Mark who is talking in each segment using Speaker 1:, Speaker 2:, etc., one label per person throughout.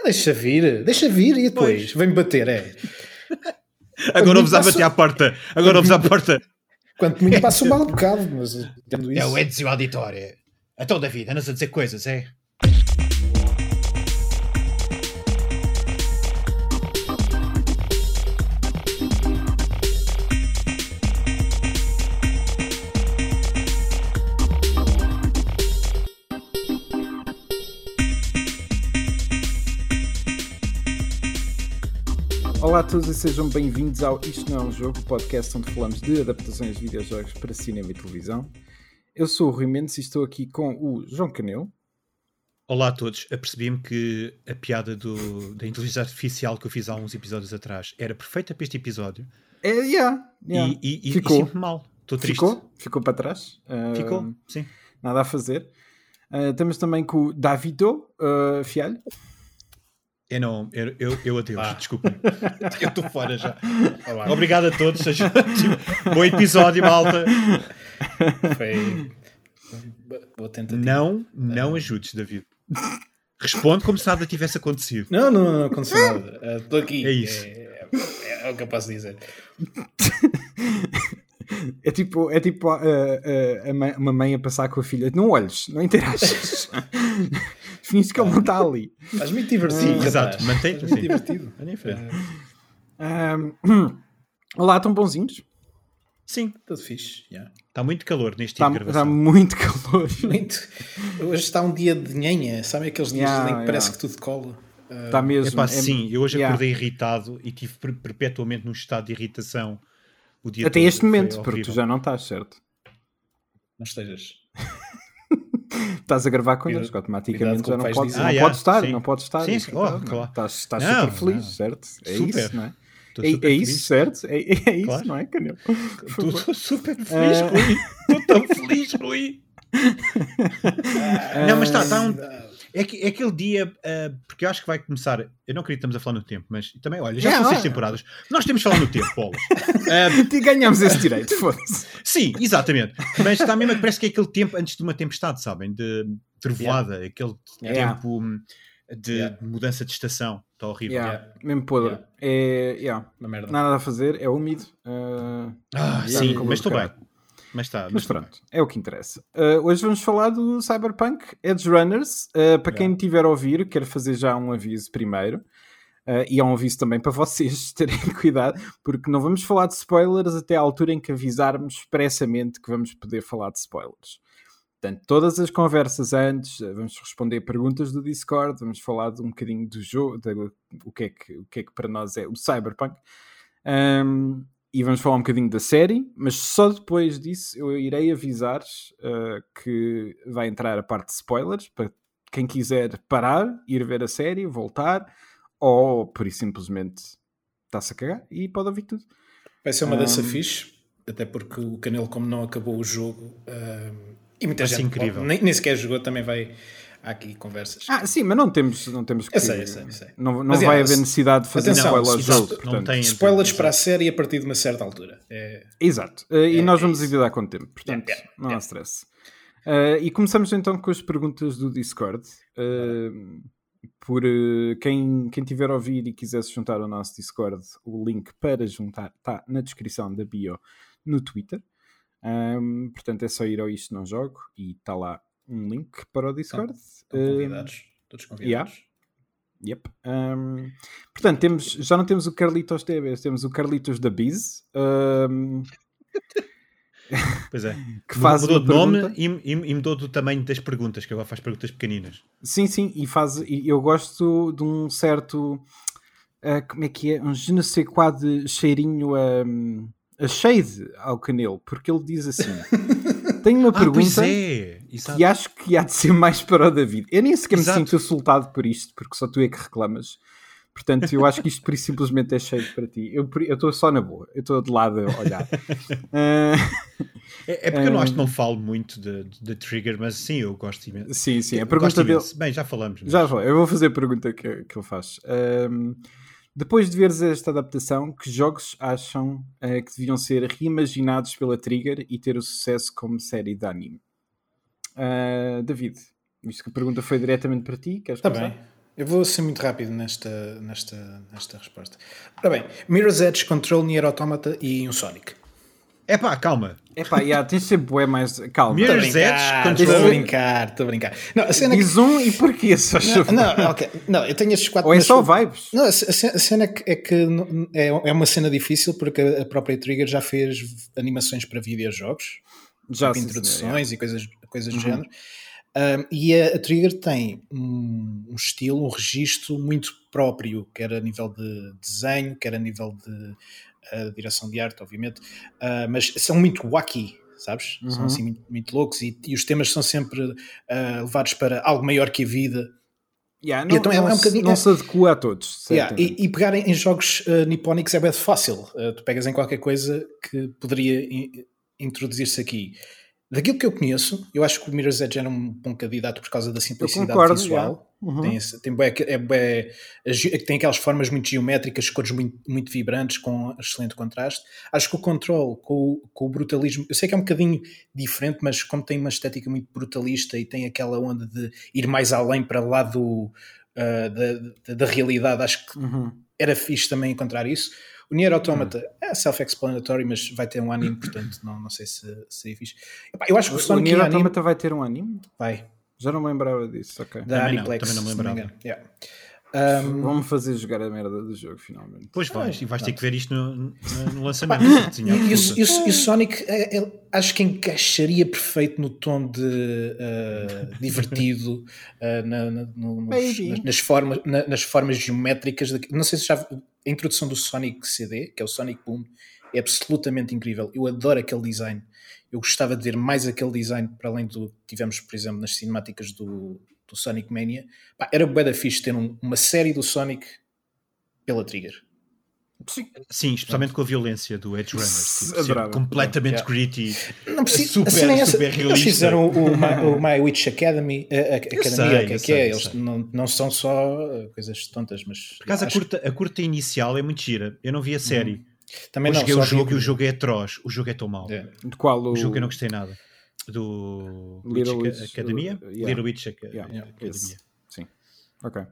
Speaker 1: Então deixa vir, deixa vir e depois vem-me bater, é.
Speaker 2: Agora ouves a bater à porta. Agora ouves à porta.
Speaker 1: Quanto me passa um mal bocado, mas tendo isso.
Speaker 2: É o Ezio Auditore. Então, David, andas a dizer coisas, é?
Speaker 3: Olá a todos e sejam bem-vindos ao Isto Não é um Jogo, podcast onde falamos de adaptações de videojogos para cinema e televisão. Eu sou o Rui Mendes e estou aqui com o João Canelo.
Speaker 2: Olá a todos. Apercebi-me que a piada do, da inteligência artificial que eu fiz há uns episódios atrás era perfeita para este episódio.
Speaker 3: É, yeah, yeah.
Speaker 2: E, e,
Speaker 3: Ficou.
Speaker 2: e mal. Estou triste.
Speaker 3: Ficou? Ficou para trás? Uh,
Speaker 2: Ficou, sim.
Speaker 3: Nada a fazer. Uh, temos também com o Davido uh, Fialho.
Speaker 2: Eu não, eu, eu, eu adeus, desculpem. eu estou fora já. Obrigado a todos. Seja, tipo, bom episódio, malta.
Speaker 1: Foi. Boa tentativa.
Speaker 2: Não, não ajudes, David. Responde como se nada tivesse acontecido.
Speaker 1: Não, não, não aconteceu nada. Estou aqui.
Speaker 2: É isso.
Speaker 1: É, é- é o que eu posso dizer.
Speaker 3: É tipo, é tipo uh, uh, a mãe- uma mãe a passar com a filha. Não olhes, não interages. Finges que ele não está ali.
Speaker 1: Estás muito divertido.
Speaker 2: Sim, exato.
Speaker 1: rapaz.
Speaker 2: Mantém-
Speaker 1: Estás muito
Speaker 2: sim.
Speaker 1: divertido.
Speaker 2: Olha em frente.
Speaker 3: Um, olá, estão bonzinhos?
Speaker 2: Sim,
Speaker 1: Tudo fixe. yeah.
Speaker 2: está muito calor neste
Speaker 3: Está
Speaker 2: tipo de gravação.
Speaker 3: muito calor.
Speaker 1: Muito. Hoje está um dia de nhanha. Sabem aqueles dias
Speaker 3: Yeah,
Speaker 1: em que parece
Speaker 3: yeah.
Speaker 1: que tudo cola? Uh,
Speaker 3: Está mesmo.
Speaker 2: Epá,
Speaker 3: é-
Speaker 2: sim, eu hoje
Speaker 3: yeah.
Speaker 2: acordei irritado e tive per- perpetuamente num estado de irritação o dia
Speaker 3: Até
Speaker 2: todo.
Speaker 3: este
Speaker 2: Foi
Speaker 3: momento, porque
Speaker 2: horrível.
Speaker 3: tu já não estás, certo?
Speaker 1: Não estejas.
Speaker 3: Estás a gravar connosco,
Speaker 1: Cuidado-
Speaker 3: automaticamente já não podes,
Speaker 1: dizer.
Speaker 3: não
Speaker 2: Ah, yeah,
Speaker 3: podes estar,
Speaker 2: sim.
Speaker 3: não podes estar.
Speaker 2: Sim,
Speaker 3: claro,
Speaker 2: claro.
Speaker 3: Estás, estás
Speaker 2: Não,
Speaker 3: super feliz,
Speaker 2: não.
Speaker 3: certo? É
Speaker 2: Super.
Speaker 3: isso, não é? É, é
Speaker 2: feliz.
Speaker 3: isso, certo? É, é isso,
Speaker 2: Claro.
Speaker 3: não é, Canelo?
Speaker 2: Estou super feliz,
Speaker 3: Ah.
Speaker 2: Rui. Estou tão feliz, Rui. Não, mas está, está um, é, que, é aquele dia, ah, porque eu acho que vai começar. Eu não queria que estamos a falar no tempo, mas também, olha, já
Speaker 3: Yeah,
Speaker 2: são seis temporadas. Nós temos de falar no tempo, Bolas. Ah,
Speaker 3: E ganhamos esse direito, foda-se.
Speaker 2: sim, exatamente. Mas está mesmo que parece que é aquele tempo antes de uma tempestade, sabem? De trevoada, aquele
Speaker 3: Yeah.
Speaker 2: tempo hum, de
Speaker 1: Yeah.
Speaker 2: mudança de estação. Está horrível.
Speaker 3: Yeah, Mesmo podre.
Speaker 1: Yeah.
Speaker 3: É, yeah,
Speaker 1: Uma merda.
Speaker 3: nada a fazer, é úmido. uh,
Speaker 2: Ah,
Speaker 3: Yeah,
Speaker 2: sim,
Speaker 3: calor
Speaker 2: mas estou bem. Mas está.
Speaker 3: Mas pronto, é o que interessa. Uh, hoje vamos falar do Cyberpunk Edge Runners. Uh, para quem tiver a ouvir, quero fazer já um aviso primeiro. Uh, e é um aviso também para vocês terem cuidado, porque não vamos falar de spoilers até à altura em que avisarmos expressamente que vamos poder falar de spoilers. Portanto, todas as conversas antes, uh, vamos responder perguntas do Discord, vamos falar de um bocadinho do jogo, de, o, que é que, o que é que para nós é o Cyberpunk. Um, e vamos falar um bocadinho da série, mas só depois disso eu irei avisar uh, que vai entrar a parte de spoilers para quem quiser parar, ir ver a série, voltar, ou por isso simplesmente está-se a cagar e pode ouvir tudo.
Speaker 1: Vai ser uma
Speaker 3: Um,
Speaker 1: dança fixe, até porque o Canelo, como não acabou o jogo, um, e muita
Speaker 2: Vai
Speaker 1: gente
Speaker 2: incrível.
Speaker 1: pode- nem, nem sequer jogou, também vai. Há aqui conversas.
Speaker 3: Ah, sim, mas não temos, não temos que.
Speaker 1: Eu sei, eu sei, eu sei.
Speaker 3: Não, não
Speaker 1: Mas,
Speaker 3: vai
Speaker 1: yeah,
Speaker 3: haver necessidade de fazer
Speaker 1: atenção,
Speaker 3: spoiler ao
Speaker 1: se-
Speaker 3: jogo.
Speaker 1: não
Speaker 2: tem-
Speaker 1: Spoilers para a série a partir de uma certa altura. É,
Speaker 3: Exato. Uh, e
Speaker 1: É-
Speaker 3: nós
Speaker 1: é
Speaker 3: vamos
Speaker 1: isso.
Speaker 3: avisar com o tempo. Portanto, não há stress. Uh, e começamos então com as perguntas do Discord. Uh, por uh, quem, quem tiver a ouvir e quiser se juntar ao nosso Discord, o link para juntar está na descrição da bio no Twitter. Um, portanto, é só ir ao Isto Não Jogo e está lá um link para o Discord.
Speaker 1: estão
Speaker 3: Um,
Speaker 1: convidados. Todos convidados.
Speaker 3: Yep. Um, portanto, temos, já não temos o Carlitos TVs, temos o Carlitos da Biz. um,
Speaker 2: Pois é.
Speaker 3: que faz
Speaker 2: mudou de nome e, e- e mudou do tamanho das perguntas, que agora faz perguntas pequeninas.
Speaker 3: Sim, sim, e faz. E eu gosto de um certo. ah, como é que é? Um je ne sais quoi de cheirinho a, a shade ao canelo, porque ele diz assim: Tenho uma
Speaker 2: Ah, pois
Speaker 3: pergunta
Speaker 2: é! Exato.
Speaker 3: que acho que há de ser mais para o David. Eu nem sequer
Speaker 2: Exato.
Speaker 3: me sinto assultado por isto, porque só tu é que reclamas. Portanto, eu acho que isto simplesmente é cheio para ti. Eu estou só na boa, eu estou de lado a olhar. Ah,
Speaker 2: É, é porque eu não
Speaker 3: Ah.
Speaker 2: acho que não falo muito de, de Trigger, mas sim, eu gosto imenso.
Speaker 3: sim, sim, a pergunta dele.
Speaker 2: Bem, já falamos. mas-
Speaker 3: Já foi, eu vou fazer a pergunta que, que ele faz. Depois de veres esta adaptação, que jogos acham eh, que deviam ser reimaginados pela Trigger e ter o sucesso como série de anime? Ah, David, visto que a pergunta foi diretamente para ti, queres
Speaker 1: Está
Speaker 3: começar?
Speaker 1: bem. Eu vou ser muito rápido nesta, nesta, nesta resposta. Ora bem, Mirror's Edge, Control, Nier Automata e um Sonic.
Speaker 2: É pá, calma.
Speaker 3: É pá, yeah, tens de ser bué mais. Calma.
Speaker 2: Mirror's Edge,
Speaker 1: Estou a
Speaker 2: Control.
Speaker 1: brincar, estou a brincar. Não, a cena é que-
Speaker 3: Diz um e porquê? Só
Speaker 1: Não, não, ok. Não, eu tenho estes quatro.
Speaker 3: Ou é só vibes?
Speaker 1: Não, a ce- a cena é que, é, é é uma cena difícil porque a própria Trigger já fez animações para videojogos,
Speaker 3: Já
Speaker 1: tipo introduções
Speaker 3: senhor,
Speaker 1: e coisas, coisas
Speaker 3: Uhum.
Speaker 1: do género. Um, e a, a Trigger tem um, um estilo, um registro muito próprio, quer a nível de desenho, quer a nível de uh, direção de arte, obviamente, Uh, mas são muito wacky, sabes? São
Speaker 3: Uhum.
Speaker 1: assim muito, muito loucos e, e os temas são sempre uh, levados para algo maior que a vida.
Speaker 3: Yeah, não,
Speaker 1: então é- é um
Speaker 3: não,
Speaker 1: bocadinho-
Speaker 3: não se adequa a todos.
Speaker 1: Yeah, e, e pegar em, em jogos uh, nipónicos é bem fácil. Tu pegas em qualquer coisa que poderia introduzir-se aqui. Daquilo que eu conheço, eu acho que o Mirror's Edge era um bom candidato por causa da simplicidade
Speaker 3: concordo,
Speaker 1: visual.
Speaker 3: Uhum.
Speaker 1: Tem, esse- tem, é a ge- tem aquelas formas muito geométricas, cores muito, muito vibrantes, com excelente contraste. Acho que o Control, com, o- com o brutalismo, eu sei que é um bocadinho diferente, mas como tem uma estética muito brutalista e tem aquela onda de ir mais além para lá do, uh, da, da- da realidade, acho que
Speaker 3: Uhum.
Speaker 1: era fixe também encontrar isso. O Nier Automata é self-explanatory, mas vai ter um anime, portanto não, não sei se seria fixe. Epá, Eu acho que o
Speaker 3: O
Speaker 1: Sonic
Speaker 3: Nier
Speaker 1: e anime
Speaker 3: Automata vai ter um anime?
Speaker 1: vai,
Speaker 3: Já não me lembrava disso, ok.
Speaker 1: da
Speaker 2: Também não,
Speaker 1: Aniplex,
Speaker 2: também não me lembrava.
Speaker 1: Yeah. Um,
Speaker 3: Vão-me fazer jogar a merda do jogo, finalmente.
Speaker 2: Pois vais, e vais ter que ver isto no, no- lançamento.
Speaker 1: e, e o- e o- o Sonic é- é- acho que encaixaria perfeito no tom de uh, divertido uh, na- na- no- nas, nas formas, na- nas formas geométricas. de- não sei se já a introdução do Sonic CD, que é o Sonic Boom, é absolutamente incrível. Eu adoro aquele design. Eu gostava de ver mais aquele design para além do que tivemos, por exemplo, nas cinemáticas do, do Sonic Mania. Pá, era bué da fixe ter um- uma série do Sonic pela Trigger.
Speaker 2: Sim, especialmente com a violência do Edge Runners. Tipo, completamente
Speaker 1: Yeah.
Speaker 2: gritty.
Speaker 1: Não precisa,
Speaker 2: Super-
Speaker 1: a cena é essa.
Speaker 2: super
Speaker 1: Eles
Speaker 2: realista.
Speaker 1: fizeram o, o, My, o My Witch Academy, a, a, Academia,
Speaker 2: sei,
Speaker 1: o que é que
Speaker 2: sei,
Speaker 1: é? Eles não, não são só uh, coisas tontas, mas.
Speaker 2: Por acaso, a
Speaker 1: acho-
Speaker 2: curta, a curta inicial é muito gira. Eu não vi a série.
Speaker 1: também
Speaker 2: Eu
Speaker 1: não,
Speaker 2: joguei
Speaker 1: só
Speaker 2: o jogo
Speaker 1: vi-
Speaker 2: e o jogo é atroz. O jogo é tão mau.
Speaker 1: É.
Speaker 3: De qual o.
Speaker 2: O jogo eu não gostei nada. Do
Speaker 3: Little
Speaker 2: Witch Academia?
Speaker 3: uh, yeah.
Speaker 2: Little Witch Aca-
Speaker 3: Yeah,
Speaker 1: yeah,
Speaker 2: Academia.
Speaker 3: Sim. Ok.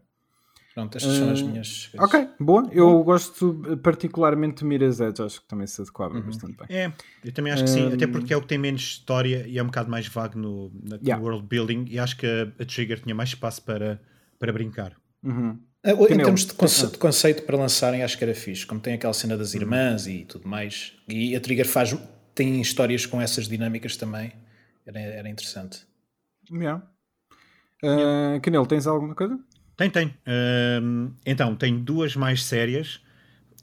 Speaker 1: Pronto, estas são as
Speaker 3: Uh,
Speaker 1: minhas. coisas.
Speaker 3: Ok, boa. Eu gosto particularmente de Mirror's Edge, acho que também se adequava
Speaker 1: Uhum.
Speaker 3: bastante bem.
Speaker 2: É, eu também acho que sim,
Speaker 3: Um,
Speaker 2: até porque é o que tem menos história e é um bocado mais vago no, na, no
Speaker 3: Yeah.
Speaker 2: world building e acho que a, a Trigger tinha mais espaço para, para brincar.
Speaker 3: Uhum.
Speaker 1: Ah, Em termos de, conce- de conceito para lançarem, acho que era fixe. Como tem aquela cena das irmãs e tudo mais. E a Trigger faz, tem histórias com essas dinâmicas também. Era, era interessante.
Speaker 3: Yeah. Uh, Canelo, tens alguma coisa?
Speaker 2: Tem, tem. Ahm, então, tem duas mais sérias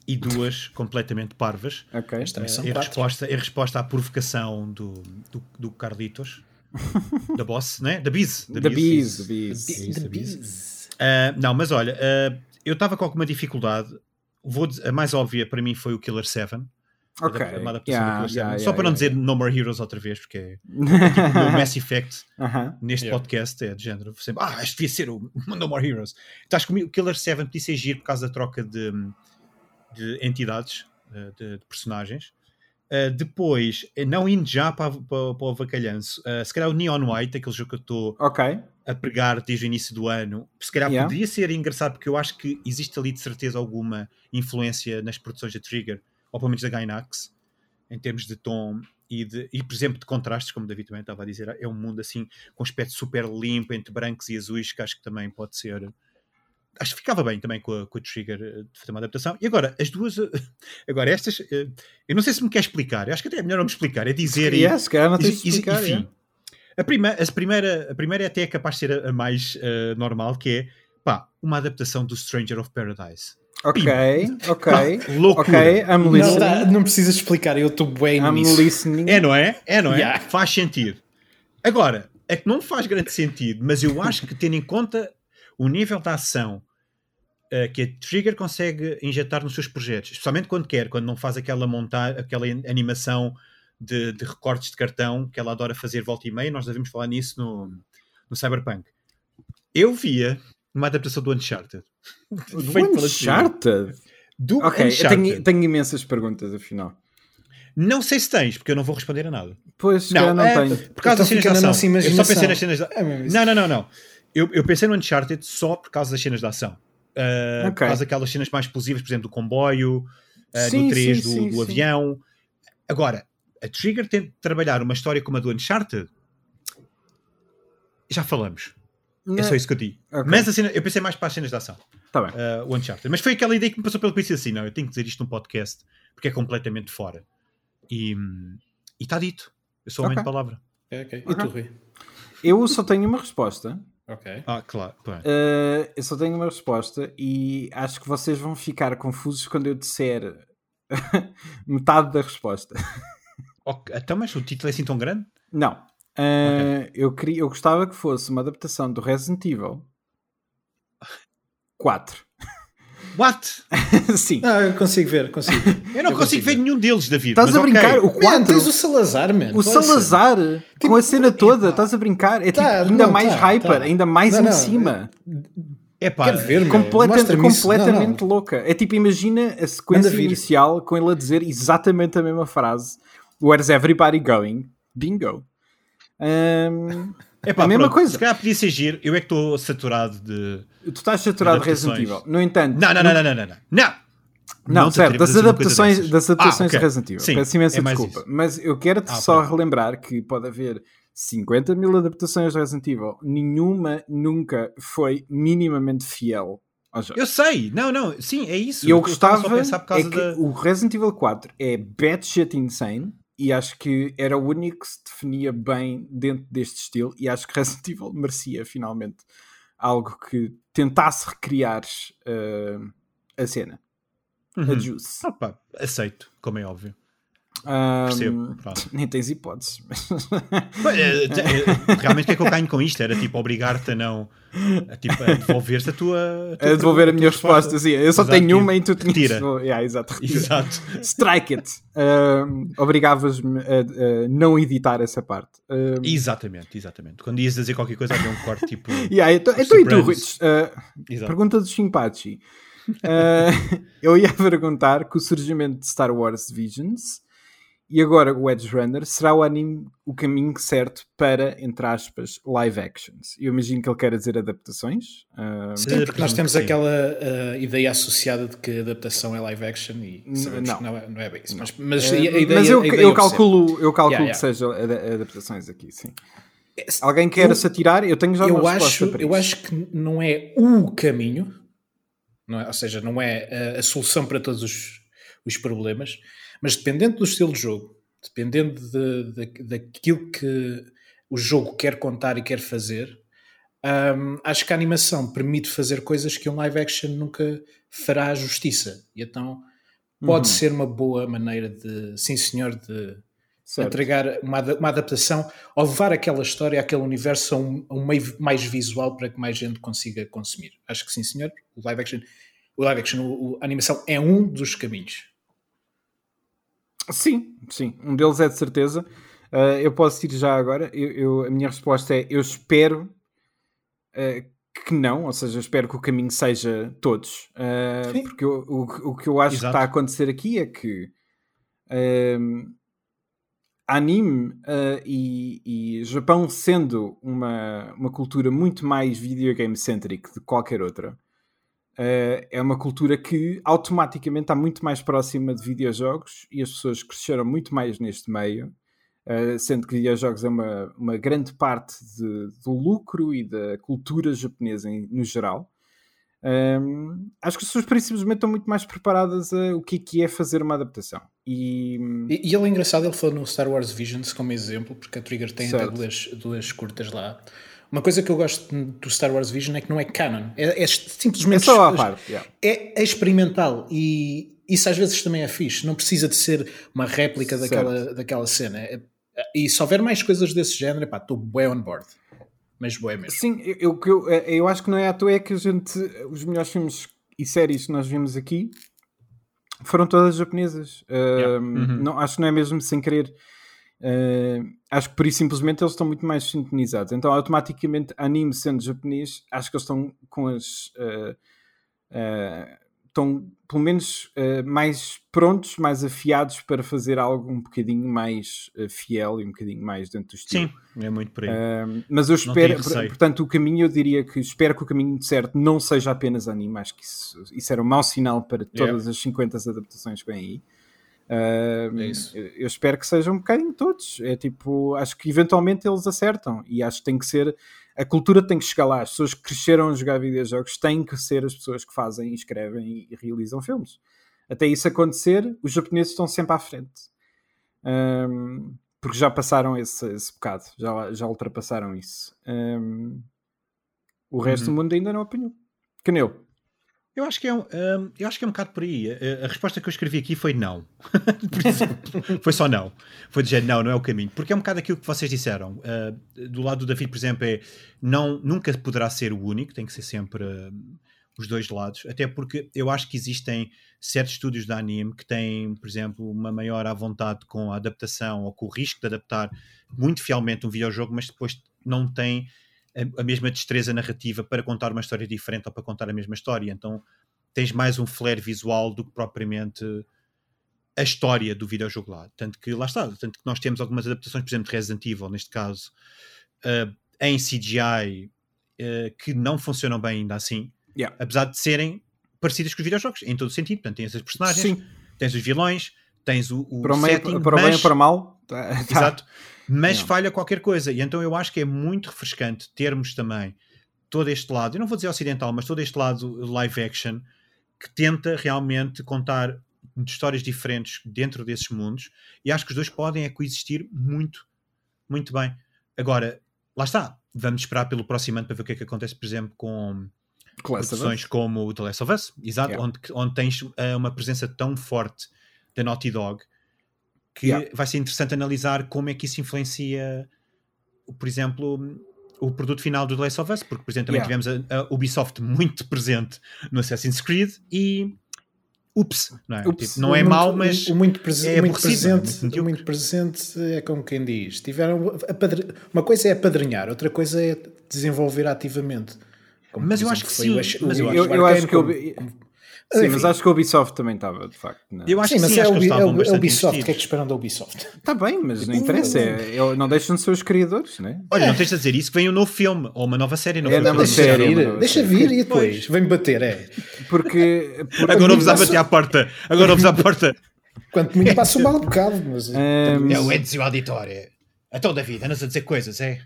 Speaker 2: e duas completamente parvas.
Speaker 3: Ok.
Speaker 1: Mas também são
Speaker 2: em,
Speaker 1: quatro.
Speaker 2: resposta, em resposta à provocação do, do, do Carlitos, da boss, né? Da Biz.
Speaker 3: Da Bees, da
Speaker 2: The Ah, não, mas olha, ah, eu estava com alguma dificuldade. Vou dizer- a mais óbvia para mim foi o Killer 7.
Speaker 3: Ok.
Speaker 2: Uma adaptação
Speaker 3: Yeah,
Speaker 2: do Killer 7.
Speaker 3: yeah,
Speaker 2: Só
Speaker 3: yeah,
Speaker 2: para não
Speaker 3: yeah.
Speaker 2: dizer No More Heroes outra vez, porque é tipo o Mass Effect
Speaker 3: Aham.
Speaker 2: neste
Speaker 1: Yeah.
Speaker 2: podcast é de género. Sempre, ah, este devia ser o No More Heroes. Acho que o Killer 7 podia ser giro por causa da troca de, de entidades, eh, de, de personagens. Uh, depois, eh, não indo já para, para, para o avacalhanço, uh, se calhar o Neon White, aquele jogo que eu estou
Speaker 3: Ok.
Speaker 2: a pregar desde o início do ano, se calhar
Speaker 3: Yeah.
Speaker 2: poderia ser engraçado, porque eu acho que existe ali de certeza alguma influência nas produções da Trigger, ou pelo menos da Gainax, em termos de tom e, de, e por exemplo, de contrastes, como o David também estava a dizer, é um mundo assim com aspecto super limpo entre brancos e azuis, que acho que também pode ser. Acho que ficava bem também com a, com a Trigger eh, de fazer uma adaptação. E agora, as duas. eh, Agora, estas. eh, Eu não sei se me quer explicar. Eu acho que até é melhor não me explicar. É dizer. e-
Speaker 3: se calhar não tens
Speaker 2: e- e-
Speaker 3: explicar.
Speaker 2: enfim,
Speaker 3: yeah.
Speaker 2: a, prima, a, primeira, a primeira até é capaz de ser a, a mais eh, normal, que é pá, uma adaptação do Stranger of Paradise.
Speaker 3: Ok, ok.
Speaker 2: Loucura.
Speaker 3: Ok, I'm
Speaker 1: Não,
Speaker 3: listening.
Speaker 1: dá- não precisas explicar, eu estou bem
Speaker 3: I'm
Speaker 1: nisso.
Speaker 3: listening.
Speaker 2: É, não é? É, não é?
Speaker 1: Yeah.
Speaker 2: Faz sentido. Agora, é que não faz grande sentido, mas eu acho que tendo em conta o nível de ação eh, que a Trigger consegue injetar nos seus projetos, especialmente quando quer, quando não faz aquela montar, aquela animação de, de recortes de cartão que ela adora fazer volta e meia, nós devemos falar nisso no, no Cyberpunk. Eu via uma adaptação do Uncharted.
Speaker 3: Do
Speaker 2: Feito.
Speaker 3: Uncharted?
Speaker 2: Do
Speaker 3: Ok,
Speaker 2: Uncharted.
Speaker 3: tenho, tenho imensas perguntas, afinal.
Speaker 2: Não sei se tens, porque eu não vou responder a nada.
Speaker 3: Pois, se calhar não
Speaker 2: é,
Speaker 3: tenho.
Speaker 2: por causa das cenas de ação. Eu só pensei nas cenas de...
Speaker 1: É isso.
Speaker 2: Não, não, não, não. eu, eu pensei no Uncharted só por causa das cenas de ação. Uh, Por causa daquelas cenas mais explosivas, por exemplo, do comboio, uh, sim, do 3, sim, do, sim, do avião. Agora, a Trigger tem de trabalhar uma história como a do Uncharted. Já falamos. Não. É só isso que eu digo. Okay. Mas cena, eu pensei mais para as cenas de ação.
Speaker 3: Tá bem.
Speaker 2: Uh, o Uncharted. Mas foi aquela ideia que me passou pelo PC assim: não, eu tenho que dizer isto num podcast porque é completamente fora. E está dito. Eu sou homem okay. de palavra.
Speaker 1: É, okay. E tu, Rui?
Speaker 3: Eu só tenho uma resposta.
Speaker 1: Ok.
Speaker 2: Ah, claro.
Speaker 3: Uh, eu só tenho uma resposta e acho que vocês vão ficar confusos quando eu disser metade da resposta.
Speaker 2: Okay. Então, mas o título é assim tão grande?
Speaker 3: Não. Uh, okay. eu, queria, eu gostava que fosse uma adaptação do Resident Evil 4.
Speaker 2: What?
Speaker 3: Sim.
Speaker 1: Não, eu consigo ver, consigo.
Speaker 2: Eu não eu consigo, consigo ver nenhum deles, David.
Speaker 3: Estás a brincar? Okay. O 4. Man,
Speaker 1: tens o Salazar, mano.
Speaker 3: O Salazar, tipo, com a cena toda, estás a brincar? É tipo, tá, ainda não, mais tá, hyper, tá. ainda mais não, em não, cima.
Speaker 2: É pá,
Speaker 3: ver, completamente, completamente louca. É tipo, imagina a sequência inicial com ele a dizer exatamente a mesma frase. Where's everybody going? Bingo. Um,
Speaker 2: é pá, a mesma pronto, coisa. Se calhar podia ser giro. Eu é que estou saturado de.
Speaker 3: Tu estás saturado de Resident Evil. No entanto.
Speaker 2: Não, não, não, não, não, não. Não!
Speaker 3: Não, não certo, das adaptações, das adaptações ah, okay. de Resident Evil. Sim, Peço imensa é desculpa. Isso. Mas eu quero-te ah, só okay. relembrar que pode haver 50 mil adaptações de Resident Evil. Nenhuma nunca foi minimamente fiel.
Speaker 2: Eu sei, não, não, sim, é isso.
Speaker 3: Eu, eu gostava é que da... o Resident Evil 4 é batshit insane e acho que era o único que se definia bem dentro deste estilo e acho que Resident Evil merecia finalmente algo que tentasse recriar uh, a cena. Uhum. A Juice.
Speaker 2: Opa, aceito, como é óbvio.
Speaker 3: Um, nem tens hipóteses.
Speaker 2: É, é, realmente o que é que eu ganho com isto? Era tipo obrigar-te a não a, tipo, a devolver-te a tua,
Speaker 3: a, tua a devolver a, a minha resposta. resposta. Sim, eu só exato, tenho uma e tu tinhas.
Speaker 2: Tira.
Speaker 3: Yeah, exato,
Speaker 2: exato.
Speaker 3: Strike it. Um, Obrigavas-me a, não editar essa parte. Um,
Speaker 2: exatamente, exatamente. Quando ias dizer qualquer coisa, havia um corte tipo.
Speaker 3: yeah, então, então e tu, Rich? Uh, pergunta do Chimpachi. Uh, eu ia perguntar que o surgimento de Star Wars Visions e agora o Edge Runner será o anime o caminho certo para, entre aspas, live actions. Eu imagino que ele quer dizer adaptações.
Speaker 1: Uh, sim, porque nós temos aquela uh, ideia associada de que adaptação é live action e sabemos não. que não é, não é bem isso. Mas, mas, uh, ideia,
Speaker 3: mas eu, eu calculo, eu calculo yeah, yeah. que sejam adaptações aqui, sim. Alguém quer se atirar? Eu tenho já
Speaker 1: eu
Speaker 3: uma
Speaker 1: acho,
Speaker 3: para
Speaker 1: Eu acho que não é o caminho, não é? ou seja, não é a, a solução para todos os, os problemas, mas dependendo do estilo de jogo, dependendo de, de, daquilo que o jogo quer contar e quer fazer, um, acho que a animação permite fazer coisas que um live action nunca fará justiça. E então pode uhum. ser uma boa maneira de, sim senhor, de certo. entregar uma, uma adaptação ou levar aquela história, aquele universo a um, a um, meio mais visual para que mais gente consiga consumir. Acho que sim senhor, o live action, o live action, o, a animação é um dos caminhos.
Speaker 3: Sim, sim. Um deles é de certeza. Uh, eu posso ir já agora. Eu, eu, a minha resposta é: eu espero uh, que não, ou seja, eu espero que o caminho seja todos. Uh, porque eu, o, o que eu acho Exato. que está a acontecer aqui é que anime e, e Japão sendo uma, uma cultura muito mais videogame-centric de qualquer outra Uh, é uma cultura que automaticamente está muito mais próxima de videojogos e as pessoas cresceram muito mais neste meio, uh, sendo que videojogos é uma, uma grande parte de, do lucro e da cultura japonesa em, no geral. Um, acho que as pessoas simplesmente estão muito mais preparadas a o que é, que é fazer uma adaptação. E...
Speaker 1: e, e ele é engraçado, ele falou no Star Wars Visions como exemplo, porque a Trigger tem até duas, duas curtas lá. Uma coisa que eu gosto do Star Wars Vision é que não é canon. É, é simplesmente.
Speaker 3: É só a parte. Yeah.
Speaker 1: É, é, experimental e isso às vezes também é fixe. Não precisa de ser uma réplica daquela, daquela cena. É, e se houver mais coisas desse género, pá, estou bem on board. Mas boé mesmo.
Speaker 3: Sim, eu, eu, eu acho que não é à toa é que a gente. Os melhores filmes e séries que nós vimos aqui foram todas japonesas. Yeah. Uh, uhum. não, acho que não é mesmo sem querer. Uh, acho que por isso simplesmente eles estão muito mais sintonizados. Então, automaticamente, anime sendo japonês, acho que eles estão com as. Uh, uh, estão pelo menos mais prontos, mais afiados para fazer algo um bocadinho mais fiel e um bocadinho mais dentro do estilo.
Speaker 2: Sim, é muito por aí.
Speaker 3: Mas eu espero, portanto, o caminho eu diria que espero que o caminho certo não seja apenas anime, acho que isso, isso era um mau sinal para todas yeah. as 50 adaptações que vêm aí. Uh, é isso. Eu espero que sejam um bocadinho todos. É tipo, acho que eventualmente eles acertam e acho que tem que ser a cultura tem que chegar lá. As pessoas que cresceram a jogar videojogos têm que ser as pessoas que fazem, escrevem e realizam filmes. Até isso acontecer, os japoneses estão sempre à frente. Um, porque já passaram esse, esse bocado, já, já ultrapassaram isso. Um, o resto uhum. do mundo ainda não apanhou. Que nem eu.
Speaker 2: Eu acho que é um, um, eu acho que é um bocado por aí. A, a resposta que eu escrevi aqui foi não. foi só não. Foi dizer não, não é o caminho. Porque é um bocado aquilo que vocês disseram. Uh, do lado do David, por exemplo, é não, nunca poderá ser o único, tem que ser sempre uh, os dois lados. Até porque eu acho que existem certos estúdios de anime que têm, por exemplo, uma maior à vontade com a adaptação ou com o risco de adaptar muito fielmente um videojogo, mas depois não têm a, mesma destreza narrativa para contar uma história diferente ou para contar a mesma história. Então tens mais um flare visual do que propriamente a história do videojogo lá. Tanto que lá está, tanto que nós temos algumas adaptações, por exemplo, de Resident Evil, neste caso, uh, em CGI, uh, eh, que não funcionam bem ainda assim, yeah. apesar de serem parecidas com os videojogos, em todo o sentido. Portanto, tens as personagens, Sim. tens os vilões, tens o, o
Speaker 3: para o
Speaker 2: meio, setting,
Speaker 3: para o bem ou para mal.
Speaker 2: Tá, tá. Exato mas não. falha qualquer coisa. E então eu acho que é muito refrescante termos também todo este lado, eu não vou dizer ocidental, mas todo este lado live action que tenta realmente contar histórias diferentes dentro desses mundos e acho que os dois podem coexistir muito, muito bem. Agora, lá está, vamos esperar pelo próximo ano para ver o que é que acontece, por exemplo, com produções como o The Last of Us, exato, yeah. onde, onde tens uh, uma presença tão forte da Naughty Dog que yeah. vai ser interessante analisar como é que isso influencia, por exemplo, o produto final do The Last of Us, porque, por exemplo, também yeah. tivemos a, a, Ubisoft muito presente no Assassin's Creed e ups, não é? Ups, tipo, não é muito, mau, mas
Speaker 1: o, muito, prese é muito presente, muito, muito presente é como quem diz. Tiveram uma coisa é apadrinhar, outra coisa é desenvolver ativamente.
Speaker 2: Como, mas eu acho que sim.
Speaker 3: O, mas eu, eu, eu acho que como, eu, Sim, Enfim. mas acho que a Ubisoft também estava, de facto.
Speaker 1: Não. Eu acho sim, que sim, mas é, é, o, é Ubisoft. O que é que esperam da Ubisoft?
Speaker 3: Está bem, mas não interessa. É, é, não deixam de ser os criadores, né?
Speaker 2: Olha, não tens a dizer isso que vem um novo filme ou uma nova série. Não
Speaker 1: é nova série. Vir, deixa vir e depois vem bater, é.
Speaker 3: Porque.
Speaker 2: porque Agora vamos passo... bater à porta. Agora vamos à porta.
Speaker 1: Quanto muito passa um mal bocado. Mas...
Speaker 2: Um... É o Ezio Auditore. A toda a vida, andas a dizer coisas, é?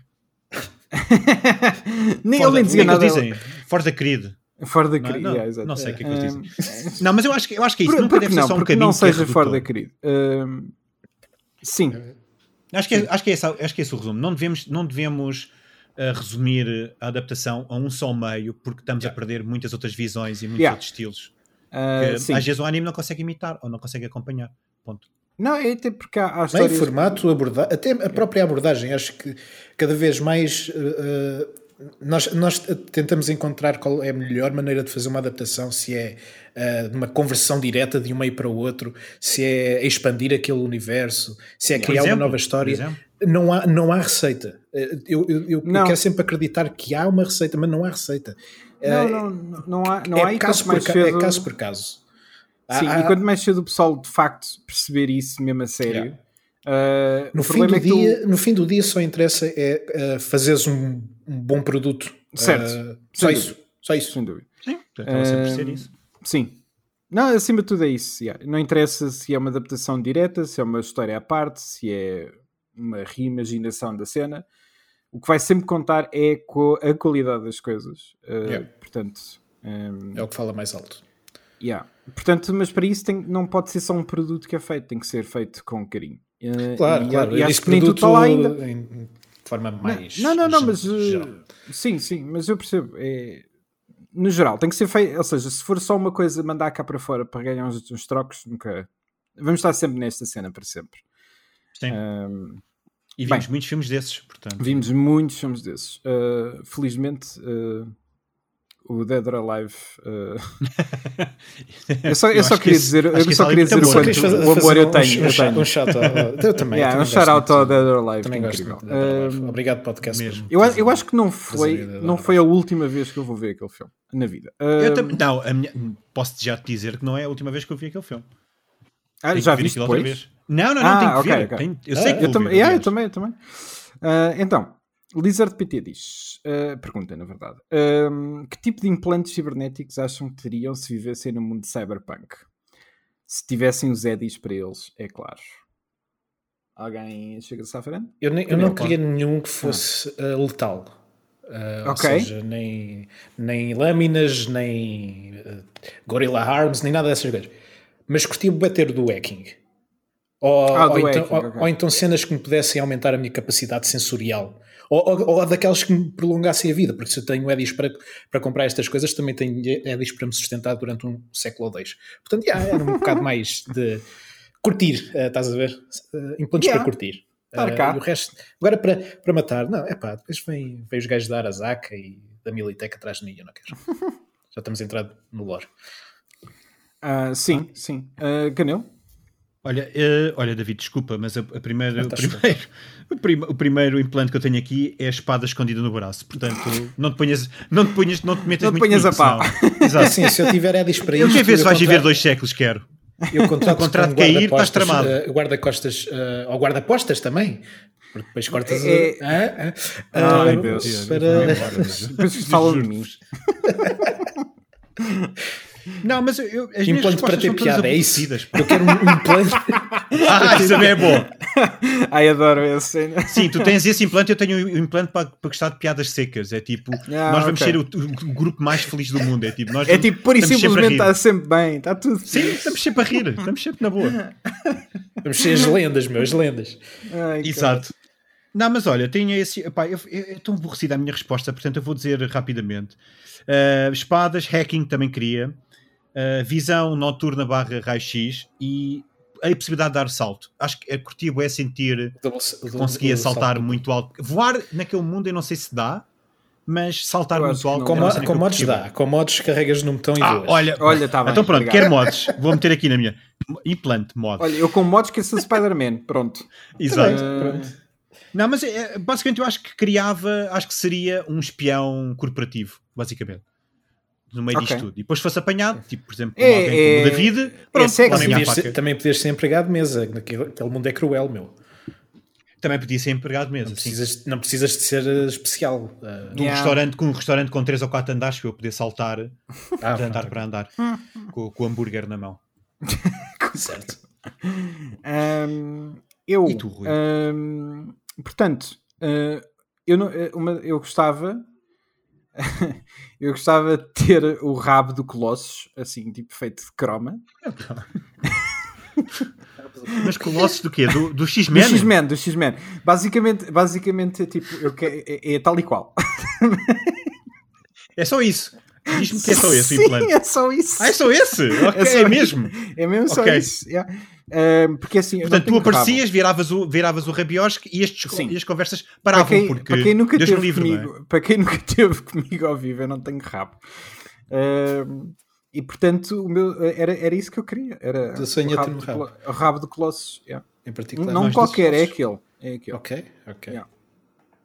Speaker 3: nem ele nem dizia nada.
Speaker 2: Dizem, Forza querido.
Speaker 3: Fora da querida,
Speaker 2: não,
Speaker 3: yeah,
Speaker 2: não, sei o que é que eles dizem. não, mas eu acho que, eu acho que é isso. Por,
Speaker 3: nunca deve não, ser só um caminho. Não seja fora da querida. Uh, sim.
Speaker 2: Acho que, é, acho, que é esse, acho que é esse o resumo. Não devemos, não devemos uh, resumir a adaptação a um só meio, porque estamos yeah. a perder muitas outras visões e muitos yeah. outros estilos. Uh, que, às vezes o anime não consegue imitar ou não consegue acompanhar. Ponto.
Speaker 3: Não, é até porque há, há histórias...
Speaker 1: Bem, formato, aborda... até a própria abordagem, acho que cada vez mais uh, nós, nós tentamos encontrar qual é a melhor maneira de fazer uma adaptação, se é uh, uma conversão direta de um meio para o outro, se é expandir aquele universo, se é criar exemplo, uma nova história. Não há, não há receita. Eh, eu, eu, eu quero sempre acreditar que há uma receita, mas não há receita.
Speaker 3: Não, não, não há, não é, há
Speaker 1: caso por, cedo... é caso por caso.
Speaker 3: Sim, há, e quanto mais cedo o pessoal de facto perceber isso mesmo a sério. Yeah.
Speaker 1: Uh, no, fim do é dia, tu... no fim do dia só interessa é uh, fazeres um um bom produto.
Speaker 3: Certo. Uh,
Speaker 1: só isso. Dúvida. Só isso.
Speaker 3: Sem dúvida.
Speaker 2: Sim, então sempre ser isso.
Speaker 3: Sim. Não, acima de tudo é isso. Yeah. Não interessa se é uma adaptação direta, se é uma história à parte, se é uma reimaginação da cena. O que vai sempre contar é a qualidade das coisas. Uh, yeah. Portanto,
Speaker 1: um, é o que fala mais alto.
Speaker 3: Yeah. Portanto, mas para isso tem, não pode ser só um produto que é feito, tem que ser feito com carinho.
Speaker 1: Uh, claro,
Speaker 3: e,
Speaker 1: claro.
Speaker 3: E acho que nem tudo está lá ainda.
Speaker 1: Em, forma mais.
Speaker 3: Não, não, não, mas. Uh, sim, sim, mas eu percebo. É, no geral, tem que ser feito. Ou seja, se for só uma coisa mandar cá para fora para ganhar uns, uns trocos, nunca. Vamos estar sempre nesta cena para sempre.
Speaker 2: Sim. Um, e vimos bem, muitos filmes desses, portanto.
Speaker 3: Vimos muitos filmes desses. Uh, felizmente, uh, o Dead or Alive. uh, eu só, eu
Speaker 2: Eu
Speaker 3: só queria
Speaker 2: esse-
Speaker 3: dizer, eu só queria
Speaker 2: é
Speaker 3: dizer o
Speaker 2: bom.
Speaker 3: quanto
Speaker 1: fazer-
Speaker 3: o amor eu tenho.
Speaker 1: um,
Speaker 3: eu tenho.
Speaker 1: um shout Eu também.
Speaker 3: Yeah,
Speaker 1: também
Speaker 3: um shout out ao. Dead or Alive, que é
Speaker 1: Também gosto.
Speaker 3: Um,
Speaker 1: Obrigado, podcast.
Speaker 2: mesmo.
Speaker 3: eu, eu acho que não foi, não foi a última vez que eu vou ver aquele filme na vida.
Speaker 2: Eu
Speaker 3: Um,
Speaker 2: também- não, a minha- posso já te dizer que não é a última vez que eu vi aquele filme.
Speaker 3: ah, já
Speaker 2: outra
Speaker 3: depois?
Speaker 2: vez. Não, não, não,
Speaker 3: Ah,
Speaker 2: tenho que
Speaker 3: ok,
Speaker 2: ver.
Speaker 3: ok.
Speaker 2: Tenho- eu
Speaker 1: Ah,
Speaker 2: sei que
Speaker 3: Eu também,
Speaker 2: ver,
Speaker 3: yeah, eu também, eu também. Ah, então, Lizard PT diz: ah, pergunta, na verdade, ahm, que tipo de implantes cibernéticos acham que teriam se vivessem no mundo de cyberpunk? Se tivessem os Eddies para eles, é claro. Alguém chega-se à frente?
Speaker 1: Eu, nem- eu não queria nenhum que fosse uh, letal. Uh,
Speaker 3: Ok.
Speaker 1: Ou seja, nem, nem lâminas, nem uh, Gorilla Arms, nem nada dessas coisas. Mas curtia o ter do hacking. Ou,
Speaker 3: Ah,
Speaker 1: ou
Speaker 3: do
Speaker 1: então,
Speaker 3: hacking,
Speaker 1: ou-
Speaker 3: ok.
Speaker 1: ou então cenas que me pudessem aumentar a minha capacidade sensorial. Ou, ou, ou daquelas que me prolongassem a vida, porque se eu tenho eddies para, para comprar estas coisas, também tenho eddies para me sustentar durante um século ou dois. Portanto, yeah, era um bocado mais de curtir, uh, estás a ver? Uh, implantes
Speaker 3: Yeah.
Speaker 1: para curtir.
Speaker 3: Estar
Speaker 1: Uh,
Speaker 3: cá.
Speaker 1: e o resto, agora para, para matar, não, é pá, depois vem, vem os gajos da Arasaka e da Militech atrás de mim, eu não quero. Já estamos a entrar no lore.
Speaker 3: Ah, sim, sim. Uh, Canel?
Speaker 2: Olha, eh, olha, David, desculpa, mas a, a primeira,
Speaker 1: Não
Speaker 2: o, primeiro, o, prim- o primeiro implante que eu tenho aqui é a espada escondida no braço. Portanto, não te ponhas, não te ponhas, não te metas
Speaker 3: Não te
Speaker 2: muito
Speaker 3: ponhas
Speaker 2: comigo,
Speaker 3: a pau.
Speaker 1: É
Speaker 2: Exato.
Speaker 1: assim, se eu tiver eddies para
Speaker 2: Eu
Speaker 1: isto,
Speaker 2: quero ver se vais viver
Speaker 1: contrato-
Speaker 2: dois séculos, quero.
Speaker 1: Eu contrato
Speaker 2: O contrato cair, estás tramado.
Speaker 1: eh, guarda-costas, eh, ou guarda-postas também. Porque depois cortas
Speaker 3: É-
Speaker 1: a- ah, ah,
Speaker 3: Ai, Deus.
Speaker 1: para-
Speaker 3: Depois falam de mim.
Speaker 2: Não, mas eu, eu- as
Speaker 1: Implante para ter piada, é isso. Eu quero um, um implante.
Speaker 2: Ah, isso também é bom.
Speaker 3: Ai, adoro essa cena.
Speaker 2: Sim, tu tens esse implante, eu tenho o implante para, para gostar de piadas secas. É tipo,
Speaker 3: Ah,
Speaker 2: nós vamos
Speaker 3: ok.
Speaker 2: ser o, o grupo mais feliz do mundo. É tipo, nós
Speaker 3: É
Speaker 2: vamos-
Speaker 3: tipo, pura e simplesmente está sempre bem, está tudo
Speaker 2: Sim, estamos sempre a rir, estamos sempre na boa.
Speaker 1: Vamos ser as lendas, meus, lendas.
Speaker 3: Ai,
Speaker 2: Exato. Não, mas olha, tenho esse. Epá, eu, eu, é tão aborrecida a minha resposta, portanto eu vou dizer rapidamente. Uh, espadas, hacking também queria. Uh, visão noturna barra raio-x e a possibilidade de dar salto. Acho que a curtia é sentir que conseguia saltar muito alto. Voar naquele mundo eu não sei se dá, mas saltar muito alto.
Speaker 1: Com,
Speaker 2: é uma
Speaker 1: mo- com mods dá. Com mods carregas no botão e
Speaker 2: Ah,
Speaker 1: voas.
Speaker 2: olha,
Speaker 3: Olha, tá bem,
Speaker 2: então pronto,
Speaker 3: obrigado.
Speaker 2: quer mods. Vou meter aqui na minha. Implante, mod.
Speaker 3: Olha, eu com mods que sou Spider-Man, pronto.
Speaker 2: Exato.
Speaker 3: Uh,
Speaker 2: Não, mas basicamente eu acho que criava, acho que seria um espião corporativo, basicamente. No meio
Speaker 3: Ok.
Speaker 2: disto tudo. E depois fosse apanhado, tipo, por exemplo,
Speaker 3: É-
Speaker 2: como alguém
Speaker 3: é-
Speaker 2: como o David, pronto, lá
Speaker 1: também, podias ser, também podias ser empregado de mesa. Naquele, aquele mundo é cruel, meu.
Speaker 2: Também podia ser empregado mesmo.
Speaker 1: Não
Speaker 2: sim.
Speaker 1: precisas, não precisas de ser eh, especial. Uh,
Speaker 2: De um
Speaker 3: Yeah.
Speaker 2: restaurante, com um restaurante com 3 ou 4 andares para eu poder saltar
Speaker 1: ah,
Speaker 2: de andar para andar com, com o hambúrguer na mão.
Speaker 1: certo.
Speaker 3: Um, eu,
Speaker 2: E tu, Rui?
Speaker 3: um, portanto, uh, eu, não, uma- eu gostava eu gostava de ter o rabo do Colossus, assim, tipo feito de croma.
Speaker 2: Mas colossos do quê? Do, do
Speaker 3: Do
Speaker 2: X-Men?
Speaker 3: X-Men, do X-Men. Basicamente, basicamente tipo, eu que, é, é tal e qual.
Speaker 2: É só isso. Diz-me que é só esse o
Speaker 3: Sim,
Speaker 2: implante.
Speaker 3: é só isso.
Speaker 2: Ah, é só esse? Ok,
Speaker 3: É só
Speaker 2: é mesmo.
Speaker 3: É mesmo só
Speaker 2: Ok.
Speaker 3: isso. yeah. Um, porque assim,
Speaker 2: Portanto, tu
Speaker 3: rabo.
Speaker 2: aparecias, viravas o, viravas o rabiosque e, estes,
Speaker 3: Sim.
Speaker 2: e as conversas
Speaker 3: para
Speaker 2: paravam,
Speaker 3: quem,
Speaker 2: porque
Speaker 3: para quem nunca
Speaker 2: Deus
Speaker 3: teve
Speaker 2: livre, é?
Speaker 3: comigo, para quem nunca teve comigo ao vivo, eu não tenho rabo. E portanto, o meu, era, era isso que eu queria. Era o rabo, do
Speaker 1: rabo.
Speaker 3: O rabo do Colossus. yeah.
Speaker 1: Em particular.
Speaker 3: Não qualquer, é aquele. É aquele.
Speaker 1: Ok, ok.
Speaker 3: Yeah.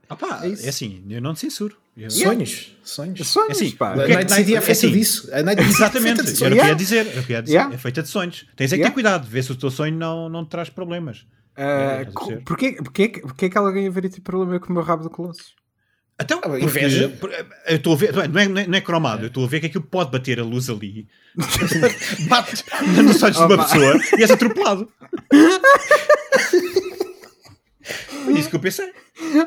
Speaker 2: Pá,
Speaker 3: É
Speaker 2: é, assim, eu não te censuro. Eu-
Speaker 1: Sonhos, sonhos.
Speaker 3: Sonhos,
Speaker 2: É assim,
Speaker 3: pá.
Speaker 1: A
Speaker 2: é
Speaker 1: Night
Speaker 2: que-
Speaker 1: City é feita
Speaker 2: assim.
Speaker 1: disso. A Night City é
Speaker 2: Exatamente,
Speaker 1: feita de
Speaker 2: era o
Speaker 1: sonhos.
Speaker 2: que eu
Speaker 3: Yeah.
Speaker 2: ia dizer. Era o que eu ia dizer.
Speaker 3: Yeah.
Speaker 2: É feita de sonhos. Tens é que
Speaker 3: Yeah.
Speaker 2: ter cuidado, ver se o teu sonho não, não te traz problemas.
Speaker 3: Ah,
Speaker 2: É,
Speaker 3: porquê, porquê, porquê que alguém haveria ter problema com o meu rabo do Colossus?
Speaker 2: Então,
Speaker 1: Ah,
Speaker 2: porque-
Speaker 1: inveja.
Speaker 2: eu estou a ver, não é, não é, não é- não é cromado, eu estou a ver que aquilo pode bater a luz ali, bate nos olhos de uma
Speaker 3: Opa.
Speaker 2: pessoa e és atropelado. Foi isso que eu pensei.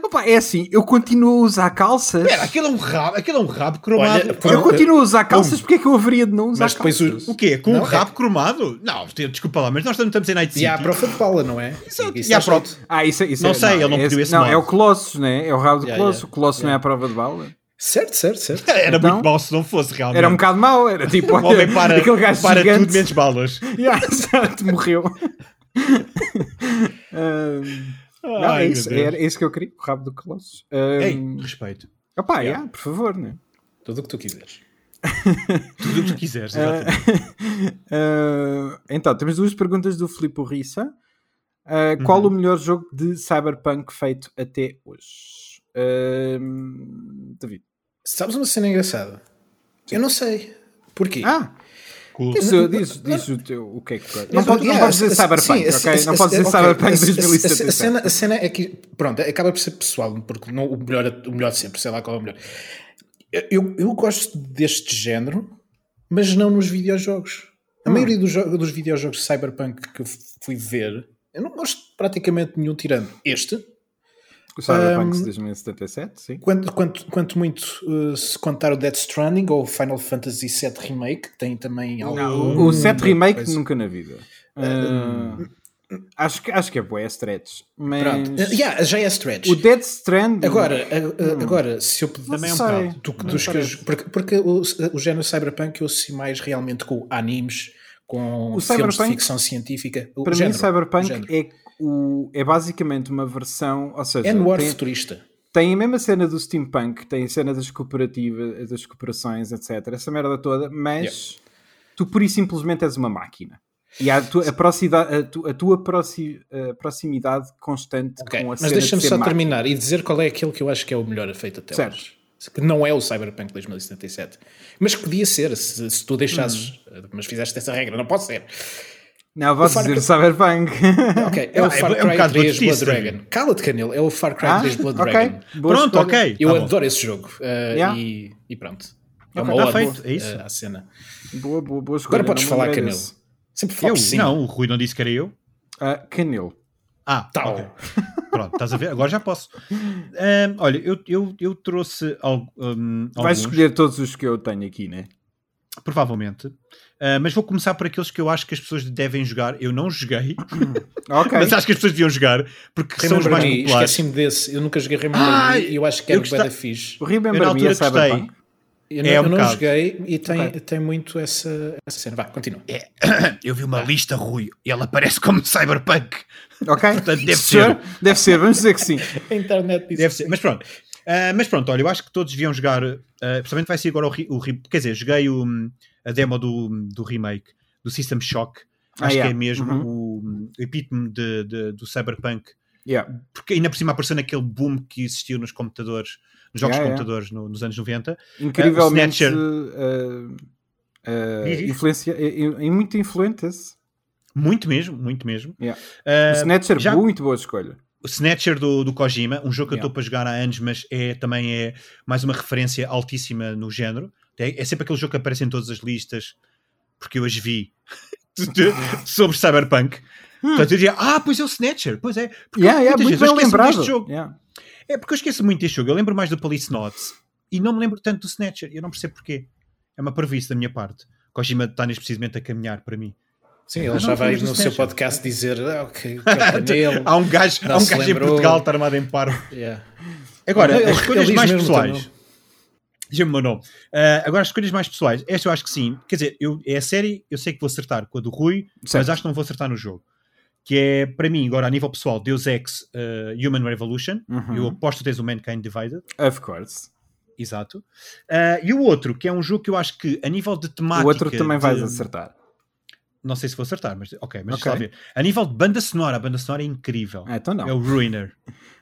Speaker 3: Opa, é assim, eu continuo a usar calças.
Speaker 2: Espera, aquilo é um rabo, aquilo é um rabo cromado.
Speaker 1: Olha,
Speaker 3: eu continuo a usar calças, porque é que eu haveria de não usar
Speaker 1: Mas depois
Speaker 3: calças?
Speaker 1: o-
Speaker 2: O quê? Com
Speaker 1: Não,
Speaker 2: um rabo cromado? Não, desculpa lá, mas nós estamos em Night City.
Speaker 1: E há a prova de bala, não é?
Speaker 2: Exato,
Speaker 1: Isso
Speaker 2: e há
Speaker 1: é
Speaker 2: prova-
Speaker 1: chato.
Speaker 3: Ah, isso, é- isso
Speaker 2: Não
Speaker 3: é,
Speaker 2: sei, ele não
Speaker 3: é
Speaker 2: pediu esse
Speaker 3: Não,
Speaker 2: modo.
Speaker 3: é o Colossus, né? É o rabo do
Speaker 1: Yeah,
Speaker 3: Colossus.
Speaker 1: yeah,
Speaker 3: O Colossus não é
Speaker 1: yeah.
Speaker 3: a prova de bala.
Speaker 1: Certo, certo, certo.
Speaker 2: Era
Speaker 3: Então,
Speaker 2: muito mau se não fosse realmente.
Speaker 3: Era um bocado mau, era tipo,
Speaker 2: O homem para,
Speaker 3: aquele gajo
Speaker 2: para
Speaker 3: gigante.
Speaker 2: tudo menos balas.
Speaker 3: Yeah, exato, morreu. Ahm, não,
Speaker 2: Ai,
Speaker 3: é
Speaker 2: meu
Speaker 3: isso, que eu queria, o rabo do Colossus.
Speaker 2: Ei,
Speaker 3: Um,
Speaker 2: respeito.
Speaker 3: opá,
Speaker 2: Yeah.
Speaker 3: yeah, por favor, né?
Speaker 1: Tudo o que tu quiseres.
Speaker 2: Tudo o que tu quiseres, exatamente.
Speaker 3: Uh, então, temos duas perguntas do Filipe Rissa. Uh, Qual
Speaker 2: Uhum.
Speaker 3: o melhor jogo de Cyberpunk feito até hoje? David.
Speaker 1: Sabes uma cena engraçada? Eu não sei. Porquê?
Speaker 3: Ah, Diz, diz, diz o, teu, o que é que tu Não, pode, não
Speaker 1: yeah,
Speaker 3: podes dizer Cyberpunk,
Speaker 1: sim,
Speaker 3: ok? Não podes dizer Cyberpunk
Speaker 1: a- a- a-
Speaker 3: 2077.
Speaker 1: A cena, a cena é que, pronto, acaba por ser pessoal, porque não, o, melhor, o melhor de sempre, sei lá qual é o melhor. Eu, eu gosto deste género, mas não nos videojogos. A maioria dos, dos videojogos de Cyberpunk que eu fui ver, eu não gosto de praticamente nenhum, tirando este.
Speaker 3: O Cyberpunk
Speaker 1: Um,
Speaker 3: 2077, sim.
Speaker 1: Quanto, quanto, quanto muito uh, se contar o Death Stranding ou o Final Fantasy VII Remake, que tem também algum.
Speaker 3: Não, o 7 Remake
Speaker 1: coisa.
Speaker 3: nunca na vida. Uh, acho, que, acho que é boa, é stretch. Mas
Speaker 1: Pronto. Uh, yeah, já é stretch.
Speaker 3: o Dead Strand.
Speaker 1: Agora, a- agora, se eu puder.
Speaker 2: Também é um bocado.
Speaker 1: do- dos que
Speaker 3: parece.
Speaker 1: eu- porque porque o, o género cyberpunk eu associo mais realmente com animes, com
Speaker 3: O
Speaker 1: filmes de
Speaker 3: cyberpunk,
Speaker 1: ficção científica. O
Speaker 3: Para
Speaker 1: género,
Speaker 3: mim, Cyberpunk é, o, é basicamente uma versão. Ou seja,
Speaker 1: é noir
Speaker 3: tem,
Speaker 1: futurista.
Speaker 3: tem a mesma cena do steampunk, tem a cena das cooperativas, das cooperações, etc. Essa merda toda, mas tu pura e simplesmente és uma máquina. E a tua, a proximidade, a tu- a tua proxi- a proximidade constante
Speaker 1: Ok,
Speaker 3: com a
Speaker 1: Mas deixa-me
Speaker 3: de
Speaker 1: só
Speaker 3: máquina.
Speaker 1: terminar e dizer qual é aquele que eu acho que é o melhor feito até
Speaker 3: Certo.
Speaker 1: hoje. Que não é o Cyberpunk 2077. Mas podia ser, se, se tu deixasses.
Speaker 3: Hum.
Speaker 1: Mas fizeste essa regra, não pode ser.
Speaker 3: Não, vou dizer
Speaker 1: Cry-
Speaker 3: Cyberpunk.
Speaker 1: Ok, é
Speaker 2: Ah,
Speaker 1: o
Speaker 2: é-
Speaker 1: Far
Speaker 2: é um
Speaker 1: Cry
Speaker 2: bocado
Speaker 1: 3 Blood. Dragon. Cala-te, Canelo, é o Far Cry
Speaker 3: Ah,
Speaker 1: 3 Blood
Speaker 3: ok.
Speaker 1: Dragon.
Speaker 3: Boa
Speaker 2: Pronto, ok.
Speaker 1: Eu
Speaker 2: tá bom.
Speaker 1: adoro esse jogo. uh,
Speaker 3: Yeah.
Speaker 1: e, e pronto. É uma
Speaker 2: tá
Speaker 1: ode
Speaker 2: feito, é isso.
Speaker 1: uh, à cena.
Speaker 3: Boa, boa, boa escolha.
Speaker 1: Agora podes
Speaker 3: não
Speaker 1: falar,
Speaker 3: desse.
Speaker 1: Sempre falo
Speaker 2: Eu?
Speaker 1: que sim.
Speaker 2: Não, o Rui não disse que era eu.
Speaker 3: Ah, Canelo.
Speaker 2: Ah,
Speaker 1: Tal.
Speaker 2: ok. Pronto, estás a ver? Agora já posso. Ahm, olha, eu, eu, eu trouxe al- um,
Speaker 3: Vais
Speaker 2: alguns,
Speaker 3: escolher todos os que eu tenho aqui, né?
Speaker 2: Provavelmente. Ah, mas vou começar por aqueles que eu acho que as pessoas devem jogar. Eu não joguei,
Speaker 3: Ok.
Speaker 2: mas acho que as pessoas deviam jogar porque são os
Speaker 1: Remember
Speaker 2: mais
Speaker 1: Me,
Speaker 2: populares.
Speaker 1: esqueci-me desse. Eu nunca joguei Remember
Speaker 2: Ah,
Speaker 1: Me e eu acho que era da fixe.
Speaker 3: O
Speaker 2: Eu na
Speaker 3: Remember Me
Speaker 2: altura
Speaker 3: é
Speaker 2: gostei.
Speaker 3: Cyberpunk.
Speaker 1: Eu,
Speaker 2: É
Speaker 1: não,
Speaker 2: um
Speaker 1: eu não joguei e tem,
Speaker 3: Ok.
Speaker 1: tem muito essa, essa cena. Vá, continua.
Speaker 2: Eu vi uma lista, Rui, e ela aparece como Cyberpunk.
Speaker 3: Ok?
Speaker 2: Portanto, deve
Speaker 3: Sure?
Speaker 2: ser.
Speaker 3: Deve ser, vamos dizer que sim.
Speaker 1: A internet diz
Speaker 2: Deve ser, mas pronto. Ah, mas pronto, olha, eu acho que todos deviam jogar. Uh, principalmente vai ser agora o, o Quer dizer, joguei o, a demo do, do remake do System Shock.
Speaker 3: Ah,
Speaker 2: Acho
Speaker 3: yeah.
Speaker 2: que é mesmo
Speaker 3: Uhum.
Speaker 2: o, o epítome de, de- do Cyberpunk.
Speaker 3: Yeah.
Speaker 2: Porque ainda por cima apareceu naquele boom que existiu nos computadores, nos jogos
Speaker 3: Yeah,
Speaker 2: de computadores no- nos anos 90.
Speaker 3: Incrivelmente. Uh, uh, influência, é, é- é muito influente esse.
Speaker 2: Muito mesmo, muito mesmo.
Speaker 3: Yeah.
Speaker 2: Ah,
Speaker 3: o Snatcher,
Speaker 2: já-
Speaker 3: muito boa escolha.
Speaker 2: O Snatcher do, do Kojima, um jogo que eu
Speaker 3: Yeah.
Speaker 2: estou para jogar há anos, mas é, também é mais uma referência altíssima no género. É, é sempre aquele jogo que aparece em todas as listas, porque eu as vi de- sobre Cyberpunk. Portanto, eu diria, ah, pois é o Snatcher, pois é. Porque
Speaker 3: Hum. Yeah, yeah, muito
Speaker 2: eu
Speaker 3: bem lembrado.
Speaker 2: jogo.
Speaker 3: Yeah.
Speaker 2: É porque eu esqueço muito deste jogo. Eu lembro mais do Police Notes e não me lembro tanto do Snatcher. Eu não percebo porquê. É uma previsão da minha parte. Kojima está neste precisamente a caminhar para mim.
Speaker 1: Sim, ele
Speaker 2: Mas
Speaker 1: já
Speaker 2: não
Speaker 1: vai no seu podcast dizer ah, ok, Canelo.
Speaker 2: há um gajo,
Speaker 1: Não
Speaker 2: há um gajo em. Portugal está armado em paro.
Speaker 1: Yeah.
Speaker 2: Agora,
Speaker 1: Ele-
Speaker 2: as escolhas mais pessoais. Diz-me o meu nome. Ah, agora, as escolhas mais pessoais. Esta eu acho que sim. Quer dizer, eu, é a série, eu sei que vou acertar com a do Rui, mas
Speaker 3: Certo.
Speaker 2: acho que não vou acertar no jogo. Que é, para mim, agora a nível pessoal, Deus Ex ah, Human Revolution.
Speaker 3: Uhum.
Speaker 2: Eu aposto que tens o Mankind Divided.
Speaker 3: Of course.
Speaker 2: Exato. Ah, e o outro, que é um jogo que eu acho que, a nível de temática.
Speaker 3: o outro também vais
Speaker 2: de-
Speaker 3: acertar.
Speaker 2: Não sei se vou acertar, mas ok, mas
Speaker 3: Ok.
Speaker 2: deixa lá ver. A nível de banda sonora, a banda sonora é incrível.
Speaker 3: Ah, então não.
Speaker 2: É o Ruiner.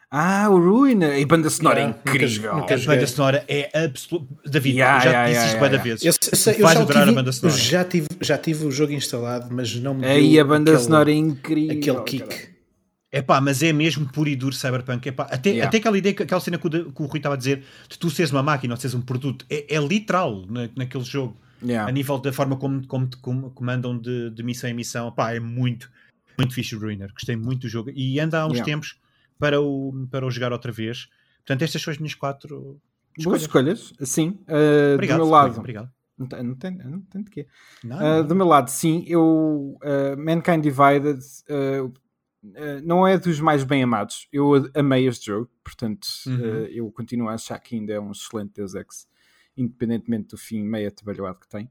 Speaker 3: Ah, o Ruiner. E banda sonora é
Speaker 1: Yeah, nunca-
Speaker 3: incrível.
Speaker 1: nunca
Speaker 2: A
Speaker 1: joguei.
Speaker 2: banda sonora é absoluto. David,
Speaker 3: Yeah,
Speaker 2: eu já
Speaker 3: yeah,
Speaker 2: te disse
Speaker 3: yeah,
Speaker 2: isto
Speaker 3: yeah,
Speaker 2: vezes.
Speaker 1: Eu, eu eu
Speaker 2: vais adorar
Speaker 1: tive-
Speaker 2: a banda sonora.
Speaker 1: já tive, já tive o jogo instalado, mas não me
Speaker 3: Aí a banda
Speaker 1: aquele-
Speaker 3: sonora é incrível.
Speaker 1: Aquele kick.
Speaker 3: caralho.
Speaker 2: É pá, mas é mesmo puro e duro Cyberpunk. Epá, até,
Speaker 3: Yeah.
Speaker 2: até aquela ideia, que- aquela cena que o, que o Rui estava a dizer de tu seres uma máquina ou seres um produto, é, é literal na, naquele jogo.
Speaker 3: Yeah.
Speaker 2: A nível da forma como, como comandam de, de missão em missão, pá, é muito, muito fixe o Ruiner. Gostei muito do jogo e anda há uns
Speaker 3: Yeah.
Speaker 2: tempos para o, para o jogar outra vez. Portanto, estas são as minhas quatro
Speaker 3: Boas
Speaker 2: escolhas.
Speaker 3: escolhas, sim. Uh,
Speaker 2: Obrigado,
Speaker 3: do meu lado.
Speaker 2: Obrigado.
Speaker 3: Não tem, não tem, não tem de quê.
Speaker 2: Não,
Speaker 3: Uh, do meu lado, sim, eu uh, Mankind Divided não é dos mais bem amados. Eu amei este jogo, portanto,
Speaker 2: Uhum.
Speaker 3: uh, eu continuo a achar que ainda é um excelente Deus Ex, independentemente do fim meio atabalhoado que tem.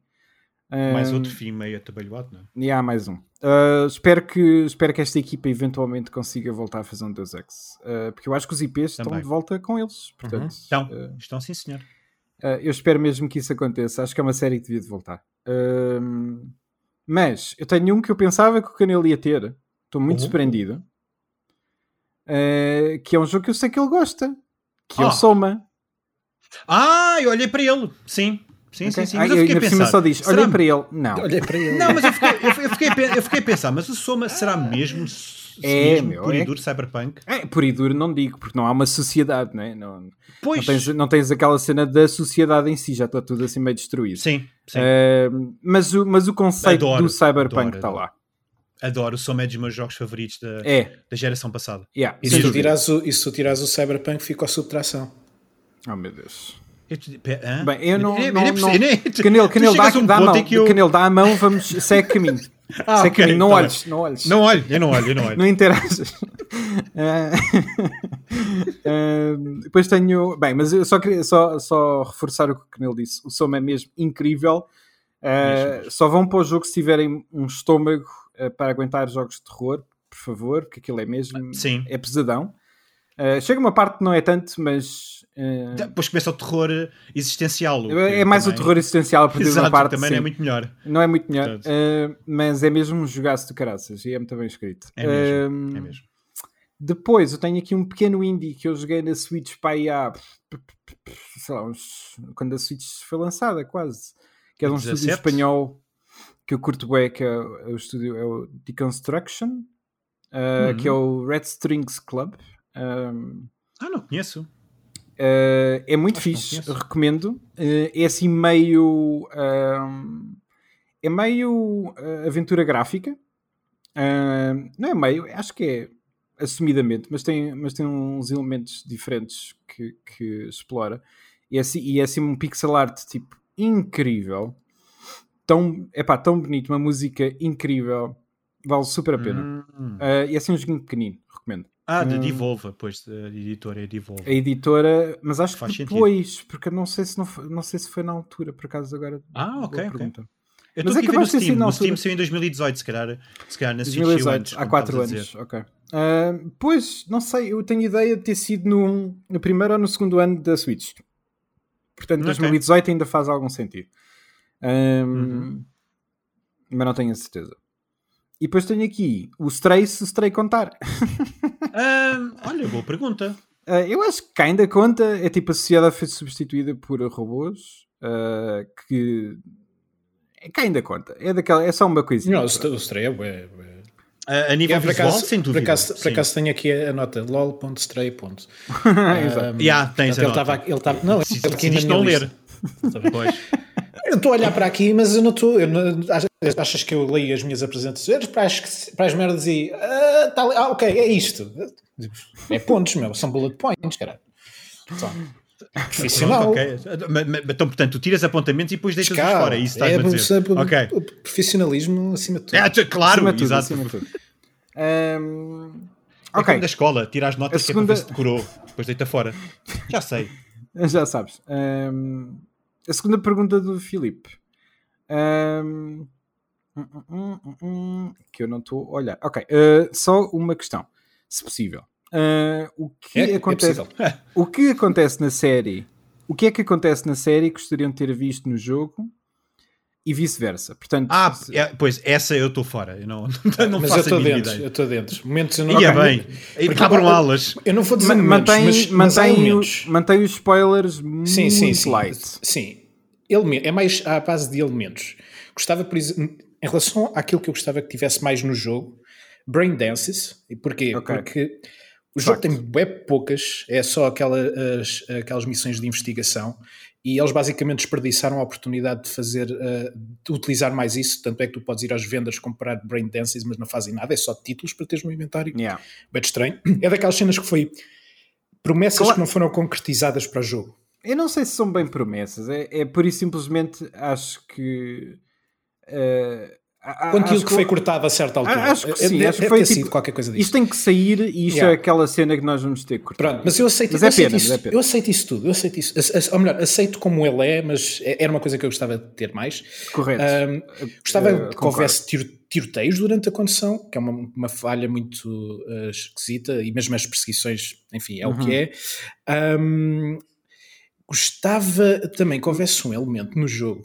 Speaker 2: mais outro fim meio atabalhoado, não é?
Speaker 3: E há mais um. Uh, espero, que, espero que esta equipa eventualmente consiga voltar a fazer um Deus Ex. Uh, porque eu acho que os IPs estão
Speaker 2: Também.
Speaker 3: de volta com eles. Portanto,
Speaker 2: Então,
Speaker 3: uh,
Speaker 2: estão sim, senhor.
Speaker 3: Eu espero mesmo que isso aconteça. Acho que é uma série que devia de voltar. Mas eu tenho um que eu pensava que o Canelo ia ter. Estou muito
Speaker 2: Uhum.
Speaker 3: surpreendido. Que é um jogo que eu sei que ele gosta. Que é o. Soma.
Speaker 2: Ah, eu olhei para ele. Sim, sim,
Speaker 3: Ok?
Speaker 2: sim, sim.
Speaker 3: Ah,
Speaker 2: Mas eu
Speaker 3: eu
Speaker 2: fiquei a pensar.
Speaker 3: só diz: olhei para ele. Não.
Speaker 1: Olhei para ele.
Speaker 2: Não, mas eu fiquei, eu, fiquei, eu fiquei a pensar, mas o Soma será mesmo,
Speaker 3: É,
Speaker 2: mesmo
Speaker 3: meu,
Speaker 2: puro
Speaker 3: é-
Speaker 2: e duro cyberpunk?
Speaker 3: É, por e duro não digo, porque não há uma sociedade, não é? Não, não,
Speaker 2: Pois,
Speaker 3: tens, não tens aquela cena da sociedade em si, já está tudo assim meio destruído.
Speaker 2: sim, sim.
Speaker 3: Uh, mas, o, mas o conceito
Speaker 2: Adoro,
Speaker 3: do Cyberpunk está lá.
Speaker 2: Adoro, o Soma é dos meus jogos favoritos da,
Speaker 3: É,
Speaker 2: da geração passada.
Speaker 3: yeah,
Speaker 1: E se, tu tirares o, e se tu tirares o Cyberpunk, fica a subtração.
Speaker 3: Oh meu Deus.
Speaker 2: Hã?
Speaker 3: Bem, eu não. não, não- Canelo, Canelo, dá,
Speaker 2: um
Speaker 3: dá mão.
Speaker 2: eu-
Speaker 3: Canelo, dá a mão, vamos. Segue caminho.
Speaker 2: Ah,
Speaker 3: segue
Speaker 2: ok,
Speaker 3: caminho. Não
Speaker 2: tá
Speaker 3: olhes, não olhes.
Speaker 2: Não olho, eu não olho, eu não olho.
Speaker 3: Não interajas. Ah, ah, depois tenho. Bem, mas eu só queria só, só reforçar o que o Canelo disse. O Soma é mesmo incrível. Ah,
Speaker 2: Mesmo.
Speaker 3: só vão para o jogo se tiverem um estômago para aguentar jogos de terror, por favor, porque aquilo é mesmo.
Speaker 2: Sim.
Speaker 3: É pesadão. Chega uma parte que não é tanto, mas. Ah,
Speaker 2: Depois começa o terror existencial. o que
Speaker 3: é mais
Speaker 2: também-
Speaker 3: o terror existencial a partir de uma
Speaker 2: Exato,
Speaker 3: parte.
Speaker 2: também
Speaker 3: sim.
Speaker 2: não é muito melhor.
Speaker 3: Não é muito melhor, uh, mas é mesmo um jogaço de caraças e é muito bem escrito.
Speaker 2: É mesmo,
Speaker 3: Um,
Speaker 2: é mesmo.
Speaker 3: Depois eu tenho aqui um pequeno indie que eu joguei na Switch para aí há sei lá, uns, quando a Switch foi lançada, quase. Que é um estúdio
Speaker 2: 17?
Speaker 3: espanhol que eu curto bem, que é, o- é o estúdio é o Deconstruction, uh,
Speaker 2: Uhum.
Speaker 3: que é o Red Strings Club. Um,
Speaker 2: Ah, não conheço.
Speaker 3: Uh, é muito
Speaker 2: Acho
Speaker 3: fixe, recomendo. Uh, é assim meio. um, é meio uh, aventura gráfica. Uh, não é meio, acho que é assumidamente, mas tem, mas tem uns elementos diferentes que, que explora. E é, assim, e é assim um pixel art tipo incrível. Tão, epá, tão bonito, uma música incrível. Vale super a pena.
Speaker 2: Hum.
Speaker 3: Uh, e é assim um joguinho pequenino, recomendo.
Speaker 2: Ah, de
Speaker 3: Hum.
Speaker 2: Devolva, pois, a editora é Devolva.
Speaker 3: a editora, mas acho
Speaker 2: Faz
Speaker 3: que
Speaker 2: sentido.
Speaker 3: depois, porque eu não sei se não foi, não sei se foi na altura, por acaso agora.
Speaker 2: Ah, ok, ok.
Speaker 3: pergunta.
Speaker 2: Eu
Speaker 3: Mas é
Speaker 2: ver no Steam. No. Steam saiu em 2018, se calhar, se calhar na Switch saiu
Speaker 3: 2018,
Speaker 2: antes,
Speaker 3: há
Speaker 2: como
Speaker 3: 4
Speaker 2: estavas a
Speaker 3: anos, ok. Ah, pois, não sei, eu tenho ideia de ter sido no, no primeiro ou no segundo ano da Switch. Portanto,
Speaker 2: Ok.
Speaker 3: 2018 ainda faz algum sentido. Ahm,
Speaker 2: Uhum.
Speaker 3: Mas não tenho a certeza. E depois tenho aqui o Stray, se o Stray contar.
Speaker 2: Ah, olha, boa pergunta.
Speaker 3: Ah, eu acho que ainda conta. É tipo a sociedade foi substituída por robôs. ah, que. É que ainda conta. É, daquela, é só uma coisinha.
Speaker 1: Não, o Stray- Stray é.
Speaker 2: A, a nível
Speaker 1: por
Speaker 2: visual,
Speaker 1: acaso,
Speaker 2: sem dúvida.
Speaker 1: Por acaso, por acaso tenho aqui a nota lol.stray. ponto.
Speaker 3: Exato.
Speaker 1: Um,
Speaker 2: Yeah, tens
Speaker 1: ele estava ele estava não,
Speaker 2: Se-
Speaker 1: ele
Speaker 2: não ler.
Speaker 1: Eu estou a olhar para aqui, mas eu não estou. eu não- Achas que eu leio as minhas apresentações para as, para as merdas e. Ah, tá ah, ok, é isto. É pontos, meu, são bullet points, cara. Só. Profissional.
Speaker 2: Pronto, ok. Mas- mas- Então, portanto, tu tiras apontamentos e depois deixas-os
Speaker 1: Calma,
Speaker 2: fora. É isso que estás-me a dizer.
Speaker 1: sempre
Speaker 2: Ok.
Speaker 1: o profissionalismo acima de tudo.
Speaker 2: É, claro,
Speaker 3: Acima
Speaker 2: exato.
Speaker 3: acima de tudo.
Speaker 2: É
Speaker 3: ok,
Speaker 2: da escola, tira as notas
Speaker 3: A
Speaker 2: que é para ver se
Speaker 3: segunda-
Speaker 2: decorou. Depois deita fora. Já sei.
Speaker 3: já sabes. Ahm, a segunda pergunta do Filipe. Ahm, que eu não estou a olhar. Ok, ah, só uma questão, se possível. Ah, o, que
Speaker 1: É, é
Speaker 3: acontece,
Speaker 1: possível.
Speaker 3: o que acontece na série? O que é que acontece na série que gostariam de ter visto no jogo e vice-versa? Portanto,
Speaker 2: Ah,
Speaker 3: se-
Speaker 2: é, pois, essa eu estou fora. Eu não, não
Speaker 1: mas eu
Speaker 2: faço a
Speaker 1: estou dentro, eu
Speaker 2: ideia.
Speaker 1: estou dentro. Momentos eu não
Speaker 2: Ia
Speaker 1: Ok,
Speaker 2: bem.
Speaker 1: porque
Speaker 2: abram
Speaker 1: agora-
Speaker 2: alas.
Speaker 1: Eu não vou dizer
Speaker 3: ma-
Speaker 1: momentos,
Speaker 3: mantém,
Speaker 1: mas,
Speaker 3: mantém, o, mantém os spoilers muito
Speaker 1: Sim, sim, sim.
Speaker 3: light.
Speaker 1: Sim. Eleme- É mais à base de elementos. Gostava, por exemplo, em relação àquilo que eu gostava que tivesse mais no jogo, Brain Dances. E porquê?
Speaker 3: Ok.
Speaker 1: Porque o jogo
Speaker 3: Facto.
Speaker 1: tem bem poucas, é só aquela, as- aquelas missões de investigação. E eles basicamente desperdiçaram a oportunidade de fazer, eh, de utilizar mais isso. Tanto é que tu podes ir às vendas comprar Brain Dances, mas não fazem nada, é só títulos para teres no inventário.
Speaker 3: Yeah.
Speaker 1: Bem estranho. É daquelas cenas que foi promessas
Speaker 3: Claro.
Speaker 1: que não foram concretizadas para o jogo.
Speaker 3: Eu não sei se são bem promessas, é, é por isso simplesmente acho que. Eh, a- a-
Speaker 1: Conteúdo que foi cortado a certa altura.
Speaker 3: Ah, acho que sim,
Speaker 1: Deve-
Speaker 3: acho que foi
Speaker 1: ter
Speaker 3: tipo-
Speaker 1: sido qualquer coisa disso.
Speaker 3: Isto tem que sair e isto
Speaker 1: Yeah.
Speaker 3: é aquela cena que nós vamos ter que cortar.
Speaker 1: Pronto, mas eu aceito,
Speaker 3: Mas
Speaker 1: eu,
Speaker 3: é
Speaker 1: aceito
Speaker 3: pena,
Speaker 1: isso,
Speaker 3: é
Speaker 1: eu aceito isso tudo. Eu aceito isso. Ou melhor, aceito como ele é, mas é- era uma coisa que eu gostava de ter mais.
Speaker 3: Correto.
Speaker 1: Ahm, gostava
Speaker 3: Eh,
Speaker 1: que houvesse tiro- tiroteios durante a condução, que é uma, uma falha muito eh, esquisita, e mesmo as perseguições, enfim, é o
Speaker 3: Uhum.
Speaker 1: que é. Ahm, gostava também que houvesse um elemento no jogo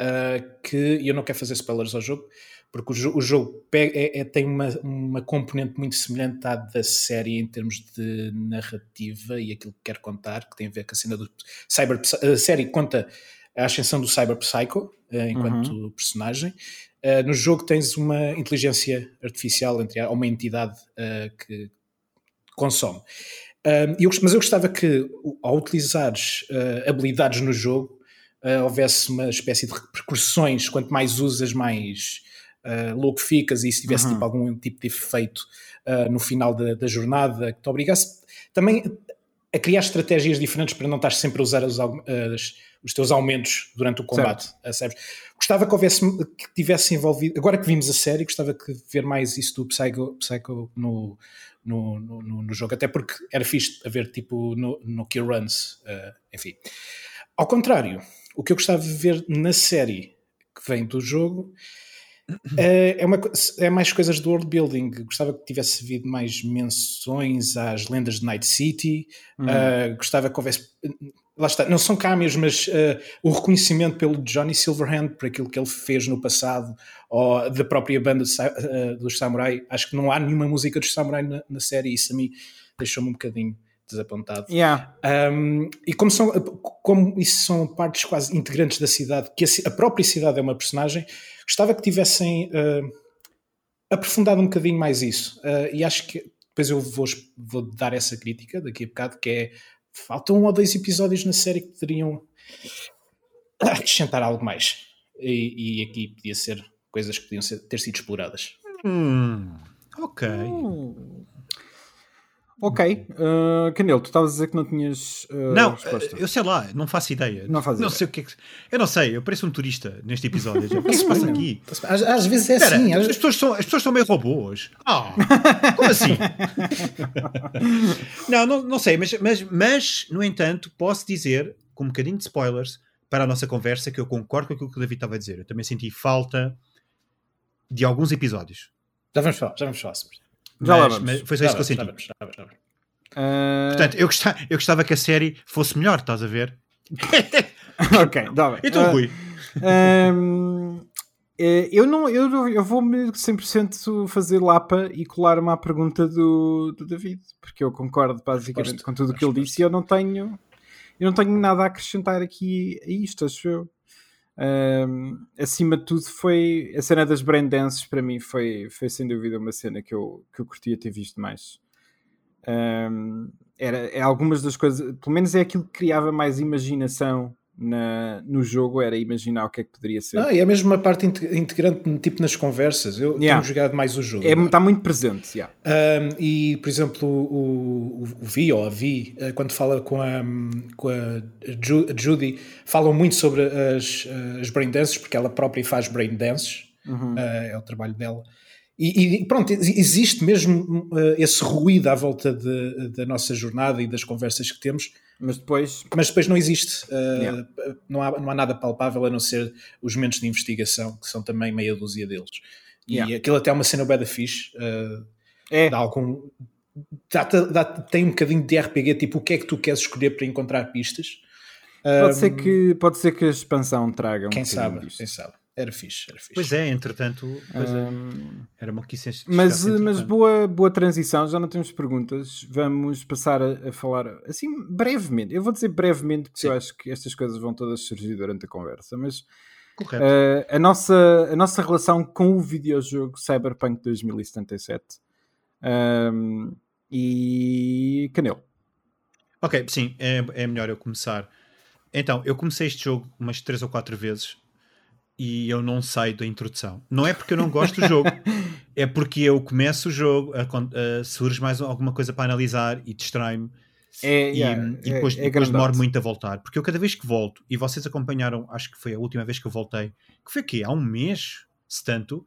Speaker 1: uh, que eu não quero fazer spoilers ao jogo, porque o, jo o jogo pega, é, é, tem uma, uma componente muito semelhante à da série em termos de narrativa e aquilo que quer contar, que tem a ver com a cena do Cyber. A série conta a ascensão do Cyber Psycho uh, enquanto uhum. personagem. Uh, no jogo tens uma inteligência artificial, entre uma entidade uh, que consome. eu, mas eu gostava que, ao utilizares habilidades no jogo, houvesse uma espécie de repercussões. Quanto mais usas, mais louco ficas, e se tivesse uhum. tipo, algum tipo de efeito no final da, da jornada que te obrigasse também a criar estratégias diferentes para não estar sempre a usar as, as os teus aumentos durante o combate. Certo. Gostava que houvesse que tivesse envolvido. Agora que vimos a série, gostava de ver mais isso do Psycho, Psycho no, no, no, no, jogo, até porque era fixe a ver tipo no, no Kill Runs, uh, enfim. Ao contrário, o que eu gostava de ver na série que vem do jogo é, é, uma, é mais coisas do world building. Gostava que tivesse havido mais menções às lendas de Night City. Uhum. Uh, gostava que houvesse. Lá está, não são cameos, mas uh, o reconhecimento pelo Johnny Silverhand por aquilo que ele fez no passado, ou da própria banda uh, dos Samurai. Acho que não há nenhuma música dos Samurai na, na série, isso a mim deixou-me um bocadinho desapontado.
Speaker 3: Yeah.
Speaker 1: Um, e como, são, como isso são partes quase integrantes da cidade, que a, a própria cidade é uma personagem, gostava que tivessem uh, aprofundado um bocadinho mais isso. Uh, e acho que depois eu vou, vou dar essa crítica daqui a bocado, que é faltam um ou dois episódios na série que poderiam acrescentar algo mais. E, e aqui podia ser coisas que podiam ser, ter sido exploradas.
Speaker 2: Hum, ok. Hum.
Speaker 3: Ok. Uh, Canelo, tu estavas a dizer que não tinhas. Uh,
Speaker 2: não, resposta. eu sei lá, não faço ideia. Não, faz não ideia. sei o que é que. Eu não sei, eu pareço um turista neste episódio. o que é que se passa aqui?
Speaker 1: Às, às vezes é Pera, assim.
Speaker 2: As... As, pessoas são, as pessoas são meio robôs. Ah, como assim? não, não, não sei, mas, mas, mas, no entanto, posso dizer, com um bocadinho de spoilers, para a nossa conversa, que eu concordo com aquilo que o David estava a dizer. Eu também senti falta de alguns episódios.
Speaker 1: Já vamos falar, já vamos falar sobre
Speaker 2: já mas, mas foi só isso que eu senti. Uh... Portanto, eu gostava, eu gostava que a série fosse melhor, estás a ver?
Speaker 3: ok, dá bem.
Speaker 2: Então, uh, Rui.
Speaker 3: Um, eh, eu não eu, eu vou-me 100% fazer lapa e colar-me à pergunta do, do David, porque eu concordo basicamente com tudo o que ele disse e eu não tenho eu não tenho nada a acrescentar aqui a isto, acho eu. Acima de tudo foi a cena das brain dances para mim foi, foi sem dúvida uma cena que eu, que eu curtia ter visto mais. Era, é algumas das coisas pelo menos é aquilo que criava mais imaginação na, no jogo era imaginar o que é que poderia ser.
Speaker 1: Ah, e é mesmo uma parte integrante, tipo nas conversas. Eu yeah. tenho jogado mais o jogo.
Speaker 3: É, está muito presente. Yeah.
Speaker 1: Um, e, por exemplo, o, o, o Vi ou a Vi, eh, quando fala com a, com a Judy, falam muito sobre as, as brain dances, porque ela própria faz brain dances, uhum. uh, é o trabalho dela. E, e, pronto, existe mesmo uh, esse ruído à volta de, da nossa jornada e das conversas que temos
Speaker 3: mas depois.
Speaker 1: Mas depois não existe. Uh, yeah. não, há, não há nada palpável a não ser os momentos de investigação, que são também meia dúzia deles. E yeah. aquilo até é uma cena bem da fixe. Uh, é. Dá algum. Dá, dá, tem um bocadinho de RPG, tipo o que é que tu queres escolher para encontrar pistas.
Speaker 3: Pode, um, ser, que, pode ser que a expansão traga um
Speaker 1: Quem sabe, quem sabe. Era fixe, era fixe.
Speaker 2: Pois é, entretanto, pois é. era uma quisência.
Speaker 3: Mas, mas boa, boa transição, já não temos perguntas. Vamos passar a, a falar assim brevemente. Eu vou dizer brevemente, porque Sim. eu acho que estas coisas vão todas surgir durante a conversa. Mas uh, a, nossa, a nossa relação com o videojogo Cyberpunk 2077 um, e Canelo.
Speaker 2: Ok, sim, é, é melhor eu começar. Então, eu comecei este jogo umas 3 ou 4 vezes e eu não saio da introdução. Não é porque eu não gosto do jogo, é porque eu começo o jogo, a, a, surge mais alguma coisa para analisar e distrai-me. É, e, yeah, e, depois, é, é depois demoro muito a voltar. Porque eu cada vez que volto, e vocês acompanharam, acho que foi a última vez que eu voltei, que foi aqui, há um mês, se tanto,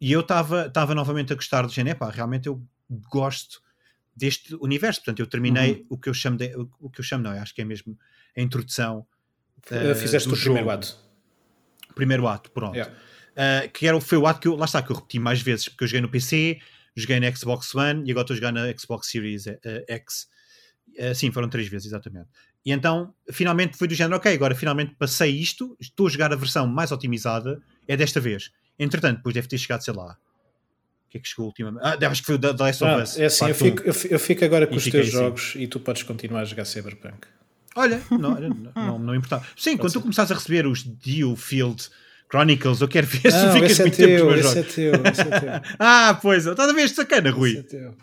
Speaker 2: e eu estava novamente a gostar do género, pá, realmente eu gosto deste universo. Portanto, eu terminei uhum. o que eu chamo de, o que eu chamo, não, acho que é mesmo a introdução.
Speaker 1: Uh, Fizeste o jogo. primeiro ato
Speaker 2: primeiro ato, pronto. Yeah. Uh, que era, foi o ato que eu, lá está, que eu repeti mais vezes, porque eu joguei no PC, joguei na Xbox One e agora estou a jogar na Xbox Series uh, X. Uh, sim, foram três vezes, exatamente. E então, finalmente foi do género, ok, agora finalmente passei isto, estou a jogar a versão mais otimizada, é desta vez. Entretanto, depois deve ter chegado, sei lá, o que é que chegou ultimamente? Ah, acho que foi o The Last of
Speaker 1: Ah,
Speaker 2: Us.
Speaker 1: é assim, eu fico, eu fi- eu fico agora com
Speaker 2: E
Speaker 1: os teus
Speaker 2: assim.
Speaker 1: jogos e tu podes continuar a jogar Cyberpunk.
Speaker 2: Olha, não, não, não, não importava. Sim, quando tu
Speaker 1: ser.
Speaker 2: começares a receber os Dewfield Chronicles, eu quero ver se
Speaker 1: Não,
Speaker 2: ficas
Speaker 1: é
Speaker 2: muito tempo
Speaker 1: teu,
Speaker 2: nos meus
Speaker 1: esse é
Speaker 2: jogos.
Speaker 1: teu, esse é teu.
Speaker 2: Ah, pois, estás a ver sacana,
Speaker 1: esse é
Speaker 2: Rui?
Speaker 1: teu.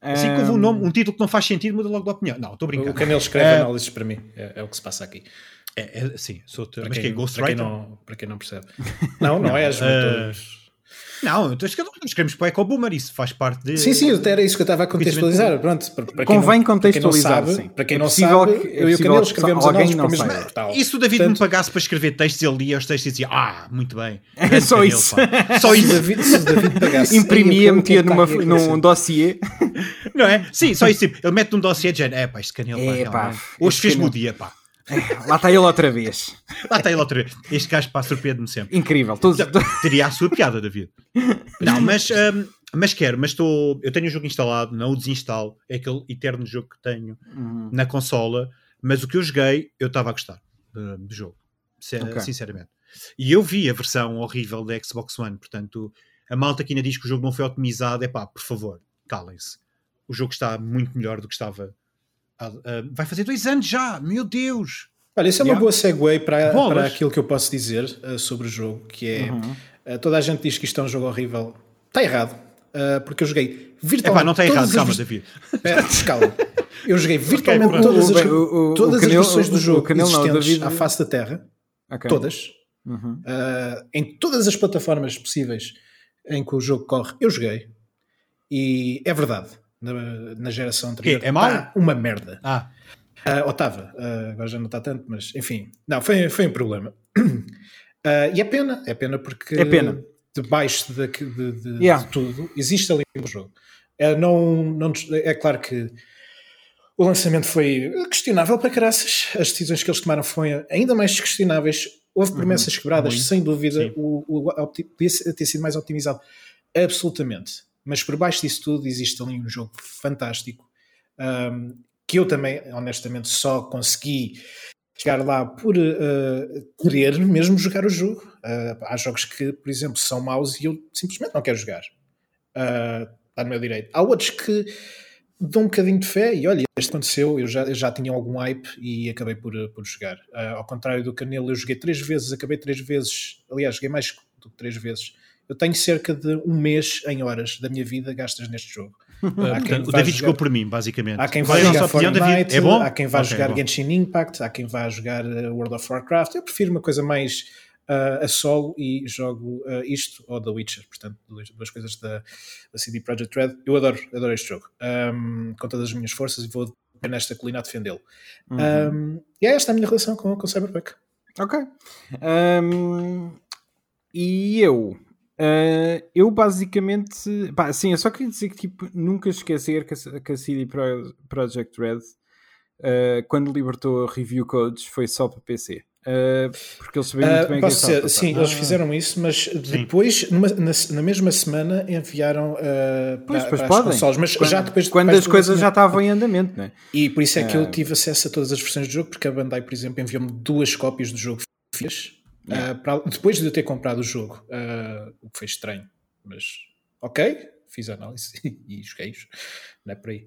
Speaker 2: Assim que houve um, nome, um título que não faz sentido, muda logo de opinião. Não, estou a brincar.
Speaker 1: O Canelo escreve
Speaker 2: É.
Speaker 1: análises para mim, é, é o que se passa aqui.
Speaker 2: É, é, sim, sou
Speaker 1: Para
Speaker 2: mas que
Speaker 1: quem,
Speaker 2: é
Speaker 1: para, quem
Speaker 2: Ghostwriter?
Speaker 1: não, para quem não percebe. Não, não, mas
Speaker 2: eh,
Speaker 1: todos-
Speaker 2: Não, então nós queremos para o Eco Boomer, isso faz parte de.
Speaker 1: Sim, sim, até era isso que eu estava a contextualizar. Pronto, para,
Speaker 3: Convém
Speaker 1: não,
Speaker 3: contextualizar,
Speaker 1: para quem não
Speaker 3: sim.
Speaker 1: sabe, para quem
Speaker 3: É
Speaker 1: não
Speaker 3: possível
Speaker 1: sabe,
Speaker 3: que- é
Speaker 1: eu e o Canelo
Speaker 3: que
Speaker 1: escrevemos
Speaker 3: alguém
Speaker 1: análises para o
Speaker 3: não
Speaker 1: mesmo
Speaker 3: saiba.
Speaker 1: portal.
Speaker 2: E se o David me
Speaker 1: Portanto,
Speaker 2: pagasse para escrever textos, ele lia os textos e dizia: Ah, muito bem.
Speaker 3: É só
Speaker 2: Canelo,
Speaker 3: isso.
Speaker 2: pá. Só
Speaker 1: se o
Speaker 2: isso.
Speaker 1: David, se o David pagasse,
Speaker 3: imprimia,
Speaker 1: é
Speaker 3: metia numa,
Speaker 1: a
Speaker 3: num dossiê.
Speaker 2: Não é? Sim, só isso. Tipo, ele mete num dossiê de género. É pá, este canelo, pá,
Speaker 3: É, pá, este
Speaker 2: Hoje fez-me o dia, pá.
Speaker 3: Lá está ele outra vez.
Speaker 2: Lá está ele outra vez. Este gajo, pá, surpreende-me sempre.
Speaker 3: Incrível. Todos,
Speaker 2: Teria a sua piada, David. Não, mas, hum, mas quero, mas estou. Eu tenho o jogo instalado, não o desinstalo. É aquele eterno jogo que tenho
Speaker 3: Uhum.
Speaker 2: na consola. Mas o que eu joguei, eu estava a gostar uh, do jogo. Se-
Speaker 3: Ok.
Speaker 2: Sinceramente. E eu vi a versão horrível da Xbox One. Portanto, a malta que ainda diz que o jogo não foi otimizado. É pá, por favor, calem-se. O jogo está muito melhor do que estava. Há- ah, vai fazer dois anos já, meu Deus!
Speaker 1: Olha, isso é uma
Speaker 2: Yeah.
Speaker 1: boa segue para, aquilo que eu posso dizer uh, sobre o jogo, que é
Speaker 3: Uhum.
Speaker 1: uh, toda a gente diz que isto é um jogo horrível. Está errado, uh, porque eu joguei
Speaker 2: É
Speaker 1: virtualmente.
Speaker 2: pá, não está errado,
Speaker 1: as
Speaker 2: calma,
Speaker 1: vers-
Speaker 2: David.
Speaker 1: Calma. Eu joguei virtualmente
Speaker 2: pronto.
Speaker 1: todas, as,
Speaker 3: O- o-
Speaker 1: todas
Speaker 3: o
Speaker 1: as
Speaker 3: Canelo-
Speaker 1: versões do jogo
Speaker 3: o Canelo não, David-
Speaker 1: à face da Terra,
Speaker 3: Ok.
Speaker 1: todas,
Speaker 3: Uhum.
Speaker 1: uh, em todas as plataformas possíveis em que o jogo corre, eu joguei. E é verdade, na, na geração anterior,
Speaker 2: é mau?
Speaker 1: uma merda.
Speaker 2: Ah,
Speaker 1: Ah, ou estava, ah, agora já não está tanto, mas enfim, não, foi, foi um problema. Ah, e é pena, é pena porque
Speaker 3: É pena.
Speaker 1: debaixo de, de- de-
Speaker 3: Yeah.
Speaker 1: de tudo existe ali um jogo. É, não, não, é claro que o lançamento foi questionável para caraças, as decisões que eles tomaram foram ainda mais questionáveis. Houve promessas quebradas,
Speaker 2: muito.
Speaker 1: sem dúvida.
Speaker 2: Sim.
Speaker 1: O, o, opti- podia ter sido mais otimizado, absolutamente. Mas por baixo disso tudo existe ali um jogo fantástico um, que eu também, honestamente, só consegui chegar lá por uh, querer mesmo jogar o jogo. Uh, há jogos que, por exemplo, são maus e eu simplesmente não quero jogar. Uh, está no meu direito. Há outros que dão um bocadinho de fé e olha, isto aconteceu, eu já, eu já tinha algum hype e acabei por, por jogar. Uh, ao contrário do Canelo, eu joguei três vezes, acabei três vezes, aliás, joguei mais do que três vezes. Eu tenho cerca de um mês em horas da minha vida gastas neste jogo.
Speaker 2: Ah, portanto, o David
Speaker 1: jogar-
Speaker 2: jogou por mim, basicamente.
Speaker 1: Há quem vá
Speaker 2: é
Speaker 1: jogar
Speaker 2: opinião,
Speaker 1: Fortnite,
Speaker 2: David? É bom?
Speaker 1: há quem vá
Speaker 2: Ok,
Speaker 1: jogar
Speaker 2: bom.
Speaker 1: Genshin Impact, há quem vá jogar uh, World of Warcraft. Eu prefiro uma coisa mais uh, a solo e jogo uh, isto ou The Witcher, portanto, duas, duas coisas da, da CD Projekt Red. Eu adoro, adoro este jogo, um, com todas as minhas forças e vou nesta colina a defendê-lo.
Speaker 3: Uhum.
Speaker 1: Um, e é esta a minha relação com, com Cyberpunk.
Speaker 3: Ok. Ahm, e eu? Ah, eu basicamente. Pá, sim, eu só queria dizer que tipo, nunca esquecer que a, que a CD Pro- Projekt Red, ah, quando libertou review codes, foi só para PC. Ah, porque eles sabiam muito
Speaker 1: Uh,
Speaker 3: bem que a
Speaker 1: dizer,
Speaker 3: passar.
Speaker 1: sim, eles
Speaker 2: Ah.
Speaker 1: fizeram isso, mas depois, numa- na, na mesma semana, enviaram uh,
Speaker 3: Pois,
Speaker 1: para,
Speaker 3: pois
Speaker 1: para
Speaker 3: podem.
Speaker 1: as consoles, mas
Speaker 3: Quando-
Speaker 1: já depois
Speaker 3: Quando
Speaker 1: depois
Speaker 3: as coisas já estavam em andamento, né?
Speaker 1: E por isso é que eu tive acesso a todas as versões do jogo, porque a Bandai, por exemplo, enviou-me duas cópias do jogo
Speaker 3: Yeah.
Speaker 1: ah, para- depois de eu ter comprado o jogo, ah, o que foi estranho, mas ok, fiz a análise e joguei-os, não é por aí.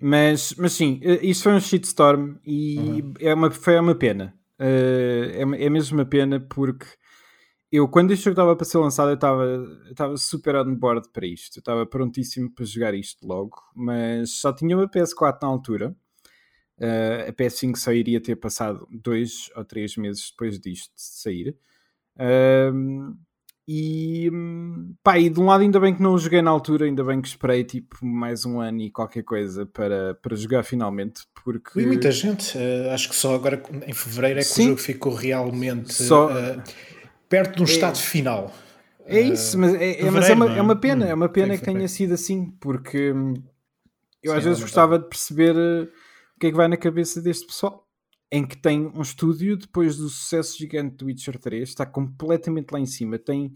Speaker 3: Mas, mas sim, eh, isso foi um shitstorm e
Speaker 1: Uhum.
Speaker 3: é uma, foi uma pena. Eh, é, é mesmo uma pena porque eu, quando este jogo estava para ser lançado, eu estava, eu estava super on board para isto. Eu estava prontíssimo para jogar isto logo, mas só tinha uma PS4 na altura. Eh, a PS5 só iria ter passado dois ou três meses depois disto de sair. Ahm, e, pá, e de um lado ainda bem que não o joguei na altura, ainda bem que esperei tipo mais um ano e qualquer coisa para, para jogar finalmente, porque
Speaker 1: E muita gente, ah, acho que só agora em fevereiro é que
Speaker 3: Sim.
Speaker 1: o jogo ficou realmente
Speaker 3: Só-
Speaker 1: ah, perto de um estado final.
Speaker 3: é isso, mas é, é- mas é, uma,
Speaker 2: é?
Speaker 3: é uma pena,
Speaker 1: Hum,
Speaker 3: é uma pena que tenha sido assim, porque hum, eu às
Speaker 1: Sim,
Speaker 3: vezes
Speaker 1: é
Speaker 3: gostava de perceber eh, o que é que vai na cabeça deste pessoal. Em que tem um estúdio, depois do sucesso gigante do Witcher 3, está completamente lá em cima, tem,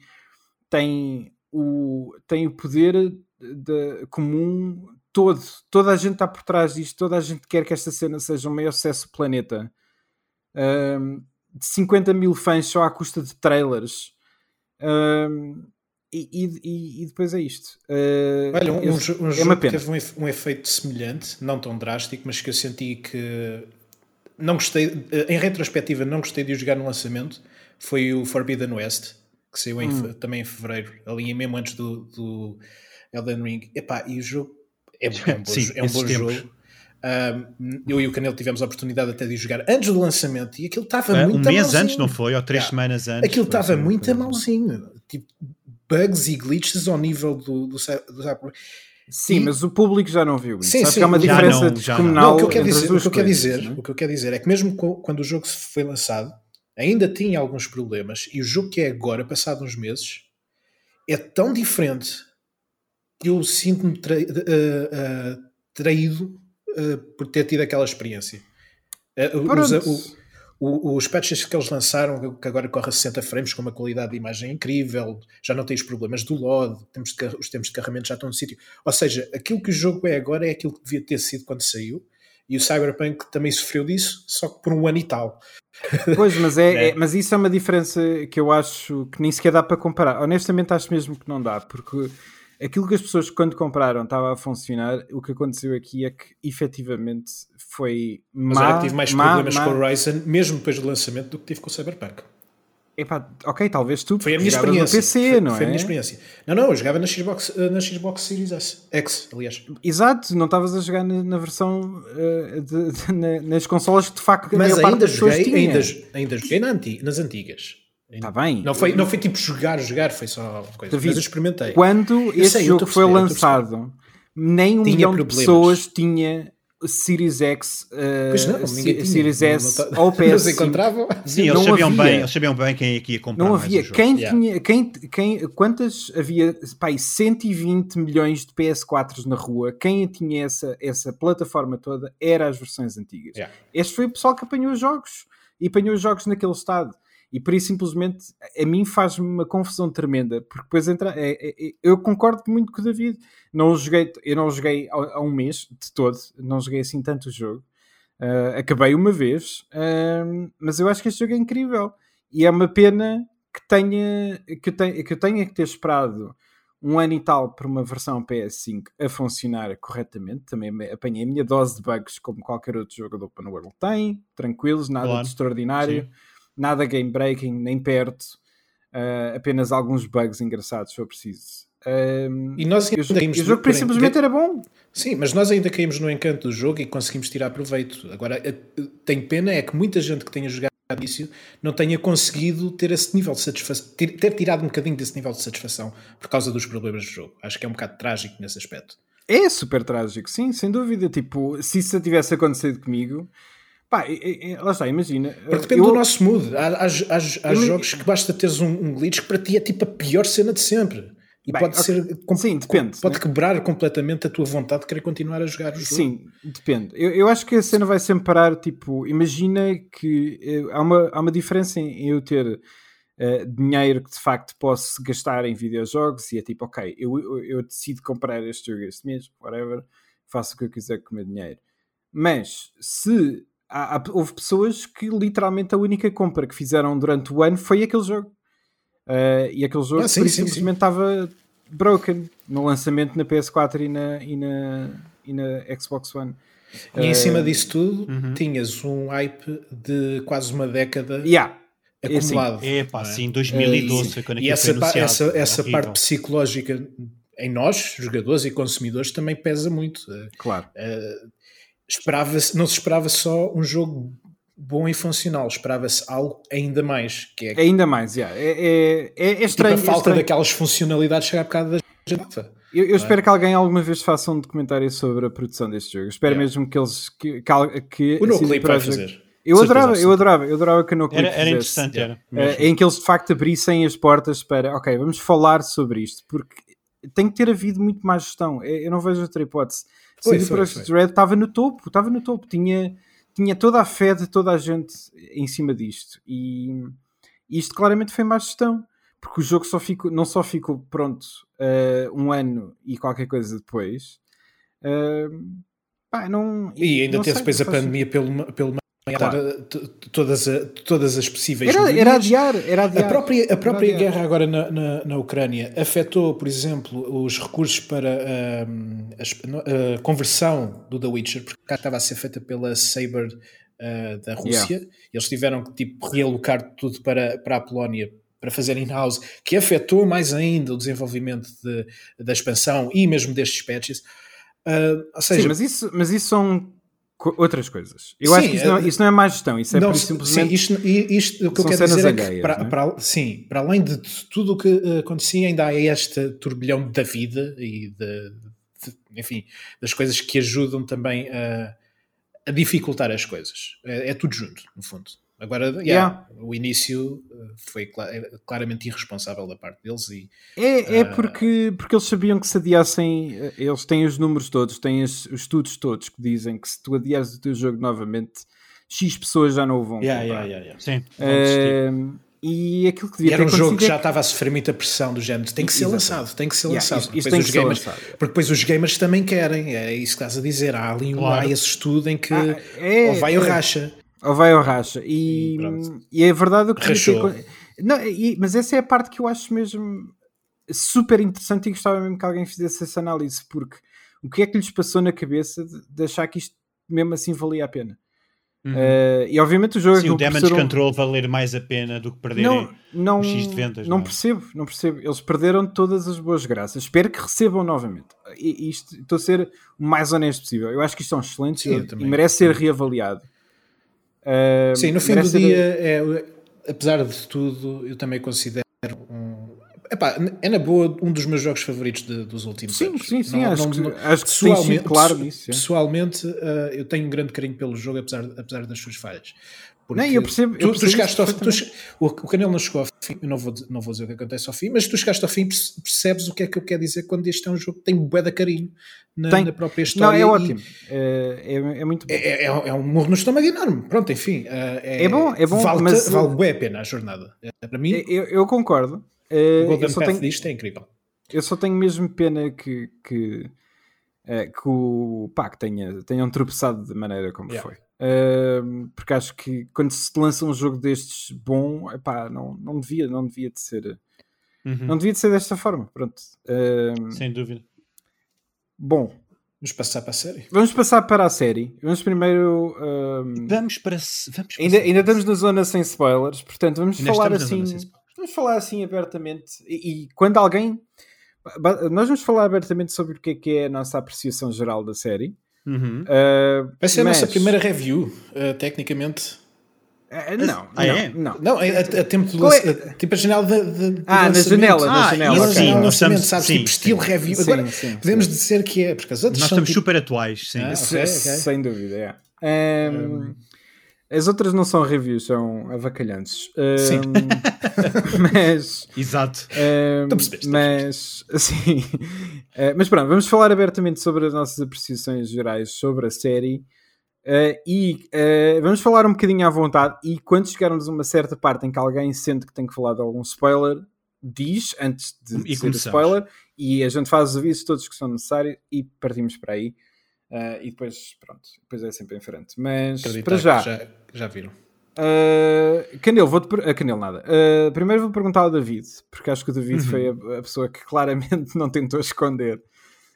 Speaker 3: tem, o, tem o poder de, comum todo, toda a gente está por trás disto, toda a gente quer que esta cena seja o maior sucesso do planeta. Um, de 50 mil fãs só à custa de trailers. Um, e, e, e, depois é isto. Uh,
Speaker 1: Olha, um, um, um é jogo que teve um, efeito semelhante, não tão drástico, mas que eu senti que não gostei, em retrospectiva, não gostei de o jogar no lançamento. Foi o Forbidden West, que saiu em, hum. também em fevereiro, ali mesmo antes do, do Elden Ring. Epá, e o jogo é, é um bom, Sim, é um bom jogo. Um, eu e o Canelo tivemos a oportunidade até de jogar antes do lançamento e aquilo estava
Speaker 2: é,
Speaker 1: muito
Speaker 2: Um mês antes, não foi? Ou três yeah. semanas antes?
Speaker 1: Aquilo estava assim, muito malzinho. Tipo, bugs e glitches ao nível do, do, do
Speaker 3: Sim, e... mas o público já não viu isso. Sim, sim. que há uma diferença não, descomunal
Speaker 1: não, o que eu quero dizer, o que eu quero dizer, o que eu quero dizer é que mesmo quando o jogo foi lançado, ainda tinha alguns problemas e o jogo que é agora, passado uns meses, é tão diferente que eu sinto-me tra uh, uh, traído uh, por ter tido aquela experiência. Os, o, os patches que eles lançaram, que agora corre a 60 frames com uma qualidade de imagem incrível, já não tens problemas do LOD, temos de, os tempos de carregamento já estão no sítio. Ou seja, aquilo que o jogo é agora é aquilo que devia ter sido quando saiu. E o Cyberpunk também sofreu disso, só que por um ano e tal.
Speaker 3: Pois, mas, é, é, é, mas isso é uma diferença que eu acho que nem sequer dá para comparar. Honestamente, acho mesmo que não dá, porque aquilo que as pessoas quando compraram estava a funcionar, o que aconteceu aqui é que efetivamente foi
Speaker 1: Mas má, tive mais má, problemas má. com o Horizon, mesmo depois do lançamento, do que tive com o Cyberpunk.
Speaker 3: Epá, ok, talvez tu
Speaker 1: foi a minha experiência. No PC, foi, não foi é? a minha experiência. Não, não, eu jogava na Xbox, eh, na Xbox Series S, X, aliás.
Speaker 3: Exato, não estavas a jogar na, na versão uh, de, de, na, nas consolas que de facto
Speaker 1: Mas ainda joguei, ainda, ainda joguei na anti, nas antigas.
Speaker 3: Está bem.
Speaker 1: Não foi, não foi tipo jogar, jogar, foi só coisa. David, Mas eu experimentei.
Speaker 3: Quando esse sei, jogo foi lançado, nem um tinha milhão problemas. de pessoas tinha Series X, uh, não, Series S não, não, ou PS5. Não se
Speaker 1: encontravam?
Speaker 2: Sim, eles sabiam, havia. bem, eles sabiam bem quem aqui ia comprar.
Speaker 3: Não havia. Quem yeah. tinha, quem, quem, quantas havia? Pai, 120 milhões de PS4s na rua. Quem tinha essa, essa plataforma toda era as versões antigas. Yeah. Este foi o pessoal que apanhou os jogos e apanhou os jogos naquele estado. E por isso, simplesmente, a mim faz-me uma confusão tremenda, porque depois entra. É, é, é, eu concordo muito com o David. Não joguei, eu não joguei há, há um mês de todo, não joguei assim tanto o jogo. Uh, acabei uma vez, uh, mas eu acho que este jogo é incrível. E é uma pena que tenha que, eu tenha, que eu tenha que ter esperado um ano e tal para uma versão PS5 a funcionar corretamente. Também apanhei a minha dose de bugs, como qualquer outro jogo do Open World tem, tranquilos, nada claro. de extraordinário. Sim nada game breaking, nem perto, uh, apenas alguns bugs engraçados, se for preciso. Um,
Speaker 1: e nós ainda
Speaker 3: caímos o jogo simplesmente era bom.
Speaker 1: Sim, mas nós ainda caímos no encanto do jogo e conseguimos tirar proveito. Agora, tem pena é que muita gente que tenha jogado início não tenha conseguido ter esse nível de satisfação, ter, ter, tirado um bocadinho desse nível de satisfação por causa dos problemas do jogo. Acho que é um bocado trágico nesse aspecto.
Speaker 3: É super trágico, sim, sem dúvida. Tipo, se isso tivesse acontecido comigo, Pá, é, é, lá está, imagina.
Speaker 1: Porque depende eu... do nosso mood. Há, há, há, há jogos que basta teres um, um, glitch que para ti é tipo a pior cena de sempre. E Bem, pode okay. ser.
Speaker 3: Sim, depende.
Speaker 1: Pode né? quebrar completamente a tua vontade de querer continuar a jogar o jogo.
Speaker 3: Sim, depende. Eu, eu acho que a cena vai sempre parar. Tipo, imagina que eh, há, uma, há uma diferença em eu ter uh, dinheiro que de facto posso gastar em videojogos e é tipo, ok, eu, eu, eu decido comprar este jogo este mês, whatever, faço o que eu quiser com o meu dinheiro. Mas se há, há, houve pessoas que literalmente a única compra que fizeram durante o ano foi aquele jogo. Uh, e aquele jogo ah, sim, sim, simplesmente estava broken no lançamento na PS4 e na, e na, e na Xbox One.
Speaker 1: E uh, em cima ah, disso tudo, uhum. tinhas um hype de quase uma década
Speaker 3: yeah.
Speaker 2: acumulado. É, pá, sim, 2012 uh, foi quando e essa,
Speaker 1: foi essa, essa parte psicológica em nós, jogadores e consumidores, também pesa muito.
Speaker 3: Claro.
Speaker 1: Uh, esperava não se esperava só um jogo bom e funcional, esperava-se algo ainda mais. Que é,
Speaker 3: ainda mais, yeah. é, é, é, é estranho.
Speaker 1: Tipo a falta
Speaker 3: é
Speaker 1: daquelas funcionalidades chegar a bocado da
Speaker 3: gente. Eu, eu espero é? que alguém alguma vez faça um documentário sobre a produção deste jogo. Eu espero yeah. mesmo que eles. Que, que, que
Speaker 1: o Noclip vai fazer.
Speaker 3: Eu adorava, eu adorava, eu adorava que a Noclip
Speaker 2: era, era interessante, era.
Speaker 3: Uh, em que eles de facto abrissem as portas para, ok, vamos falar sobre isto, porque tem que ter havido muito mais gestão. Eu não vejo outra hipótese. Foi, CD Projekt Red estava no topo, estava no topo, tinha, tinha toda a fé de toda a gente em cima disto. E isto claramente foi má gestão, porque o jogo só ficou, não só ficou pronto uh, um ano e qualquer coisa depois, Uh, pá, não,
Speaker 1: e ainda teve depois a pandemia pelo, pelo
Speaker 3: Claro.
Speaker 1: todas, todas as possíveis
Speaker 3: Era, era adiar, era adiar.
Speaker 1: A própria, a própria guerra agora na, na, na Ucrânia afetou, por exemplo, os recursos para ahm, a, a conversão do The Witcher, porque cá estava a ser feita pela Saber ah, da Rússia. Eles tiveram que tipo, realocar tudo para, para a Polónia para fazer in-house, que afetou mais ainda o desenvolvimento de- da expansão e mesmo destes patches. Ah, ou seja,
Speaker 3: Sim, mas isso, mas isso são co- outras coisas. Eu
Speaker 1: Sim,
Speaker 3: acho que isso não,
Speaker 1: é-
Speaker 3: isso não é má gestão, isso é
Speaker 1: Não,
Speaker 3: por
Speaker 1: sim,
Speaker 3: simplesmente.
Speaker 1: isto, isto- o que eu quero dizer é que,
Speaker 3: alheias,
Speaker 1: para,
Speaker 3: é?
Speaker 1: para- sim, para além de tudo o que eh, acontecia, ainda há este turbilhão da vida e de, de- enfim, das coisas que ajudam também a, a dificultar as coisas. É, é tudo junto, no fundo. Agora, yeah,
Speaker 3: Yeah.
Speaker 1: o início eh, foi é claramente irresponsável da parte deles e
Speaker 3: É, é
Speaker 1: Ah.
Speaker 3: porque, porque eles sabiam que se adiassem, eh, eles têm os números todos, têm os, os estudos todos que dizem que se tu adiares o teu jogo novamente, X pessoas já não o vão comprar.
Speaker 2: Sim, vão desistir.
Speaker 3: Ehm, e aquilo que
Speaker 1: E
Speaker 3: devia
Speaker 1: era
Speaker 3: ter
Speaker 1: um jogo que
Speaker 3: acontecido
Speaker 1: já
Speaker 3: é
Speaker 1: estava a sofrer muita pressão do género. Tem que ser
Speaker 3: Exatamente.
Speaker 1: lançado, tem que ser
Speaker 3: Yeah,
Speaker 1: lançado. depois
Speaker 3: tem
Speaker 1: os
Speaker 3: que ser
Speaker 1: gamers,
Speaker 3: lançado.
Speaker 1: porque depois os gamers também querem. É isso que estás a dizer. Há ali um,
Speaker 2: Claro.
Speaker 1: há esse estudo em que
Speaker 3: Ah, é,
Speaker 1: ou vai ou
Speaker 3: é.
Speaker 1: racha.
Speaker 3: Ou vai ou racha. E,
Speaker 1: E
Speaker 3: e é verdade o que
Speaker 1: Rachou.
Speaker 3: acon- não, e- Mas essa é a parte que eu acho mesmo super interessante e gostava mesmo que alguém fizesse essa análise, porque o que é que lhes passou na cabeça de, de achar que isto mesmo assim valia a pena?
Speaker 2: Uhum.
Speaker 3: Eh, e obviamente o jogo
Speaker 2: Sim, o damage control valer mais a pena do que perderem.
Speaker 3: não, não,
Speaker 2: X de vendas,
Speaker 3: não
Speaker 2: não é?
Speaker 3: percebo, não percebo. Eles perderam todas as boas graças. Espero que recebam novamente. E, isto, estou a ser o mais honesto possível. Eu acho que isto é um excelente
Speaker 1: Sim, também.
Speaker 3: e merece ser reavaliado. Uh,
Speaker 1: Sim, no fim do dia, é, apesar de tudo, eu também considero um. Epá, é na boa um dos meus jogos favoritos de- dos últimos
Speaker 3: Sim,
Speaker 1: anos.
Speaker 3: sim, sim.
Speaker 1: Não-
Speaker 3: acho,
Speaker 1: não-
Speaker 3: que,
Speaker 1: não-
Speaker 3: acho que
Speaker 1: pessoalmente,
Speaker 3: claro
Speaker 1: pesso-
Speaker 3: nisso. é.
Speaker 1: Pessoalmente, uh, eu tenho um grande carinho pelo jogo, apesar, apesar das suas falhas. Porque
Speaker 3: Não, eu percebo- eu
Speaker 1: tu, tu
Speaker 3: percebo
Speaker 1: chegaste ao fim, tu o, o Canelo não chegou ao fim, eu não vou, dizer- não vou dizer o que acontece ao fim, mas tu chegaste ao fim perce- percebes o que é que eu quero dizer quando este é um jogo que tem bué de carinho na,
Speaker 3: Tem.
Speaker 1: na própria
Speaker 3: Não,
Speaker 1: história.
Speaker 3: é
Speaker 1: e
Speaker 3: ótimo. É, é, é muito bom.
Speaker 1: É, é, é um morro no estômago enorme. Pronto, enfim. uh,
Speaker 3: É bom, é bom,
Speaker 1: Vale,
Speaker 3: mas-
Speaker 1: vale bué a pena a jornada. É, para mim,
Speaker 3: Eu, eu concordo.
Speaker 1: O
Speaker 3: eu,
Speaker 1: Golden
Speaker 3: só
Speaker 1: Path
Speaker 3: tenho,
Speaker 1: disto é incrível.
Speaker 3: eu só tenho mesmo pena que, que, eh, que o pá, que tenha, tenham tropeçado da maneira como
Speaker 1: Yeah.
Speaker 3: foi. Uh, porque acho que quando se lança um jogo destes bom, epá, não, não, devia, não devia de ser.
Speaker 2: Uhum.
Speaker 3: Não devia de ser desta forma. Pronto. Uh,
Speaker 2: Sem dúvida.
Speaker 3: bom,
Speaker 1: Vamos passar para a série.
Speaker 3: vamos passar para a série. Vamos primeiro. um,
Speaker 2: Vamos para. Vamos
Speaker 3: ainda, ainda estamos na zona sem spoilers, portanto vamos
Speaker 2: Ainda
Speaker 3: falar assim. Vamos falar assim abertamente. E, e quando alguém. Nós vamos falar abertamente sobre o que é que é a nossa apreciação geral da série.
Speaker 2: Uhum.
Speaker 3: Uh,
Speaker 1: Vai ser a
Speaker 3: mas-
Speaker 1: nossa primeira review, uh, tecnicamente.
Speaker 3: Uh, não,
Speaker 2: Ah,
Speaker 3: não,
Speaker 2: é?
Speaker 3: não.
Speaker 1: Não, é a, a tempo de
Speaker 3: é-
Speaker 1: a- tipo a janela de, de, de
Speaker 3: Ah, na janela, na
Speaker 2: Ah,
Speaker 3: janela.
Speaker 2: isso
Speaker 1: Ela
Speaker 3: ok.
Speaker 1: já
Speaker 2: sim,
Speaker 1: é
Speaker 2: nós estamos-
Speaker 1: sabes?
Speaker 2: sim,
Speaker 1: tipo estilo
Speaker 2: sim.
Speaker 1: review.
Speaker 3: Sim,
Speaker 1: Agora,
Speaker 3: sim,
Speaker 1: podemos
Speaker 3: sim.
Speaker 1: dizer que é, porque as outras
Speaker 2: Nós
Speaker 1: são
Speaker 2: estamos
Speaker 1: tipo,
Speaker 2: super atuais, sim.
Speaker 1: Ah,
Speaker 3: Se-
Speaker 1: ok, ok.
Speaker 3: Sem dúvida, é. Um, As outras não são reviews, são avacalhantes. Um,
Speaker 1: Sim.
Speaker 3: mas.
Speaker 2: Exato.
Speaker 3: Um,
Speaker 1: Tu percebeste, tu
Speaker 3: mas, assim, eh, mas pronto, vamos falar abertamente sobre as nossas apreciações gerais sobre a série eh, e eh, vamos falar um bocadinho à vontade. E quando chegarmos a uma certa parte em que alguém sente que tem que falar de algum spoiler, diz antes de
Speaker 2: E
Speaker 3: o
Speaker 2: começamos.
Speaker 3: spoiler, e a gente faz os avisos todos que são necessários e partimos para aí. Eh, e depois, pronto, depois é sempre em frente. Mas
Speaker 1: acreditar
Speaker 3: para já,
Speaker 1: que já, já viram.
Speaker 3: Uh, Canelo, vou-te uh, Canelo nada. Uh, primeiro vou perguntar ao David, porque acho que o David
Speaker 2: Uhum.
Speaker 3: foi a, a pessoa que claramente não tentou esconder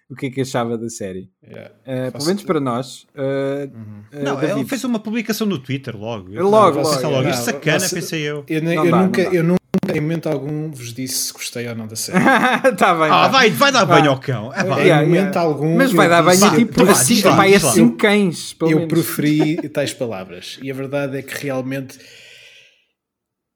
Speaker 3: o que é que achava da série.
Speaker 1: Yeah.
Speaker 3: Uh, pelo menos para nós. Uh,
Speaker 1: Uhum.
Speaker 3: uh,
Speaker 2: Não,
Speaker 3: David,
Speaker 2: ele fez uma publicação no Twitter logo. Eu-
Speaker 3: Logo,
Speaker 2: Não,
Speaker 3: logo,
Speaker 2: logo.
Speaker 1: é.
Speaker 2: Isto sacana,
Speaker 1: você-
Speaker 2: pensei eu.
Speaker 1: Eu,
Speaker 3: Não
Speaker 1: eu
Speaker 3: dá,
Speaker 1: nunca, eu nunca, em momento algum, vos disse se gostei ou não da série.
Speaker 3: tá bem.
Speaker 2: Ah,
Speaker 3: tá.
Speaker 2: vai, vai dar banho ao cão. Ah, vai.
Speaker 1: em
Speaker 3: Yeah,
Speaker 1: momento
Speaker 3: yeah.
Speaker 1: algum.
Speaker 3: Mas vai dar banho
Speaker 1: disse-
Speaker 3: tipo assim, vai
Speaker 2: lá.
Speaker 3: assim cães. Pelo
Speaker 1: eu
Speaker 3: menos.
Speaker 1: preferi tais palavras. E a verdade é que realmente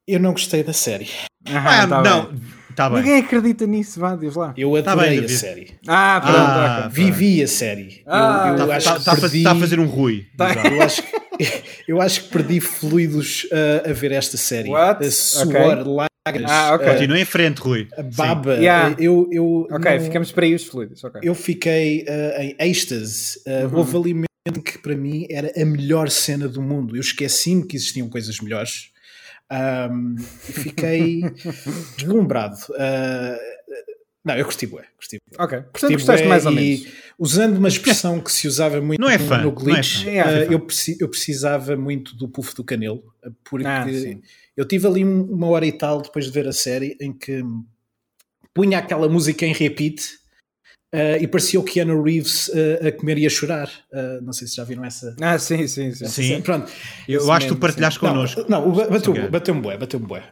Speaker 1: eu não gostei da série.
Speaker 3: Ah,
Speaker 2: Ah,
Speaker 3: tá
Speaker 2: não,
Speaker 3: bem.
Speaker 2: está bem.
Speaker 3: Ninguém acredita nisso, vá, diz lá.
Speaker 1: Eu
Speaker 2: Tá
Speaker 1: adorei
Speaker 2: bem,
Speaker 1: a
Speaker 2: David.
Speaker 1: série.
Speaker 3: Ah, pronto,
Speaker 2: Ah,
Speaker 3: ok.
Speaker 1: Vivi a série.
Speaker 3: Ah,
Speaker 1: eu, eu
Speaker 2: Está
Speaker 1: acho
Speaker 2: tá,
Speaker 1: que
Speaker 2: tá a fazer-
Speaker 1: perdi,
Speaker 2: tá a fazer um Rui.
Speaker 3: Tá.
Speaker 1: Eu acho, que- eu acho que perdi fluidos uh, a ver esta série.
Speaker 3: What?
Speaker 1: A suor,
Speaker 3: Ok. Ah, ok.
Speaker 1: uh,
Speaker 2: Continua em frente, Rui.
Speaker 1: a baba.
Speaker 3: Yeah.
Speaker 1: uh, Eu, eu
Speaker 3: Ok,
Speaker 1: não-
Speaker 3: ficamos para aí os fluidos. ok.
Speaker 1: eu fiquei uh, em êxtase. Uh,
Speaker 3: Uhum.
Speaker 1: Houve ali um momento que para mim era a melhor cena do mundo. Eu esqueci-me que existiam coisas melhores. Um, e fiquei deslumbrado. Uh, Não, eu curti bué. Curti bué.
Speaker 3: Ok. Portanto,
Speaker 1: Curti
Speaker 3: gostaste
Speaker 1: bué
Speaker 3: mais ou
Speaker 1: e
Speaker 3: menos.
Speaker 1: Usando uma expressão que se usava muito
Speaker 2: Não é
Speaker 1: no-
Speaker 2: fã,
Speaker 1: no
Speaker 2: não é
Speaker 1: Glitch,
Speaker 2: fã.
Speaker 3: É, fã.
Speaker 1: eu, preci- eu precisava muito do puff do canelo, porque
Speaker 3: Ah,
Speaker 1: eu tive ali um- uma hora e tal depois de ver a série em que punha aquela música em repeat eh, e parecia o Keanu Reeves eh, a comer e a chorar. Não sei se já viram essa.
Speaker 3: Ah, sim, sim, sim.
Speaker 2: Sim.
Speaker 1: Pronto.
Speaker 2: Eu
Speaker 3: Esse
Speaker 2: acho que tu partilhaste
Speaker 1: Não,
Speaker 2: connosco.
Speaker 1: Não, o ba- bateu- bateu-me bué, bateu-me bué.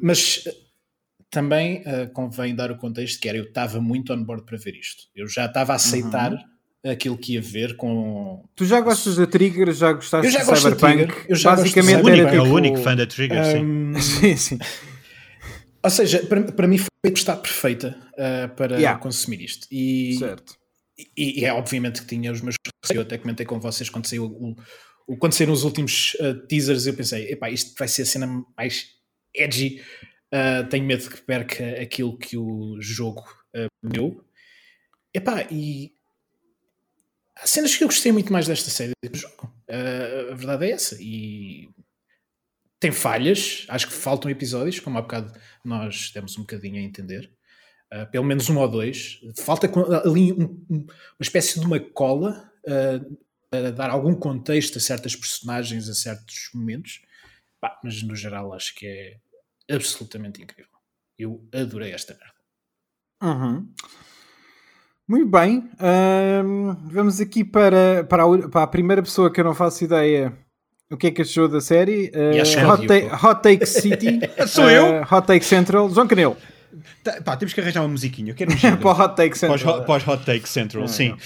Speaker 1: Mas também eh, convém dar o contexto que era, eu estava muito on board para ver isto. Eu já estava a aceitar
Speaker 2: Uhum.
Speaker 1: aquilo que ia ver com...
Speaker 3: Tu já gostas da Trigger, já gostaste
Speaker 1: Eu já
Speaker 3: de
Speaker 1: gosto da
Speaker 3: Cyberpunk.
Speaker 1: Trigger, eu já gosto de
Speaker 3: Basicamente
Speaker 2: o único,
Speaker 3: era
Speaker 2: é o
Speaker 3: tipo...
Speaker 2: único fã da Trigger, sim.
Speaker 1: Ahm,
Speaker 3: Sim, sim.
Speaker 1: ou seja, para, para mim foi a tempestade perfeita ah, para
Speaker 3: Yeah.
Speaker 1: consumir isto. E,
Speaker 3: Certo.
Speaker 1: e, e é obviamente que tinha os meus receios. Eu até comentei com vocês quando saiu o, o- quando saíram os últimos ah, teasers, eu pensei, epá, isto vai ser a cena mais edgy. Ah, tenho medo que perca aquilo que o jogo me deu. Epá, e há cenas que eu gostei muito mais desta série do jogo. Ah, a verdade é essa. E tem falhas, acho que faltam episódios, como há bocado nós demos um bocadinho a entender. Uh, pelo menos um ou dois. Falta ali um- um- uma espécie de uma cola uh, para dar algum contexto a certas personagens, a certos momentos. Mas no geral acho que é absolutamente incrível. Eu adorei esta merda.
Speaker 3: Uhum. Muito bem. Ahm, vamos aqui para, para, a, para a primeira pessoa que eu não faço ideia o que é que achou da série.
Speaker 1: E
Speaker 3: Uh, Hot, Ta-. Hot Take City.
Speaker 2: Sou
Speaker 3: Uh,
Speaker 2: eu?
Speaker 3: Hot Take Central. João Canelo.
Speaker 2: Tá, pá, temos que arranjar uma musiquinha. Eu quero um
Speaker 3: para o Hot Take Central.
Speaker 2: pós Hot Take Central,
Speaker 3: Ah,
Speaker 2: sim.
Speaker 3: não.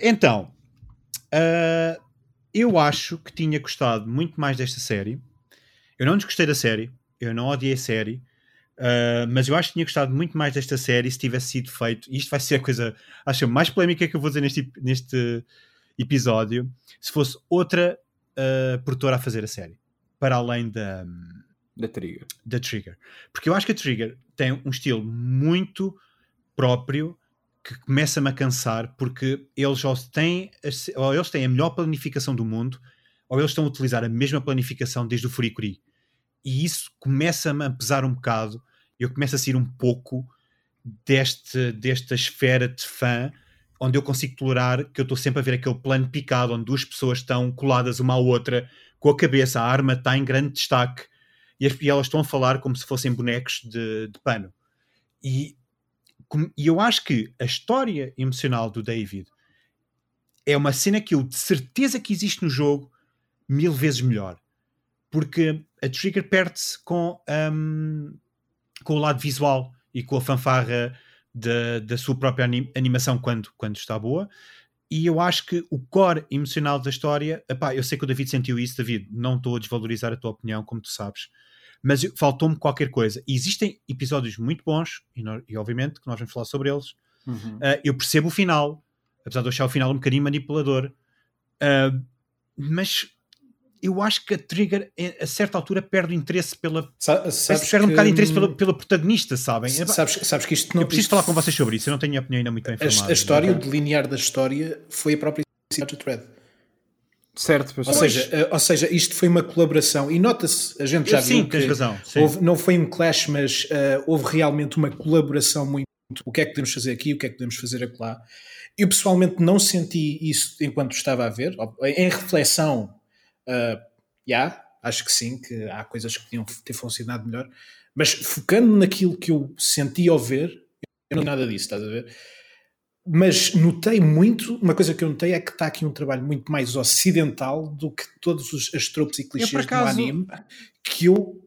Speaker 2: Então, ah, eu acho que tinha gostado muito mais desta série. Eu não desgostei da série, eu não odiei a série, ah, mas eu acho que tinha gostado muito mais desta série se tivesse sido feito. E isto vai ser a coisa, acho mais polémica que eu vou dizer neste, neste episódio. Se fosse outra ah, produtora a fazer a série, para além da
Speaker 3: Da Trigger.
Speaker 2: da Trigger. Porque eu acho que a Trigger tem um estilo muito próprio que começa-me a cansar porque eles ou têm, a- ou eles têm a melhor planificação do mundo ou eles estão a utilizar a mesma planificação desde o Furikuri. E isso começa-me a pesar um bocado eu começo a sair um pouco deste, desta esfera de fã onde eu consigo tolerar que eu estou sempre a ver aquele plano picado onde duas pessoas estão coladas uma à outra com a cabeça, a arma está em grande destaque e, as- e elas estão a falar como se fossem bonecos de, de pano. E, com- e eu acho que a história emocional do David é uma cena que eu de certeza que existe no jogo mil vezes melhor. Porque a Trigger perde-se com, hum, com o lado visual e com a fanfarra da, da sua própria anim- animação quando, quando está boa. E eu acho que o core emocional da história, epá, eu sei que o David sentiu isso, David, não estou a desvalorizar a tua opinião, como tu sabes, mas faltou-me qualquer coisa. E existem episódios muito bons, e, e obviamente que nós vamos falar sobre eles.
Speaker 3: Uhum.
Speaker 2: Uh, eu percebo o final, apesar de eu achar o final um bocadinho manipulador, Uh, mas eu acho que a Trigger, a certa altura, perde o interesse pela.
Speaker 1: Sa- Sabes
Speaker 2: que perde um
Speaker 1: que-
Speaker 2: bocado de interesse pela, pela protagonista, sabem?
Speaker 1: Sabes, sabes que isto não
Speaker 2: eu preciso
Speaker 1: isto-
Speaker 2: falar com vocês sobre isso, eu não tenho a opinião ainda muito bem
Speaker 1: A,
Speaker 2: formada.
Speaker 1: a história, o delinear da história foi a própria Secret Thread.
Speaker 3: Certo, pois
Speaker 1: Ou seja, eh, ou seja, isto foi uma colaboração e nota-se, a gente já
Speaker 2: Eu- sim,
Speaker 1: viu
Speaker 2: tens
Speaker 1: que
Speaker 2: razão. sim.
Speaker 1: houve- não foi um clash, mas eh, houve realmente uma colaboração muito. O que é que podemos fazer aqui, o que é que podemos fazer acolá. Eu pessoalmente não senti isso enquanto estava a ver. Em reflexão, eh, já, acho que sim, que há coisas que podiam ter funcionado melhor, mas focando naquilo que eu senti ao ver, eu não vi nada disso, estás a ver? Mas notei muito, uma coisa que eu notei é que está aqui um trabalho muito mais ocidental do que todos os as tropes e clichês
Speaker 2: acaso-
Speaker 1: do anime, que eu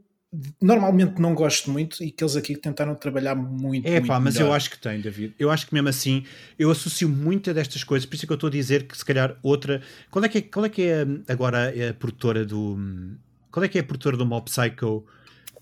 Speaker 1: normalmente não gosto muito e que eles aqui tentaram trabalhar muito,
Speaker 2: É pá, mas
Speaker 1: melhor.
Speaker 2: eu acho que tem, David. Eu acho que mesmo assim, eu associo muita destas coisas, por isso é que eu estou a dizer que se calhar outra. Qual é que é, qual é, que é hum, agora a produtora do. hum, Qual é que é a produtora do Mob Psycho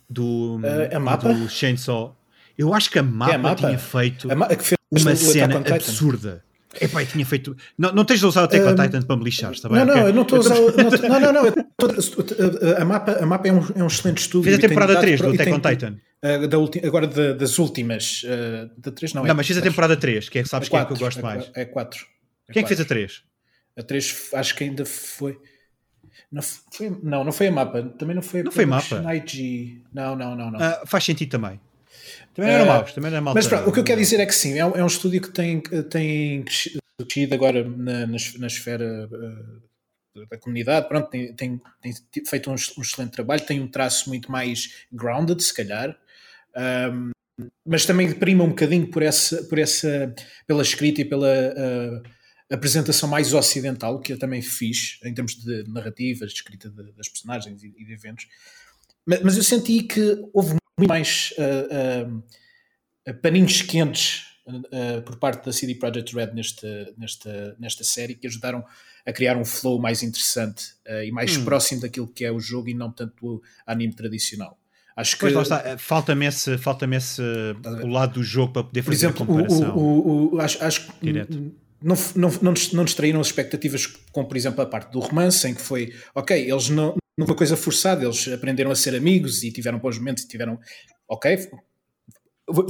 Speaker 2: do,
Speaker 1: Uh, a Mappa?
Speaker 2: do Chainsaw? Eu acho que a Mapa,
Speaker 1: É a Mappa?
Speaker 2: tinha feito
Speaker 1: A ma-
Speaker 2: uma cena absurda. Epá, e tinha feito. Não, não tens de usar o on
Speaker 1: Um,
Speaker 2: Titan para me lixar, está bem?
Speaker 1: Não, não,
Speaker 2: Ok?
Speaker 1: eu não estou a usar. Não, não, não. eu tô- a, mapa, a mapa é um, é um excelente estudo.
Speaker 2: Fez a
Speaker 1: tem
Speaker 2: temporada
Speaker 1: dados
Speaker 2: 3 do Attack on Titan.
Speaker 1: uh, da ulti- agora da- das últimas. uh, da 3 não é.
Speaker 2: Não, mas fiz a temporada 3, que é, sabes
Speaker 1: É
Speaker 2: quem é que eu gosto
Speaker 1: é
Speaker 2: mais?
Speaker 1: É 4.
Speaker 2: Quem é que fez a 3?
Speaker 1: A 3 acho que ainda foi. Não foi, não, não foi a mapa. Também não foi
Speaker 2: Não foi a?
Speaker 1: IG. Não, não, não. não.
Speaker 2: Ah, faz sentido também. Também não eram
Speaker 1: Ah,
Speaker 2: maus, também não é mal.
Speaker 1: Mas pronto, o que eu quero dizer é que sim, é um, é um estúdio que tem, tem crescido agora na, na, na esfera uh, da comunidade, pronto, tem, tem, tem feito um, um, excelente trabalho, tem um traço muito mais grounded, se calhar, um, mas também prima um bocadinho por essa, por essa pela escrita e pela uh, apresentação mais ocidental, que eu também fiz em termos de narrativas, de escrita de, das personagens e, e, de eventos. Mas, mas, eu senti que houve muito mais uh, uh, paninhos quentes por parte da CD Projekt Red nesta, nesta, nesta série que ajudaram a criar um flow mais interessante e mais hum. próximo daquilo que é o jogo e não tanto o anime tradicional. Acho que...
Speaker 2: Pois lá está, falta-me esse, falta esse o lado do jogo para poder
Speaker 1: por
Speaker 2: fazer
Speaker 1: exemplo,
Speaker 2: a comparação.
Speaker 1: O, o, o, acho, acho que não, não, não, não distraíram as expectativas com, por exemplo, a parte do romance, em que foi, ok, eles não, foi coisa forçada, eles aprenderam a ser amigos e tiveram bons momentos e tiveram, ok,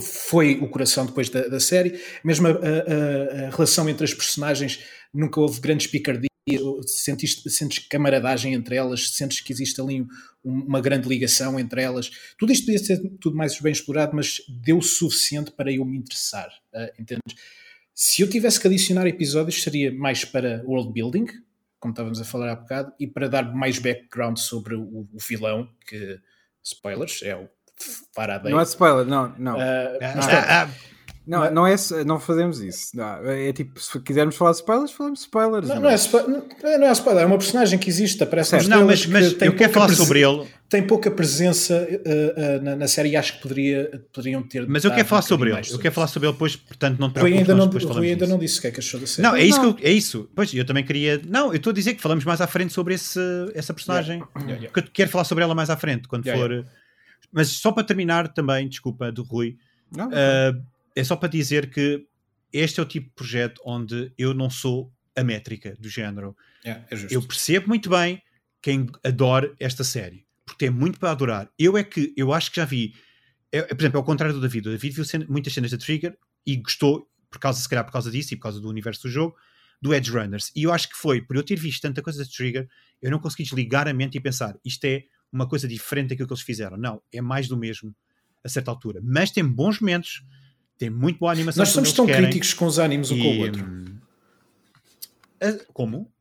Speaker 1: foi o coração depois da, da série, mesmo a, a, a, relação entre as personagens, nunca houve grandes picardias, sentiste, sentes camaradagem entre elas, sentes que existe ali um, uma grande ligação entre elas. Tudo isto podia ser tudo mais bem explorado, mas deu o suficiente para eu me interessar, uh, entendes? Se eu tivesse que adicionar episódios, seria mais para world building, como estávamos a falar há bocado, e para dar mais background sobre o, o vilão, que, spoilers, é o Faraday.
Speaker 3: Não é spoiler, não, não.
Speaker 1: Uh,
Speaker 3: não, ah, não, não, é, não fazemos isso. Não, é tipo, se quisermos falar de spoilers, falamos de spoilers.
Speaker 1: Não, não, é, spo não é spoiler, é uma personagem que existe, aparece nas
Speaker 2: Não, mas, mas
Speaker 1: que
Speaker 2: eu quero falar sobre ele.
Speaker 1: Tem pouca presença uh, uh, na, na, série e acho que poderia, poderiam ter.
Speaker 2: Mas eu quero falar um sobre ele. Eu quero falar sobre ele depois, portanto não te
Speaker 1: Rui ainda não,
Speaker 2: depois
Speaker 1: Rui ainda não disse o que é que achou da série.
Speaker 2: Não, é isso, que eu, é isso. Pois, eu também queria. Não, eu estou a dizer que falamos mais à frente sobre esse, essa personagem.
Speaker 1: Yeah. Yeah, yeah.
Speaker 2: Porque eu quero falar sobre ela mais à frente, quando for. Mas só para terminar também, desculpa, do Rui.
Speaker 3: Não,
Speaker 2: uh, é só para dizer que este é o tipo de projeto onde eu não sou a métrica do género.
Speaker 1: Yeah, é
Speaker 2: eu percebo muito bem quem adora esta série, porque tem muito para adorar. Eu é que, eu acho que já vi, é, por exemplo, é o contrário do David. O David viu muitas cenas da Trigger e gostou, por causa, se calhar por causa disso e por causa do universo do jogo, do Edge Runners. E eu acho que foi, por eu ter visto tanta coisa da Trigger, eu não consegui desligar a mente e pensar, isto é uma coisa diferente daquilo que eles fizeram. Não, é mais do mesmo a certa altura. Mas tem bons momentos, tem muito boa animação.
Speaker 1: Nós somos tão
Speaker 2: querem,
Speaker 1: críticos com os animes um
Speaker 2: e,
Speaker 1: com o outro.
Speaker 2: Uh, como?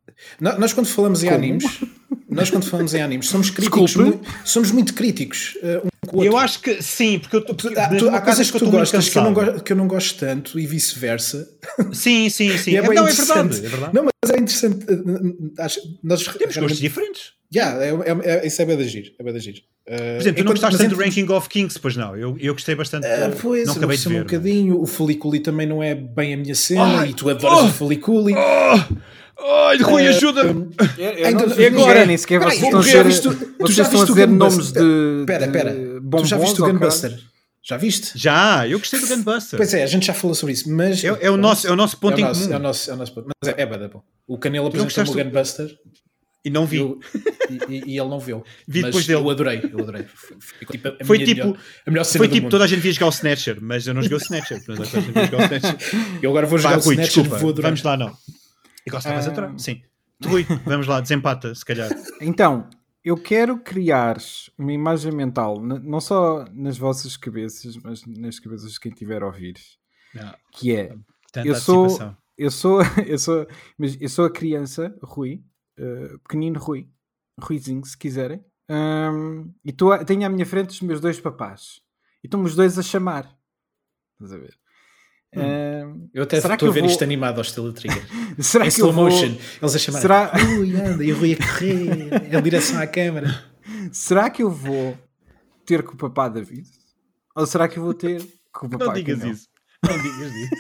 Speaker 1: Nós, quando falamos em
Speaker 3: Como?
Speaker 1: animes, nós quando falamos em animes, somos críticos, mu somos muito críticos uh,
Speaker 2: Eu acho que sim, porque eu,
Speaker 1: Tu- há, tu- há coisas que tu gostas que eu, não gosto, que eu não gosto tanto e vice-versa.
Speaker 2: Sim, sim, sim.
Speaker 1: É bem
Speaker 2: não, é verdade, é verdade.
Speaker 1: Não, mas é interessante. uh, uh, acho- nós
Speaker 2: Temos gostos diferentes.
Speaker 1: Yeah, é, é, é, isso é bem de agir. É bem de agir. Uh,
Speaker 2: Por exemplo, tu não gostaste tanto do Ranking of Kings, pois não. Eu, eu gostei bastante.
Speaker 1: Ah, pois,
Speaker 2: não
Speaker 1: eu
Speaker 2: acabei de ver.
Speaker 1: um bocadinho. O Foliculi também não é bem a minha cena
Speaker 2: Ai,
Speaker 1: e tu adoras
Speaker 2: oh,
Speaker 1: o Foliculi.
Speaker 2: Ai, Rui, ajuda!
Speaker 3: Eu, eu não
Speaker 1: Ainda-
Speaker 3: sei
Speaker 1: agora-
Speaker 3: dizer, nem sequer
Speaker 1: Peraí,
Speaker 3: vocês estão a dizer,
Speaker 1: Gunbuster?
Speaker 3: nomes de,
Speaker 1: Pera,
Speaker 3: de
Speaker 1: Tu já viste o? Gunbuster? Já viste?
Speaker 2: Já, eu gostei do Gunbuster.
Speaker 1: Pois é, a gente já falou sobre isso, mas...
Speaker 2: É, é o nosso, é o nosso ponto
Speaker 1: é o
Speaker 2: em
Speaker 1: nosso,
Speaker 2: comum.
Speaker 1: é o nosso, é o nosso ponto. Mas é, é bada bom. O Canelo apresentou-me o Gunbuster
Speaker 2: E não vi.
Speaker 1: eu- e, e- e ele não viu.
Speaker 2: Vi
Speaker 1: Mas
Speaker 2: depois dele.
Speaker 1: Eu adorei, eu adorei. Ficou tipo a
Speaker 2: Foi
Speaker 1: minha
Speaker 2: tipo-
Speaker 1: melhor, a melhor cena
Speaker 2: Foi tipo,
Speaker 1: mundo.
Speaker 2: toda a gente via jogar o Snatcher, mas eu não joguei o Snatcher.
Speaker 1: Eu agora vou jogar o
Speaker 2: Rui,
Speaker 1: Snatcher
Speaker 2: desculpa,
Speaker 1: vou adorar.
Speaker 2: vamos lá, não. E gostavas
Speaker 3: Ah.
Speaker 2: adorar? Sim. Rui, vamos lá, desempata, se calhar.
Speaker 3: Então, eu quero criar uma imagem mental, não só nas vossas cabeças, mas nas cabeças de quem estiver a ouvir,
Speaker 2: Não,
Speaker 3: que é, eu sou, eu sou, eu sou, mas eu sou a criança, Rui, eh, pequenino Rui, Ruizinho, se quiserem, Ahm, e tô tenho à minha frente os meus dois papás, e estão os dois a chamar, estás a ver? Ahm,
Speaker 1: Eu até
Speaker 3: Será
Speaker 1: estou a ver
Speaker 3: vou-
Speaker 1: isto animado ao estilo Trigger.
Speaker 3: será
Speaker 1: em
Speaker 3: que eu
Speaker 1: slow
Speaker 3: vou,
Speaker 1: motion. Eles a chamar.
Speaker 3: Será-
Speaker 1: Rui, anda. E o Rui a correr em direção à câmara.
Speaker 3: será que eu vou ter com o papá David? Ou será que eu vou ter com o papá
Speaker 2: Não digas isso. Não digas isso.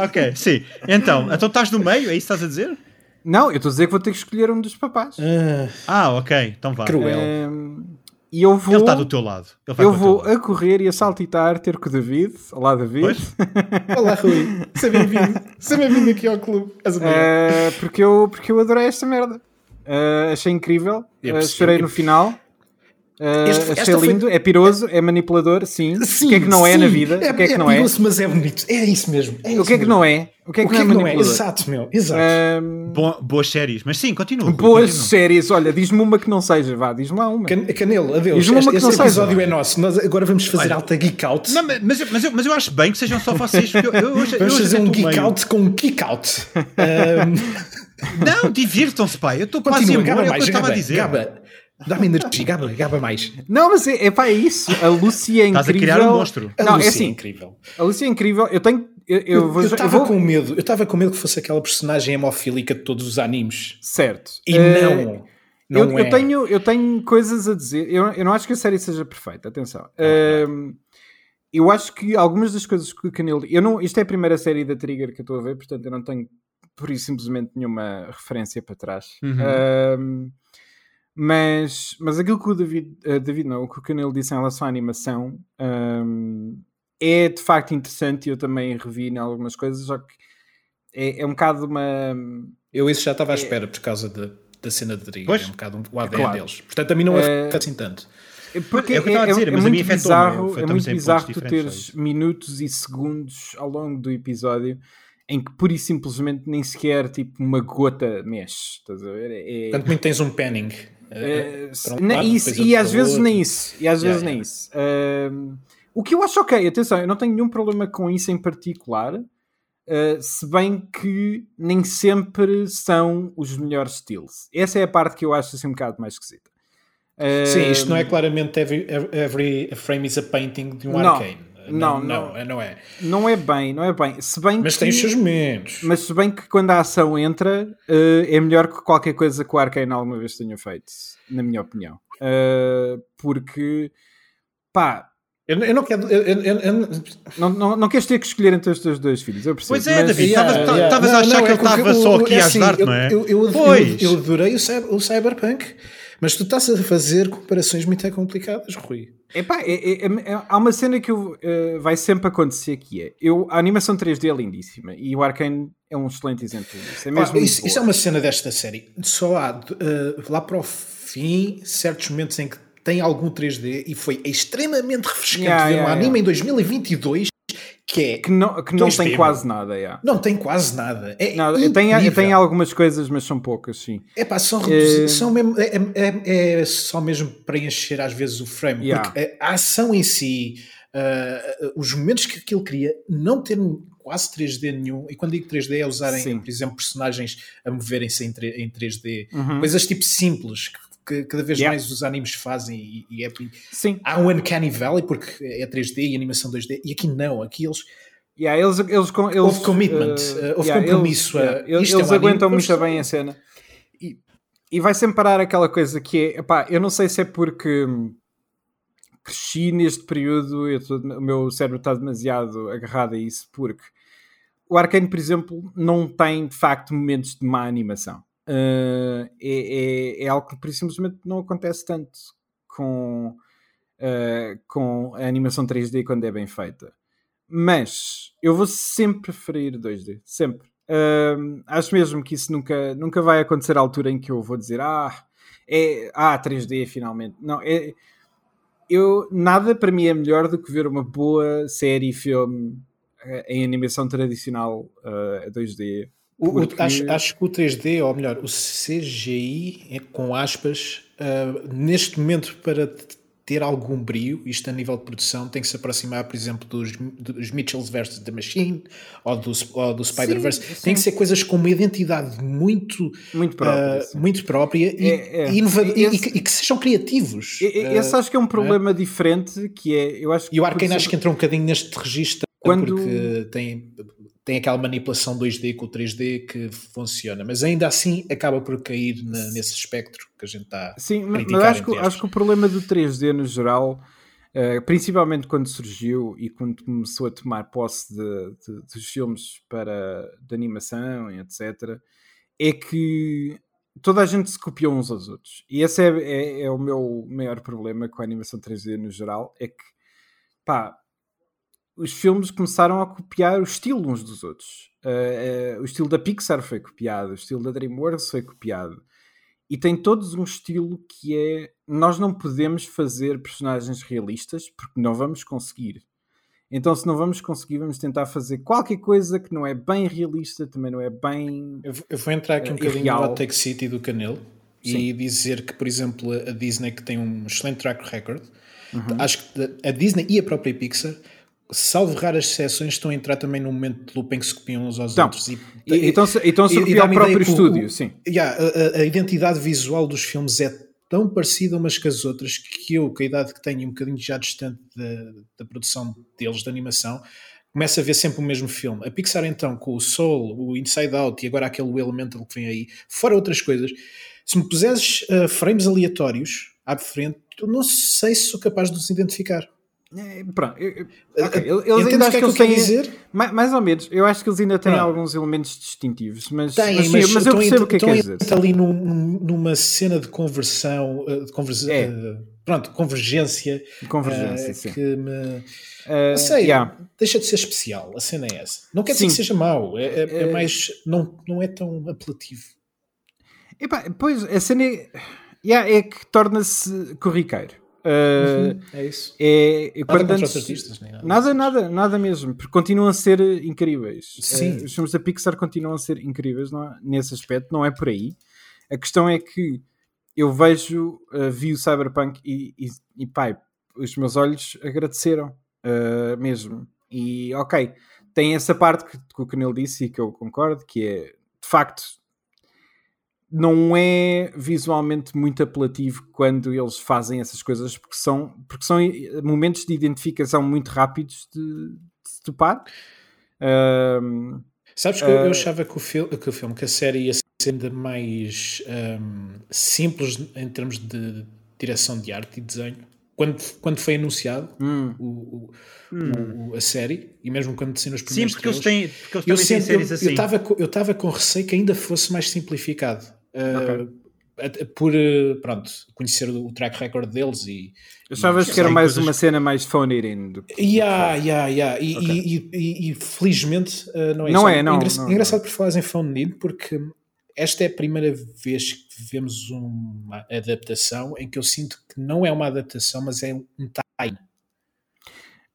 Speaker 2: ok, sim. Então, então estás no meio, é isso que estás a dizer?
Speaker 3: Não, eu estou a dizer que vou ter que escolher um dos papás.
Speaker 1: Ah,
Speaker 2: Ah, ok, então vá.
Speaker 1: Cruel.
Speaker 3: Ehm, e eu vou,
Speaker 2: Ele está do teu lado. Ele vai
Speaker 3: eu vou
Speaker 2: lado.
Speaker 3: a correr e a saltitar ter com o David. Olá, David.
Speaker 2: Pois?
Speaker 1: Olá, Rui. Seja bem-vindo. Seja bem-vindo aqui ao clube.
Speaker 3: Eh, porque, eu, porque eu adorei esta merda. Eh, achei incrível.
Speaker 1: Eu
Speaker 3: Eh, chorei no final. Uh,
Speaker 1: Este-
Speaker 3: achei
Speaker 1: esta foi-
Speaker 3: lindo, é piroso, é manipulador, sim. o que é que não é
Speaker 1: sim.
Speaker 3: na vida? o que é que não é?
Speaker 1: perigoso, mas é bonito. É isso mesmo. É
Speaker 3: O que é que não é? O que é que, não é manipulador?
Speaker 1: Exato, meu. Exato.
Speaker 2: Bo- boas séries, mas sim, continua.
Speaker 3: boas
Speaker 2: continua.
Speaker 3: séries, olha, diz-me uma que não seja, vá, diz-me lá uma.
Speaker 1: Can- Canelo, adeus.
Speaker 3: Diz-me uma
Speaker 1: Este,
Speaker 3: que
Speaker 1: este
Speaker 3: não seja.
Speaker 1: episódio é nosso. Nós agora vamos fazer
Speaker 2: Olha,
Speaker 1: alta geek out.
Speaker 2: Não, mas, mas eu, mas, eu, mas eu acho bem que sejam só vocês. Porque eu, eu, hoje,
Speaker 1: vamos fazer um geek
Speaker 2: meio-
Speaker 1: out com um kick out. Um,
Speaker 2: Não, divirtam-se, pai. Eu estou quase é o que
Speaker 1: mais.
Speaker 2: eu estava a dizer.
Speaker 1: gaba. Dá-me energia. Gaba, gaba mais.
Speaker 3: Não, mas é, é pá, é isso. A Lucy é incrível.
Speaker 2: Estás a criar um monstro.
Speaker 1: A
Speaker 3: Não,
Speaker 1: Lucy
Speaker 3: é assim.
Speaker 1: incrível.
Speaker 3: A Lucy é incrível. Eu tenho. Eu,
Speaker 1: estava
Speaker 3: vou-
Speaker 1: com medo. Eu estava com medo que fosse aquela personagem hemofílica de todos os animes.
Speaker 3: Certo.
Speaker 1: E
Speaker 3: Eh,
Speaker 1: não. Não
Speaker 3: eu,
Speaker 1: é.
Speaker 3: eu tenho, eu tenho coisas a dizer. Eu, eu não acho que a série seja perfeita, atenção. Ahm, eu acho que algumas das coisas que o Canelo. Eu não, isto é a primeira série da Trigger que eu estou a ver, portanto eu não tenho por isso simplesmente nenhuma referência para trás.
Speaker 2: Uhum.
Speaker 3: Ahm, mas, mas aquilo que o David, eh, David não, o que o Canelo disse em relação à animação ahm, é de facto interessante e eu também revi em algumas coisas, só que é, é um bocado uma.
Speaker 1: Eu isso já estava à
Speaker 3: É.
Speaker 1: espera por causa da, da cena de.
Speaker 2: Pois.
Speaker 1: É um bocado o ADN
Speaker 3: Claro.
Speaker 1: deles. Portanto, a mim não afeta assim tanto.
Speaker 3: Porque
Speaker 2: É o que eu estava a dizer, mas a mim
Speaker 3: muito bizarro, é muito bizarro tu teres minutos e segundos ao longo do episódio em que pura e simplesmente nem sequer tipo uma gota mexe. Estás a ver? É,
Speaker 1: Portanto, muito tens um panning.
Speaker 3: É, nem
Speaker 1: lado,
Speaker 3: isso, e às vezes nem isso. E às
Speaker 1: Yeah,
Speaker 3: vezes
Speaker 1: yeah.
Speaker 3: nem isso. Ahm, o que eu acho ok, atenção, eu não tenho nenhum problema com isso em particular. Uh, se bem que nem sempre são os melhores estilos. Essa é a parte que eu acho assim um bocado mais esquisita.
Speaker 1: Sim, isto não é claramente every, every frame is a painting de um
Speaker 3: Não,
Speaker 1: arcane.
Speaker 3: Não,
Speaker 1: não,
Speaker 3: não.
Speaker 1: é.
Speaker 3: Não é bem, não é bem. Se bem
Speaker 1: Mas
Speaker 3: que,
Speaker 1: tem os seus momentos.
Speaker 3: Mas se bem que quando a ação entra, eh, é melhor que qualquer coisa que o Arkane alguma vez tenha feito, na minha opinião. Eh, porque, pá,
Speaker 1: Eu, eu não quero. eu- eu- eu- eu-
Speaker 3: não, não, não queres ter que escolher entre os teus dois filhos, eu percebo.
Speaker 2: Pois é,
Speaker 3: mas-
Speaker 2: David,
Speaker 1: Yeah,
Speaker 2: estavas
Speaker 1: yeah.
Speaker 2: estavas a
Speaker 1: Não,
Speaker 2: achar
Speaker 1: não,
Speaker 2: que
Speaker 1: é
Speaker 2: ele estava
Speaker 1: porque
Speaker 2: só
Speaker 1: o-
Speaker 2: aqui
Speaker 1: é
Speaker 2: a
Speaker 1: assim,
Speaker 2: ajudar-te,
Speaker 1: eu-
Speaker 2: não é?
Speaker 1: Eu, eu, eu,
Speaker 2: Pois.
Speaker 1: eu adorei o, cyber- o Cyberpunk, mas tu estás a fazer comparações muito complicadas, Rui.
Speaker 3: Epá, é, é- é- é- há uma cena que eu, eh, vai sempre acontecer que é eu, a animação 3D é lindíssima e o Arkane é um excelente exemplo disso. É mesmo
Speaker 1: isso,
Speaker 3: muito
Speaker 1: isso é uma cena desta série. Só há eh, lá para o fim certos momentos em que tem algum 3D e foi extremamente refrescante
Speaker 3: Yeah,
Speaker 1: ver um
Speaker 3: yeah,
Speaker 1: anime
Speaker 3: yeah.
Speaker 1: em 2022 que é.
Speaker 3: que não, que não
Speaker 1: 2D,
Speaker 3: tem quase nada. Yeah.
Speaker 1: Não tem quase nada. É
Speaker 3: Nada, tem,
Speaker 1: incrível.
Speaker 3: tem algumas coisas, mas são poucas, sim.
Speaker 1: É pá, são,
Speaker 3: Eh,
Speaker 1: são mesmo, é, é- é só mesmo para encher às vezes o frame,
Speaker 3: Yeah.
Speaker 1: porque a, a ação em si, ah, os momentos que aquilo cria, não ter quase 3D nenhum, e quando digo 3D é usarem,
Speaker 3: Sim.
Speaker 1: por exemplo, personagens a moverem-se em, em 3D,
Speaker 3: Uhum.
Speaker 1: coisas tipo simples que, que cada vez
Speaker 3: Yeah.
Speaker 1: mais os animes fazem e, e é,
Speaker 3: Sim.
Speaker 1: há um Uncanny Valley porque é 3D e animação 2D, e aqui não, aqui eles
Speaker 3: Yeah, eles, eles, eles,
Speaker 1: Houve commitment,
Speaker 3: eh,
Speaker 1: houve
Speaker 3: yeah,
Speaker 1: compromisso,
Speaker 3: Eles,
Speaker 1: eh,
Speaker 3: yeah, eles,
Speaker 1: é um
Speaker 3: eles
Speaker 1: anime,
Speaker 3: aguentam muito bem a cena. E, e vai sempre parar aquela coisa que é, epá, eu não sei se é porque cresci neste período, eu tô- o meu cérebro está demasiado agarrado a isso, porque o Arcane, por exemplo, não tem de facto momentos de má animação. Eh, é, é, é algo que simplesmente não acontece tanto com, eh, com a animação 3D quando é bem feita. Mas eu vou sempre preferir 2D, sempre. Ahm, acho mesmo que isso nunca, nunca vai acontecer à altura em que eu vou dizer ah, é, ah 3D finalmente. Não, é, eu, nada para mim é melhor do que ver uma boa série, filme em animação tradicional eh, 2D.
Speaker 1: O-
Speaker 3: Porque-
Speaker 1: acho, acho que o 3D, ou melhor, o CGI, é, com aspas, ah, neste momento, para ter algum brio, isto a nível de produção, tem que se aproximar, por exemplo, dos, dos Mitchells vs. The Machine ou do, ou do Spider-Verse. Tem que ser coisas com uma identidade muito,
Speaker 3: Muito própria. sim.
Speaker 1: muito própria e,
Speaker 3: É, é.
Speaker 1: e
Speaker 3: Esse-
Speaker 1: e que, e que sejam criativos.
Speaker 3: Esse
Speaker 1: Ah,
Speaker 3: acho que é um problema diferente que é, eu acho que
Speaker 1: e o Arkane acho que entra um bocadinho neste registro
Speaker 3: Quando-
Speaker 1: porque tem, tem aquela manipulação 2D com o 3D que funciona, mas ainda assim acaba por cair na- nesse espectro que a gente está
Speaker 3: Sim,
Speaker 1: a
Speaker 3: mas acho que, acho que o problema do 3D no geral, eh, principalmente quando surgiu e quando começou a tomar posse de- de- dos filmes para, de animação e etc., é que toda a gente se copiou uns aos outros. E esse é, é- é o meu maior problema com a animação 3D no geral, é que, pá, os filmes começaram a copiar o estilo uns dos outros. Eh, eh, o estilo da Pixar foi copiado, o estilo da DreamWorks foi copiado. e tem todos um estilo que é nós não podemos fazer personagens realistas porque não vamos conseguir. Então, se não vamos conseguir, vamos tentar fazer qualquer coisa que não é bem realista, também não é bem.
Speaker 1: Eu, eu vou entrar aqui um
Speaker 3: uh,
Speaker 1: bocadinho
Speaker 3: irreal.
Speaker 1: no Take City do Canelo e dizer que, por exemplo, a Disney, que tem um excelente track record,
Speaker 3: Uhum.
Speaker 1: acho que a Disney e a própria Pixar, salvo raras exceções, estão a entrar também num momento de loop em que se copiam uns aos
Speaker 3: Então,
Speaker 1: outros. E,
Speaker 3: E, então, então se
Speaker 1: e- e
Speaker 3: copia ao próprio estúdio,
Speaker 1: o-
Speaker 3: sim.
Speaker 1: Yeah, a, a- identidade visual dos filmes é tão parecida umas com as outras que eu, com a idade que tenho, um bocadinho já distante da, da produção deles, de animação, começo a ver sempre o mesmo filme. A Pixar, então, com o Soul, o Inside Out e agora aquele Elemental que vem aí, fora outras coisas, se me puseres uh, frames aleatórios à frente, eu não sei se sou capaz de os identificar.
Speaker 3: É, pronto, eu- eu-
Speaker 1: Uh,
Speaker 3: ok,
Speaker 1: uh,
Speaker 3: eles
Speaker 1: entendes
Speaker 3: ainda acho
Speaker 1: que é
Speaker 3: que
Speaker 1: eu quero dizer?
Speaker 3: Ma- Mais ou menos, eu acho que eles ainda têm alguns elementos distintivos, mas,
Speaker 1: Tem,
Speaker 3: mas,
Speaker 1: mas,
Speaker 3: mas eu percebo o que é que quer dizer.
Speaker 1: ali num- num- numa cena de conversão, uh, de conversa-
Speaker 3: É.
Speaker 1: uh, pronto, convergência,
Speaker 3: Convergência,
Speaker 1: uh,
Speaker 3: sim.
Speaker 1: que me
Speaker 3: Uh,
Speaker 1: sei,
Speaker 3: yeah.
Speaker 1: deixa de ser especial, a cena é essa. Não quer dizer
Speaker 3: Sim.
Speaker 1: que seja mau, é, é- é
Speaker 3: É-
Speaker 1: mais. Não, não é tão apelativo.
Speaker 3: Epá, pois, a cena é, yeah, é que torna-se corriqueiro. Uh,
Speaker 1: É isso.
Speaker 3: é,
Speaker 1: Nada
Speaker 3: antes-
Speaker 1: artistas, nada.
Speaker 3: Nada, nada, nada mesmo, porque continuam a ser incríveis.
Speaker 1: Sim.
Speaker 3: Eh, os filmes da Pixar continuam a ser incríveis não é? nesse aspecto, não é por aí. A questão é que eu vejo, eh, vi o Cyberpunk e, e, e pai, os meus olhos agradeceram eh, mesmo. E ok, tem essa parte que, que o Canel disse e que eu concordo, que é de facto não é visualmente muito apelativo quando eles fazem essas coisas porque são, porque são eh, momentos de identificação muito rápidos de, de se topar. Ahm,
Speaker 1: Sabes que eu, eu
Speaker 3: Uh,
Speaker 1: achava que o, fil que o filme, que a série ia ser ainda mais ahm, simples em termos de direção de arte e desenho. Quando, quando foi anunciado
Speaker 3: hum,
Speaker 1: o, o- o- a série, e mesmo quando nos
Speaker 2: Sim,
Speaker 1: primeiros
Speaker 2: porque eles têm, porque eles
Speaker 1: eu
Speaker 2: também têm
Speaker 1: sempre-
Speaker 2: séries
Speaker 1: eu-
Speaker 2: assim.
Speaker 1: Eu estava com, eu estava com receio que ainda fosse mais simplificado. Uh, at- por uh, pronto, conhecer o track record deles e.
Speaker 3: achavas
Speaker 1: e-
Speaker 3: que era mais
Speaker 2: coisas-
Speaker 3: uma cena mais phone in do que
Speaker 1: Yeah, yeah, yeah. E,
Speaker 3: Ok.
Speaker 1: e, e- e felizmente uh, não é
Speaker 3: Não
Speaker 1: isso.
Speaker 3: é, não,
Speaker 1: engra-
Speaker 3: não,
Speaker 1: engraçado por falares em phone need porque esta é a primeira vez que vemos uma adaptação em que eu sinto que não é uma adaptação, mas é um time.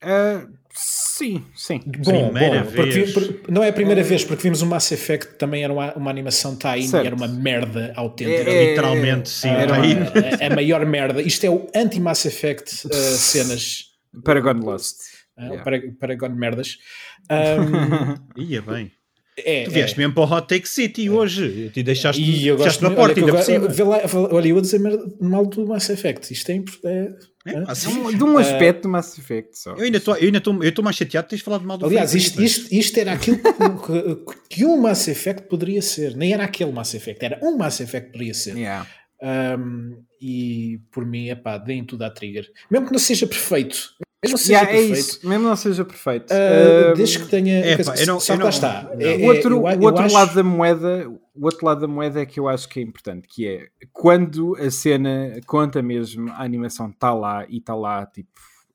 Speaker 3: Ah, sim, sim.
Speaker 1: Bom,
Speaker 2: Primeira
Speaker 1: bom, porque
Speaker 2: vez.
Speaker 1: vi- por- não é a primeira vez, porque vimos o Mass Effect também era uma, uma animação tie-in
Speaker 3: Certo.
Speaker 1: e era uma merda autêntica.
Speaker 3: É, é,
Speaker 2: Literalmente, sim.
Speaker 3: era
Speaker 2: tá aí.
Speaker 1: a, a maior merda. Isto é o anti-Mass Effect uh, cenas.
Speaker 3: Paragon Lost.
Speaker 1: uh,
Speaker 3: Yeah.
Speaker 1: para, Paragon merdas. Um,
Speaker 2: Ia bem.
Speaker 1: é,
Speaker 2: Tu vieste
Speaker 1: é.
Speaker 2: mesmo para o Hot Take City hoje. Tu deixaste,
Speaker 1: E eu
Speaker 2: deixaste na porta
Speaker 1: olha,
Speaker 2: ainda
Speaker 1: que
Speaker 2: por
Speaker 1: eu, lá, olha, a dizer merda- mal do Mass Effect. Isto é, é-
Speaker 2: É, pá,
Speaker 3: De um, de um aspecto do Mass Effect só.
Speaker 2: Eu ainda estou eu ainda estou- eu estou mais chateado de teres falado mal do
Speaker 1: Aliás, isto, isto, isto era aquilo que, que, que um Mass Effect poderia ser. Nem era aquele Mass Effect, era um Mass Effect que poderia ser.
Speaker 3: Yeah.
Speaker 1: Um, e por mim, é pá, deem tudo à trigger. Mesmo que não seja perfeito, mesmo que seja
Speaker 3: Yeah, é
Speaker 1: perfeito,
Speaker 3: isso, mesmo não seja perfeito.
Speaker 1: uh,
Speaker 3: Ah,
Speaker 1: desde que tenha.
Speaker 2: é pá, eu não-
Speaker 1: só
Speaker 2: eu não-
Speaker 1: está.
Speaker 2: não.
Speaker 1: É-
Speaker 3: o outro,
Speaker 1: é- eu-
Speaker 3: o outro
Speaker 1: acho-
Speaker 3: lado da moeda, o outro lado da moeda é que eu acho que é importante, que é quando a cena conta mesmo, a animação está lá e está lá tipo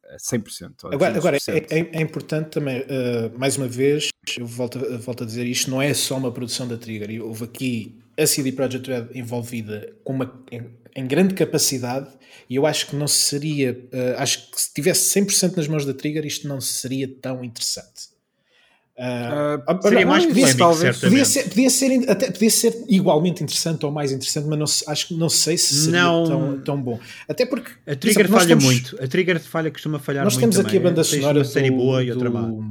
Speaker 3: a 100%. ou
Speaker 1: Agora, agora
Speaker 3: 200%.
Speaker 1: é, é- é importante também, uh, mais uma vez, eu volto, a- volto a dizer isto, não é só uma produção da Trigger. Houve aqui a CD Projekt Red envolvida com uma, em, em grande capacidade e eu acho que não seria, uh, acho que se tivesse 100% nas mãos da Trigger isto não seria tão interessante. Uh,
Speaker 2: Seria mais
Speaker 1: podia-
Speaker 2: polémico,
Speaker 3: talvez.
Speaker 1: Podia ser, podia, ser, até, podia ser igualmente interessante ou mais interessante, mas não, acho que não sei se seria
Speaker 2: Não.
Speaker 1: tão, tão bom. Até porque
Speaker 2: A Trigger
Speaker 1: exemplo, nós
Speaker 2: falha
Speaker 1: temos-
Speaker 2: muito. A Trigger falha, costuma falhar
Speaker 1: nós
Speaker 2: muito.
Speaker 1: temos aqui a
Speaker 2: também.
Speaker 1: banda sonora
Speaker 2: uma série
Speaker 1: do,
Speaker 2: boa e outra má.
Speaker 1: do,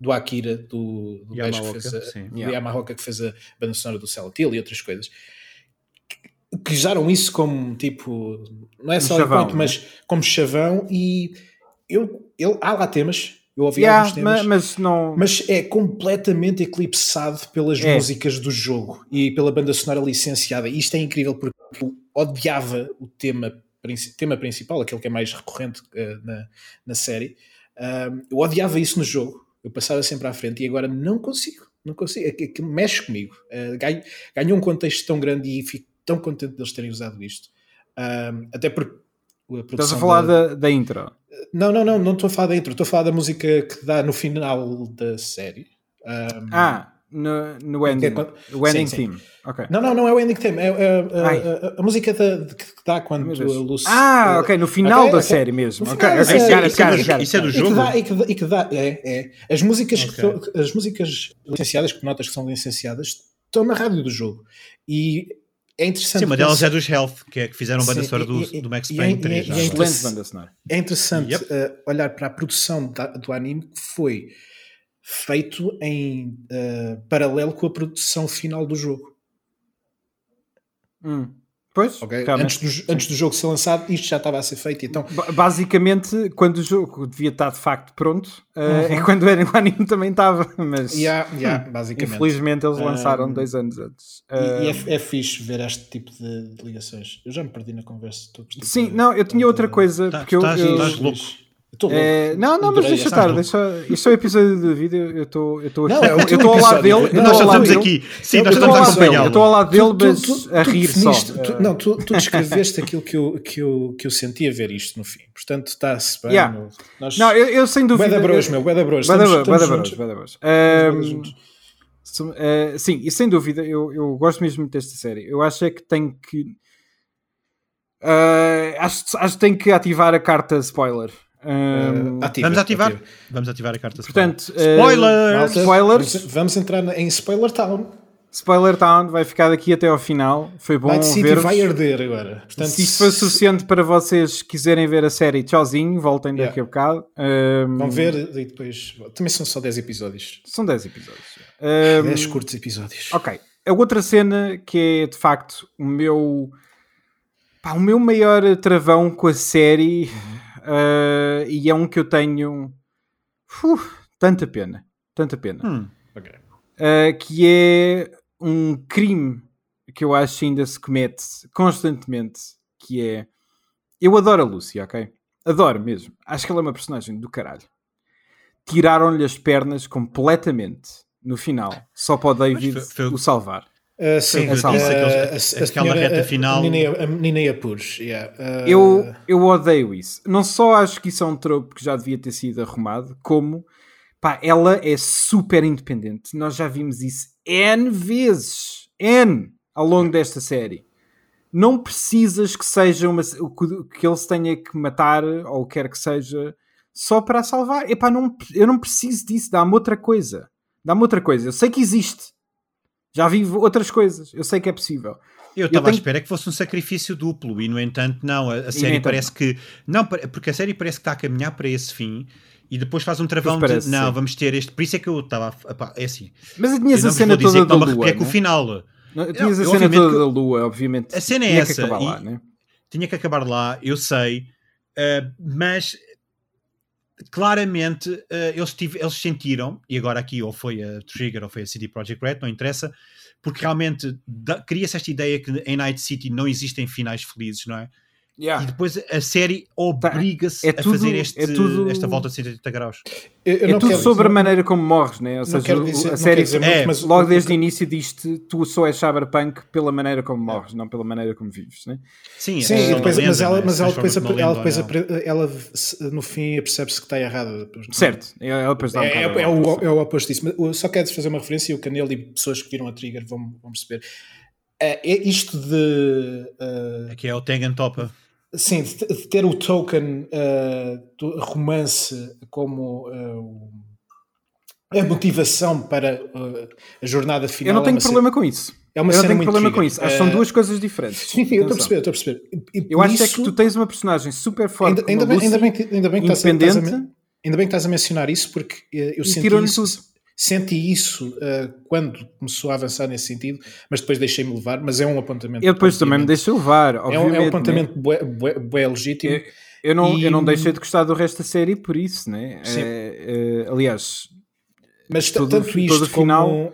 Speaker 1: do Akira, do, do que fez a,
Speaker 2: sim.
Speaker 1: do
Speaker 3: Yeah.
Speaker 1: Yamaoka que fez a banda sonora do Hill e outras coisas. Que- usaram isso como tipo, não é só
Speaker 3: chavão,
Speaker 1: enquanto, mas como chavão e eu, ele, há lá temas, eu ouvi
Speaker 3: Yeah,
Speaker 1: alguns temas.
Speaker 3: ma- mas, não.
Speaker 1: Mas é completamente eclipsado pelas
Speaker 3: É.
Speaker 1: músicas do jogo e pela banda sonora licenciada. E isto é incrível porque eu odiava o tema, tema principal, aquele que é mais recorrente eh, na, na série. Ahm, eu odiava isso no jogo. Eu passava sempre à frente e agora não consigo. Não consigo. É que, que mexe comigo. Uh, ganho, ganho um contexto tão grande e fico tão contente deles terem usado isto. Até porque a
Speaker 3: Estás a falar
Speaker 1: da-
Speaker 3: da, da intro.
Speaker 1: Não, não, não, não estou a falar da intro, estou a falar da música que dá no final da série. Um,
Speaker 3: Ah, no, no ending,
Speaker 1: quando-
Speaker 3: o ending
Speaker 1: sim, sim.
Speaker 3: theme. Ok.
Speaker 1: Não, não, não é o ending theme, é, é- é- a, a- a música da- que dá quando a. Lucy.
Speaker 3: Ah, ok, no final
Speaker 1: ok,
Speaker 3: da
Speaker 1: ok.
Speaker 3: série mesmo.
Speaker 1: No
Speaker 3: Ok,
Speaker 1: final da
Speaker 3: ok,
Speaker 1: série, isso é
Speaker 2: isso é do
Speaker 1: E que
Speaker 2: jogo?
Speaker 1: dá, e que dá, e que dá- é, é. As músicas, que as músicas licenciadas, que notas que são licenciadas, estão na rádio do jogo. E é interessante.
Speaker 2: Sim, uma delas
Speaker 1: pensar-
Speaker 2: é dos Health, que é que fizeram banda sonora do, do Max
Speaker 1: e-
Speaker 2: Payne
Speaker 1: e-
Speaker 2: 3.
Speaker 1: e-
Speaker 2: já
Speaker 1: e-
Speaker 2: agora.
Speaker 3: Excelente banda sonora.
Speaker 1: É interessante
Speaker 2: Yep.
Speaker 1: eh, olhar para a produção da- do anime que foi feito em eh, paralelo com a produção final do jogo.
Speaker 3: Hum. Pois,
Speaker 1: ok?
Speaker 3: realmente.
Speaker 1: Antes, do, antes do jogo ser lançado, isto já estava a ser feito. Então,
Speaker 3: Ba- Basicamente, quando o jogo devia estar de facto pronto, uh,
Speaker 1: Uhum.
Speaker 3: é quando era o anime também estava, mas
Speaker 1: yeah, yeah, basicamente.
Speaker 3: infelizmente eles lançaram
Speaker 1: Um,
Speaker 3: dois anos antes.
Speaker 1: E, e é, é fixe ver este tipo de, de ligações. Eu já me perdi na conversa.
Speaker 3: sim,
Speaker 1: de-
Speaker 3: não, eu tinha outra coisa,
Speaker 2: Tá,
Speaker 3: porque eu,
Speaker 2: estás-
Speaker 3: eu-
Speaker 2: estás louco.
Speaker 3: É, não, não, mas deixa
Speaker 1: esta-
Speaker 3: estar, deixa, isto é o episódio de vídeo, eu estou eu estou
Speaker 1: Não, é
Speaker 3: eu estou ao lado dele, eu
Speaker 1: Nós já estamos
Speaker 3: dele,
Speaker 2: aqui. Sim,
Speaker 1: Eu
Speaker 2: nós estamos
Speaker 3: ao
Speaker 2: a
Speaker 3: lado dele, eu estou ao lado dele,
Speaker 1: Tu-
Speaker 3: mas
Speaker 1: tu- tu-
Speaker 3: a rir só.
Speaker 1: tu- não, tu, descreveste aquilo que eu, que, eu, que eu senti a ver isto no fim. Portanto, está-se bem.
Speaker 3: Yeah.
Speaker 1: Nós,
Speaker 3: Não, eu, eu sem dúvida.
Speaker 1: Bué da bros,
Speaker 3: eu-
Speaker 1: meu, bué da bros.
Speaker 3: Bué da
Speaker 1: Estamos-
Speaker 3: bros, bué da
Speaker 1: estamos
Speaker 3: bros. Sum- eh, sim, e sem dúvida, eu, eu gosto mesmo muito desta série. Eu acho é que tem que. eh, acho, acho que tem que ativar a carta spoiler. Ahm,
Speaker 1: Eh, ativa,
Speaker 2: Vamos ativar?
Speaker 1: ativa.
Speaker 2: Vamos ativar a carta.
Speaker 3: portanto, eh,
Speaker 2: Spoilers!
Speaker 1: Vamos, vamos entrar em Spoiler Town.
Speaker 3: Spoiler Town vai ficar daqui até ao final. Foi bom
Speaker 1: Night City
Speaker 3: ver.
Speaker 1: vai arder agora. Portanto,
Speaker 3: Se isto foi suficiente para vocês quiserem ver a série, tchauzinho, voltem daqui a bocado. Ahm,
Speaker 1: Vão ver e depois. Também são só 10 episódios.
Speaker 3: São 10 episódios. Ahm,
Speaker 1: 10 curtos episódios.
Speaker 3: Ok. A outra cena que é de facto o meu pá, o meu maior travão com a série uh, e é um que eu tenho uf, tanta pena, tanta pena,
Speaker 2: Hum,
Speaker 3: uh, que é um crime que eu acho que ainda se comete constantemente, que é eu adoro a Lucy, ok? Adoro mesmo. Acho que ela é uma personagem do caralho. Tiraram-lhe as pernas completamente no final, só para o David
Speaker 2: foi- foi-
Speaker 3: o salvar.
Speaker 1: Uh, sim,
Speaker 3: eu
Speaker 1: uh, a- a
Speaker 2: aquela
Speaker 1: senhora-
Speaker 2: reta
Speaker 1: a-
Speaker 2: final.
Speaker 1: A menina, a e a. Yeah. Uh,
Speaker 3: Eu, eu odeio isso. Não só acho que isso é um tropo que já devia ter sido arrumado, como pá, ela é super independente. Nós já vimos isso N vezes. N ao longo desta série. Não precisas que seja uma, que- que ele se tenha que matar ou quer que seja só para a salvar. Epá, não, eu não preciso disso. Dá-me outra coisa. Dá-me outra coisa. Eu sei que existe. Já vi outras coisas. Eu sei que é possível.
Speaker 2: Eu estava
Speaker 3: tenho-
Speaker 2: à espera que fosse um sacrifício duplo e, no entanto, não. A, a série parece que. Não, porque a série parece que está a caminhar para esse fim e depois faz um travão
Speaker 3: parece,
Speaker 2: de. Não,
Speaker 3: sim.
Speaker 2: vamos ter este. Por isso é que eu estava. É assim.
Speaker 3: Mas tinhas a cena toda
Speaker 2: que
Speaker 3: da
Speaker 2: não
Speaker 3: lua.
Speaker 2: arrepiei com o final.
Speaker 3: Não, Tinhas
Speaker 2: Não,
Speaker 3: a cena toda
Speaker 2: que-
Speaker 3: da lua, obviamente.
Speaker 2: A cena é
Speaker 3: Tinha
Speaker 2: essa,
Speaker 3: Que acabar lá, né?
Speaker 2: tinha que acabar lá, eu sei, uh, mas claramente uh, eles, tive- eles sentiram, e agora aqui ou foi a Trigger ou foi a CD Projekt Red, não interessa, porque realmente cria-se esta ideia que em Night City não existem finais felizes, não é? E depois a série obriga-se
Speaker 3: é
Speaker 2: a
Speaker 3: tudo-
Speaker 2: fazer este-
Speaker 3: é tudo-
Speaker 2: esta volta de 180 graus.
Speaker 1: eu- eu
Speaker 3: É tudo sobre a
Speaker 1: não-
Speaker 3: maneira como morres, né? Ou seja,
Speaker 1: dizer-
Speaker 3: a série
Speaker 1: dizer muito,
Speaker 2: É,
Speaker 1: mas
Speaker 3: logo desde o início diz-te tu só és cyberpunk pela maneira como morres, não pela maneira como vives, né?
Speaker 2: Sim,
Speaker 1: Sim,
Speaker 2: é
Speaker 1: depois,
Speaker 2: lenda,
Speaker 1: mas ela,
Speaker 2: é?
Speaker 1: mas ela depois, ela,
Speaker 2: numa
Speaker 1: depois
Speaker 2: lenda,
Speaker 1: apre- ela no fim percebe-se que está errada.
Speaker 3: Certo, ela depois dá um
Speaker 1: É, é, é
Speaker 3: a
Speaker 1: o, é o oposto disso. Mas só quero fazer uma referência e o Canelo e pessoas que viram a Trigger vão, vão perceber. É, é isto de. uh,
Speaker 2: é que é o Tengen Topa.
Speaker 1: Sim, de de ter o token uh, do romance como uh, a motivação para uh, a jornada final.
Speaker 3: Eu não
Speaker 1: é
Speaker 3: tenho
Speaker 1: uma
Speaker 3: problema com isso.
Speaker 1: É uma
Speaker 3: Eu não tenho problema com
Speaker 1: trigger.
Speaker 3: isso. Acho que são duas coisas diferentes.
Speaker 1: Sim, eu estou a perceber, estou a perceber. E-
Speaker 3: Eu acho é
Speaker 1: isso-
Speaker 3: que tu tens uma personagem super forte
Speaker 1: Ainda, ainda bem,
Speaker 3: Lucy,
Speaker 1: ainda, bem que, ainda bem que estás a- estás a,
Speaker 3: independente,
Speaker 1: ainda bem que estás a mencionar isso porque eu senti isso,
Speaker 3: tudo.
Speaker 1: Senti isso eh, quando começou a avançar nesse sentido, mas depois deixei-me levar, mas é um apontamento.
Speaker 3: Eu depois também me deixei levar,
Speaker 1: É um, é um
Speaker 3: né?
Speaker 1: apontamento bué, bué, bué legítimo.
Speaker 3: Eu, eu não,
Speaker 1: E-
Speaker 3: eu não deixei de gostar do resto da série por isso, né?
Speaker 1: Sim.
Speaker 3: É, é, aliás,
Speaker 1: Mas tanto isto
Speaker 3: todo
Speaker 1: como,
Speaker 3: final,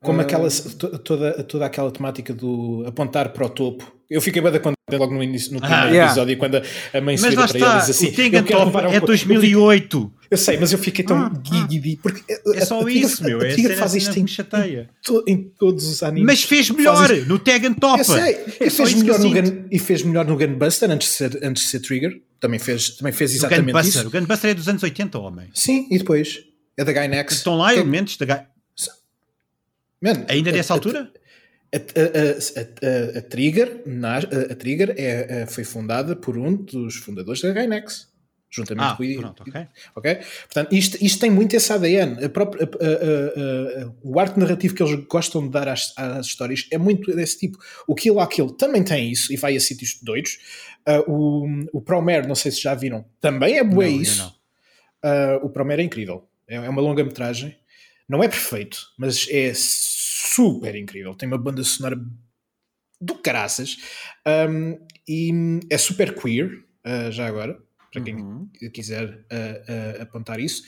Speaker 1: como aquela, to- toda, toda aquela temática do apontar para o topo. Eu fiquei bem da contente logo no início, no primeiro
Speaker 3: yeah.
Speaker 1: episódio, quando a, a mãe se vira para ele e
Speaker 2: está,
Speaker 1: diz assim:
Speaker 2: o Tengen
Speaker 1: "Eu quero
Speaker 2: Topa
Speaker 1: levar ao
Speaker 2: é
Speaker 1: corpo."
Speaker 2: 2008.
Speaker 1: Eu sei, mas eu fiquei tão
Speaker 3: Ah,
Speaker 1: guigui porque
Speaker 2: É só isso, meu.
Speaker 1: A
Speaker 2: É a
Speaker 1: Tiga faz
Speaker 2: assim
Speaker 1: isto em,
Speaker 2: chateia.
Speaker 1: to- em todos os animes.
Speaker 2: Mas fez melhor no Tegan Topa.
Speaker 1: Eu sei,
Speaker 2: É
Speaker 1: e fez, melhor no. Gun, e fez melhor no Gunbuster antes de ser, antes de ser Trigger. Também fez, também fez
Speaker 2: O
Speaker 1: exatamente
Speaker 2: Gunbuster.
Speaker 1: isso.
Speaker 2: O Gunbuster é dos anos 80, homem.
Speaker 1: Sim, e depois é da Gainax.
Speaker 2: Estão lá
Speaker 1: Que-
Speaker 2: elementos da Ga-
Speaker 1: Man,
Speaker 2: Ainda
Speaker 1: a-
Speaker 2: nessa altura?
Speaker 1: A, a- a- a- Trigger, a, Trigger é, é- foi fundada por um dos fundadores da Gainax, juntamente
Speaker 2: Ah,
Speaker 1: com o
Speaker 2: pronto, ok.
Speaker 1: ok? Portanto, isto, isto tem muito esse ADN. A própria, o arco narrativo que eles gostam de dar às, às histórias é muito desse tipo. O Kill la Kill também tem isso e vai a sítios doidos. Ah, o, o Promare, não sei se já viram, também é
Speaker 2: Não,
Speaker 1: bué
Speaker 2: ainda
Speaker 1: isso.
Speaker 2: não.
Speaker 1: Ah, o Promare é incrível. É, é uma longa-metragem. Não é perfeito, mas é super incrível. Tem uma banda sonora do caraças. Um, e é super queer, ah, já agora, para quem
Speaker 3: Uhum.
Speaker 1: quiser ah, ah, apontar isso.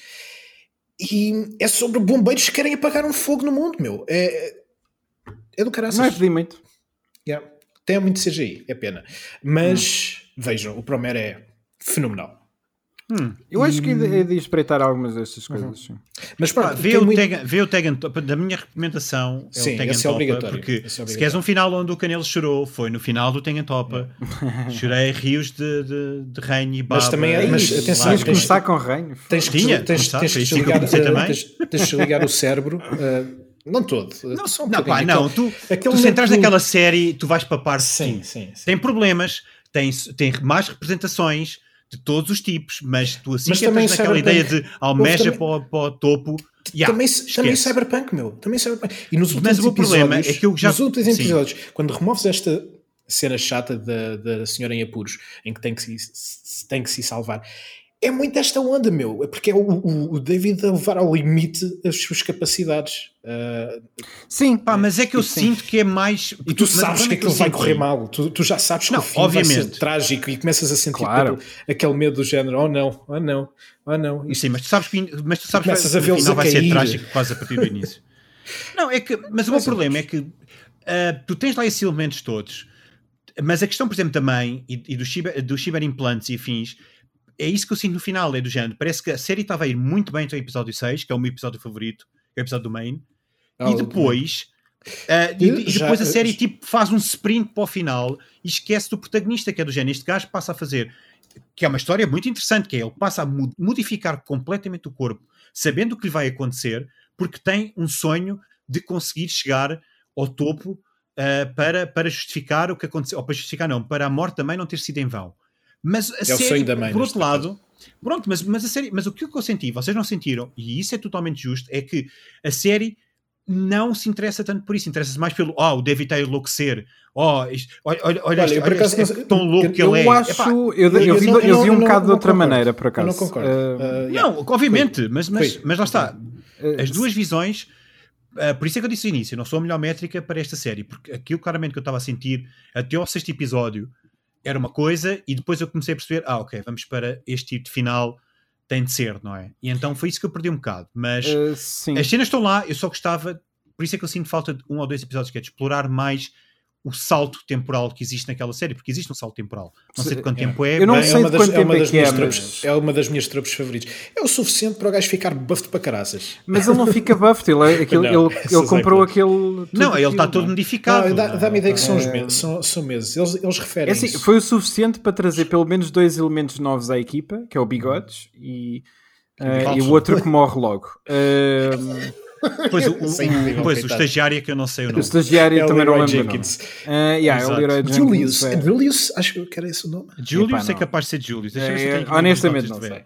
Speaker 1: E é sobre bombeiros que querem apagar um fogo no mundo, meu. É, é do caraças.
Speaker 3: Não é pedir muito.
Speaker 1: Yeah. Tem muito CGI, é pena. Mas vejam, o Promare é fenomenal.
Speaker 2: Hum.
Speaker 3: Eu acho que é de, é espreitar algumas destas coisas. sim.
Speaker 1: Mas
Speaker 2: Ah,
Speaker 1: pronto,
Speaker 2: vê, o
Speaker 1: muito-
Speaker 2: Tegan, vê o Tegan Topa. Da minha recomendação é
Speaker 1: Sim,
Speaker 2: o Tegan
Speaker 1: esse é
Speaker 2: Topa,
Speaker 1: obrigatório,
Speaker 2: porque
Speaker 1: é
Speaker 2: se queres um final onde o Canelo chorou, foi no final do Tegan Topa. Chorei rios de, de, de reino e baba.
Speaker 1: Mas também é- mas atenção,
Speaker 3: Tens
Speaker 1: tens-
Speaker 3: começar com reino.
Speaker 1: Tens que,
Speaker 2: Tinha,
Speaker 1: tens,
Speaker 2: começar,
Speaker 1: tens desligar,
Speaker 2: comecei
Speaker 1: eh,
Speaker 2: também.
Speaker 1: tens, tens de desligar o cérebro. eh, não todo. eh, só um
Speaker 2: Não, pá, não,
Speaker 1: Aquele-
Speaker 2: tu,
Speaker 1: aquele
Speaker 2: tu se entras
Speaker 1: momento-
Speaker 2: naquela série, tu vais papar
Speaker 1: Sim, sim, sim.
Speaker 2: Tem problemas, tem, tem mais representações de todos os tipos, mas tu assim
Speaker 1: Mas
Speaker 2: que
Speaker 1: também
Speaker 2: entras naquela ideia de almeja
Speaker 1: também-
Speaker 2: para, o, o topo. yeah,
Speaker 1: também, também. Cyberpunk, meu. Também Cyberpunk. E nos
Speaker 2: Mas
Speaker 1: últimos
Speaker 2: o meu problema é que eu já-
Speaker 1: nos últimos
Speaker 2: sim.
Speaker 1: episódios, quando removes esta cena chata da, da senhora em apuros, em que tem que se- tem que se salvar, é muito esta onda, meu. É Porque é o, o, o David a levar ao limite as suas capacidades. Ah,
Speaker 3: Sim,
Speaker 2: Pá, mas é que eu
Speaker 3: sim.
Speaker 2: sinto que é mais.
Speaker 1: e tu sabes
Speaker 2: problema
Speaker 1: que
Speaker 2: é
Speaker 1: aquilo
Speaker 2: eu
Speaker 1: vai correr mal. Tu, tu já sabes que
Speaker 2: Não,
Speaker 1: o fim vai ser
Speaker 2: obviamente.
Speaker 1: trágico e começas a sentir
Speaker 3: Claro.
Speaker 1: aquele, aquele medo do género: oh não, oh não, oh não. Isto
Speaker 2: Sim, mas tu sabes que, mas tu sabes que
Speaker 1: Começas a
Speaker 2: o
Speaker 1: vê-los
Speaker 2: final
Speaker 1: a
Speaker 2: vai ser trágico quase a partir do início. Não, é que, mas o meu problema é que ah, tu tens lá esses elementos todos, mas a questão, por exemplo, também, e, e dos ciber, dos ciberimplantes e afins, é isso que eu sinto no final, é do género. Parece que a série estava a ir muito bem até o episódio 6, que é o meu episódio favorito, que é o episódio do Main,
Speaker 1: Ah,
Speaker 2: e depois. ah, e, e
Speaker 1: Já-
Speaker 2: depois a série tipo, faz um sprint para o final e esquece do protagonista, que é do género. Este gajo passa a fazer, que é uma história muito interessante, que é ele passa a mo- modificar completamente o corpo, sabendo o que lhe vai acontecer, porque tem um sonho de conseguir chegar ao topo ah, para, para justificar o que aconteceu, ou para justificar não, para a morte também não ter sido em vão. Mas a
Speaker 1: É o
Speaker 2: série,
Speaker 1: sonho da mãe,
Speaker 2: por outro lado, pronto, mas, mas a série, mas o que eu senti, vocês não sentiram, e isso é totalmente justo, é que a série não se interessa tanto por isso, interessa-se mais pelo, oh, o David está a enlouquecer, oh, isto- olha, olha, olha,
Speaker 1: Olha,
Speaker 2: este- olha este- é tão louco que
Speaker 3: eu
Speaker 2: ele é.
Speaker 3: acho.
Speaker 2: Epá,
Speaker 3: eu, eu, vi,
Speaker 1: eu
Speaker 3: eu
Speaker 1: não-
Speaker 3: vi
Speaker 1: eu
Speaker 3: um
Speaker 1: não-
Speaker 3: bocado de outra
Speaker 1: concordo.
Speaker 3: maneira, por acaso.
Speaker 1: não concordo.
Speaker 3: Uh,
Speaker 1: yeah.
Speaker 2: Não, obviamente, mas, mas,
Speaker 1: Foi.
Speaker 2: mas lá está.
Speaker 3: uh,
Speaker 2: As duas visões, ah, por isso é que eu disse no início, eu não sou a melhor métrica para esta série, porque aquilo claramente que eu estava a sentir até ao sexto episódio era uma coisa, e depois eu comecei a perceber, ah, ok, vamos para este tipo de final, tem de ser, não é? E então foi isso que eu perdi um bocado. Mas
Speaker 3: uh,
Speaker 2: as cenas estão lá, eu só gostava, por isso é que eu sinto falta de um ou dois episódios, que é de explorar mais o salto temporal que existe naquela série, porque existe um salto temporal. Não sei de quanto
Speaker 1: É.
Speaker 2: tempo é,
Speaker 3: Eu não sei
Speaker 1: é
Speaker 3: de
Speaker 1: das,
Speaker 3: quanto
Speaker 1: é
Speaker 3: tempo é que é, mas-
Speaker 1: é uma das minhas tropes favoritas. É o suficiente para o gajo ficar buffed para caraças.
Speaker 3: Mas ele não fica buffed, ele, é- aquele,
Speaker 1: Não,
Speaker 3: ele, ele comprou
Speaker 1: que-
Speaker 3: aquele.
Speaker 2: Não, ele está todo modificado.
Speaker 1: Dá-me a ideia que são, os meses, são, são meses. Eles, eles referem
Speaker 3: É assim,
Speaker 1: isso.
Speaker 3: foi o suficiente para trazer pelo menos dois elementos novos à equipa, que é o Bigodes e, eh, e o outro que morre logo. Eh,
Speaker 2: Pois, o, o,
Speaker 1: Sim, incrível,
Speaker 2: pois, o estagiário é que eu não sei o
Speaker 3: o
Speaker 2: nome.
Speaker 3: estagiário
Speaker 1: É o
Speaker 3: também não lembro. o nome. Eh, yeah, é o. Leroy Jenkins.
Speaker 1: Julius.
Speaker 3: é.
Speaker 1: Julius, acho que era esse o nome.
Speaker 2: Julius
Speaker 3: Epá,
Speaker 2: é capaz de ser Julius. As
Speaker 3: honestamente, não sei.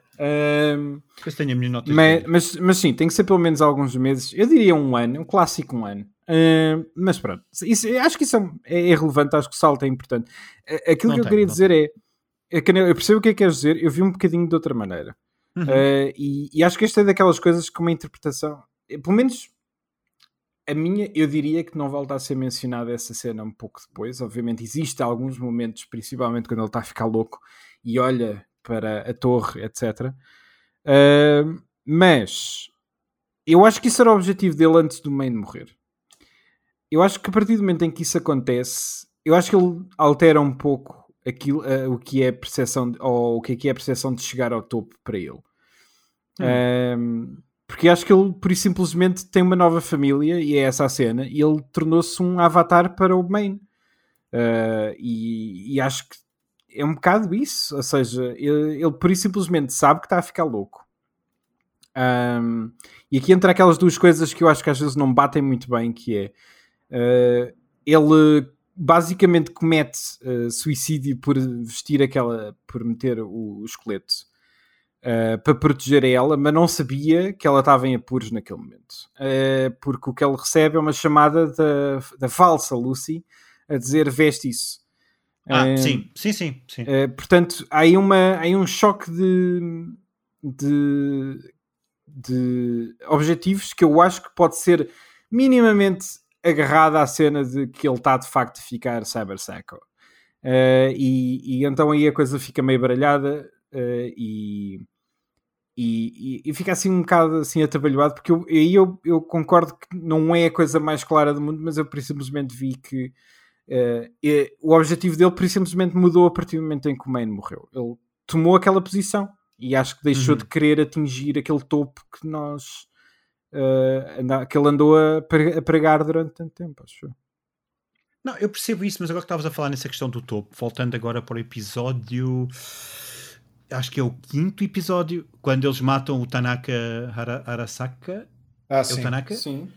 Speaker 2: de
Speaker 3: mas, mas, mas sim, tem que ser pelo menos alguns meses. Eu diria um ano, um clássico um ano. Uh, mas pronto, isso, acho que isso é, é irrelevante, acho que o salto é importante. Uh, Aquilo
Speaker 2: Não
Speaker 3: que eu
Speaker 2: tem,
Speaker 3: queria dizer é, é que eu percebo o que é que queres dizer, eu vi um bocadinho de outra maneira.
Speaker 2: Uhum.
Speaker 3: Uh, e, e acho que esta é daquelas coisas com uma interpretação, pelo menos a minha, eu diria que não volta a ser mencionada essa cena um pouco depois. Obviamente, existe alguns momentos, principalmente quando ele está a ficar louco e olha para a torre, etc. Uh, mas eu acho que isso era o objetivo dele antes do Main morrer. Eu acho que a partir do momento em que isso acontece, eu acho que ele altera um pouco aquilo, uh, o que é a percepção de, ou o que é, que é a percepção de chegar ao topo para ele. Um, porque acho que ele, por isso simplesmente, tem uma nova família e é essa a cena, e ele tornou-se um avatar para o Main. Uh, e, e acho que é um bocado isso. Ou seja, ele, ele por isso simplesmente sabe que está a ficar louco. Um, e aqui entra aquelas duas coisas que eu acho que às vezes não batem muito bem, que é uh, ele basicamente comete uh, suicídio por vestir aquela, por meter o, o esqueleto uh, para proteger a ela, mas não sabia que ela estava em apuros naquele momento. porque o que ele recebe é uma chamada da, da falsa Lucy a dizer veste isso.
Speaker 2: Ah, sim, sim, sim. sim.
Speaker 3: portanto, há aí, uma, há aí um choque de, de de objetivos que eu acho que pode ser minimamente agarrada à cena de que ele está de facto a ficar Cyber Psycho. Uh, e, e, então aí a coisa fica meio baralhada uh, e, e, e, fica assim um bocado assim atabalhoado, porque eu, aí eu, eu, concordo que não é a coisa mais clara do mundo, mas eu simplesmente vi que uh, o objetivo dele simplesmente mudou a partir do momento em que o Maine morreu. Ele tomou aquela posição e acho que deixou uhum. de querer atingir aquele topo que nós uh, anda, que ele andou a, a pregar durante tanto tempo, acho
Speaker 2: Não, eu percebo isso, mas agora que estavas a falar nessa questão do topo, voltando agora para o episódio. Acho que é o quinto episódio, quando eles matam o Tanaka Arasaka.
Speaker 1: Ah, é
Speaker 2: sim. o Tanaka?
Speaker 1: Sim.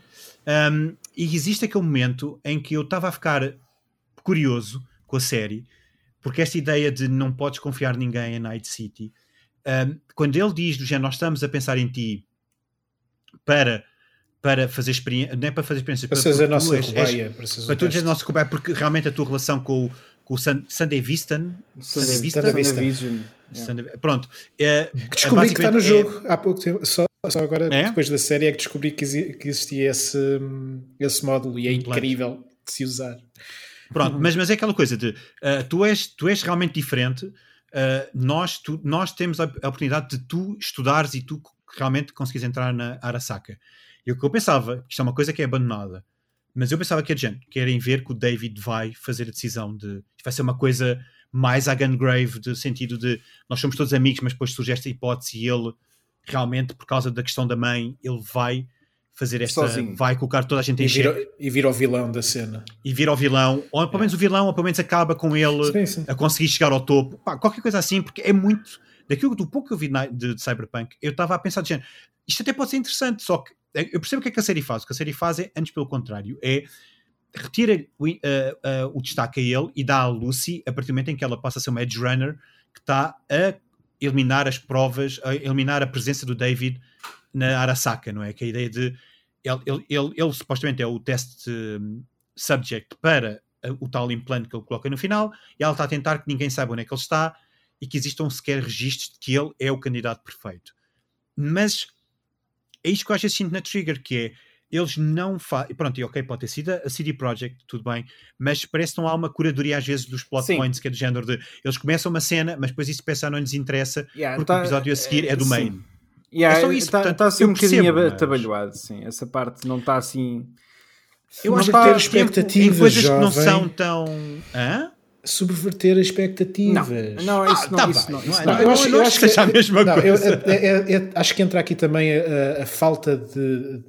Speaker 2: Um, e existe aquele momento em que eu estava a ficar curioso com a série, porque esta ideia de não podes confiar ninguém em Night City um, quando ele diz do género, nós estamos a pensar em ti para, para fazer experiência, não é para fazer experiência,
Speaker 1: para, fazer a nossa cobaia,
Speaker 2: para tu dizer a nossa cobaia, porque realmente a tua relação com, com o Sunday Vistan,
Speaker 3: Sunday
Speaker 2: Pronto, é,
Speaker 1: que descobri que está no jogo é, há pouco tempo, só, só agora é? depois da série é que descobri que, que existia esse, esse módulo e é incrível de se usar.
Speaker 2: Pronto, mas, mas é aquela coisa de uh, tu, és, tu és realmente diferente uh, nós, tu, nós temos a, a, oportunidade de tu estudares e tu realmente conseguires entrar na Arasaka. E o que eu pensava, isto é uma coisa que é abandonada, mas eu pensava que a gente querem ver que o David vai fazer a decisão de vai ser uma coisa mais a Gungrave, de sentido de nós somos todos amigos, mas depois surge esta hipótese e ele realmente, por causa da questão da mãe, ele vai fazer esta. Sozinho. Vai colocar toda a gente em e
Speaker 1: vir, e vir ao vilão da cena.
Speaker 2: E vir ao vilão, ou pelo menos o vilão, ou pelo menos acaba com ele
Speaker 1: sim, sim.
Speaker 2: a conseguir chegar ao topo. Pá, qualquer coisa assim, porque é muito. Daquilo do pouco que eu vi de, de Cyberpunk, eu estava a pensar de género, isto até pode ser interessante, só que eh, eu percebo o que é que a série faz. O que a série faz é, antes pelo contrário, é retira o, uh, uh, o destaque a ele e dá a Lucy a partir do momento em que ela passa a ser uma Edge Runner que está a eliminar as provas, a eliminar a presença do David na Arasaka, não é? Que a ideia de ele, ele, ele, ele supostamente é o teste um, subject para uh, o tal implante que ele coloca no final, e ela está a tentar que ninguém saiba onde é que ele está e que existam sequer registros de que ele é o candidato perfeito. Mas é isto que eu acho assim na Trigger, que é eles não fazem. Pronto, e ok, pode ter sido a CD Projekt, tudo bem, mas parece que não há uma curadoria às vezes dos plot Sim. points, que é do género de eles começam uma cena, mas depois isso pensar não lhes interessa, yeah, porque tá, o episódio a seguir é do
Speaker 3: sim.
Speaker 2: main.
Speaker 3: Yeah, é só isso. Está tá assim um bocadinho atabalhoado, mas... sim. Essa parte não está assim.
Speaker 1: Eu acho que ter expectativas em coisas
Speaker 2: jovem, que não são tão. Hã?
Speaker 1: Subverter expectativas.
Speaker 3: Não, não, isso, ah, não, tá isso, não, isso não,
Speaker 1: Eu acho, eu acho que seja a mesma não, coisa. Eu, eu, eu, acho que entra aqui também a, a falta de,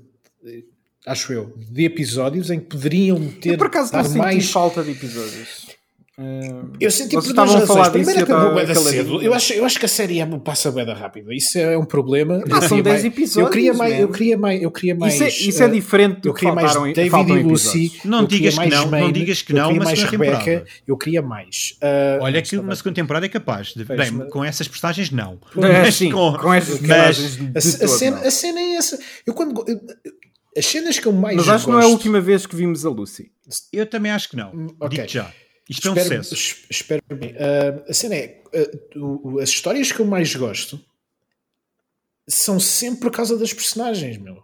Speaker 1: acho eu, de episódios em que poderiam ter. Eu
Speaker 3: por acaso não mais falta de episódios.
Speaker 1: Uh, eu senti por duas razões. Primeiro acabou da cedo. Eu acho, eu acho que a série passa bué da rápido. Isso é um problema.
Speaker 3: Ah, são 10 episódios.
Speaker 1: Eu queria mais. Eu queria mais, eu queria mais
Speaker 3: isso, é, isso é diferente do
Speaker 1: eu queria mais David e Lucy.
Speaker 2: Não digas que não, não digas que não,
Speaker 1: mas Rebecca, eu queria mais. Uh,
Speaker 2: Olha que uma segunda temporada é capaz. De, bem, com essas personagens não.
Speaker 3: É, sim, com, com essas personagens.
Speaker 1: A cena é essa. Eu quando as cenas que eu mais
Speaker 3: Mas acho que não é a última vez que vimos a Lucy.
Speaker 2: Eu também acho que não. Digo já. Isto espero, é um sucesso.
Speaker 1: Espero bem. Uh, a cena é: uh, as histórias que eu mais gosto são sempre por causa das personagens, meu.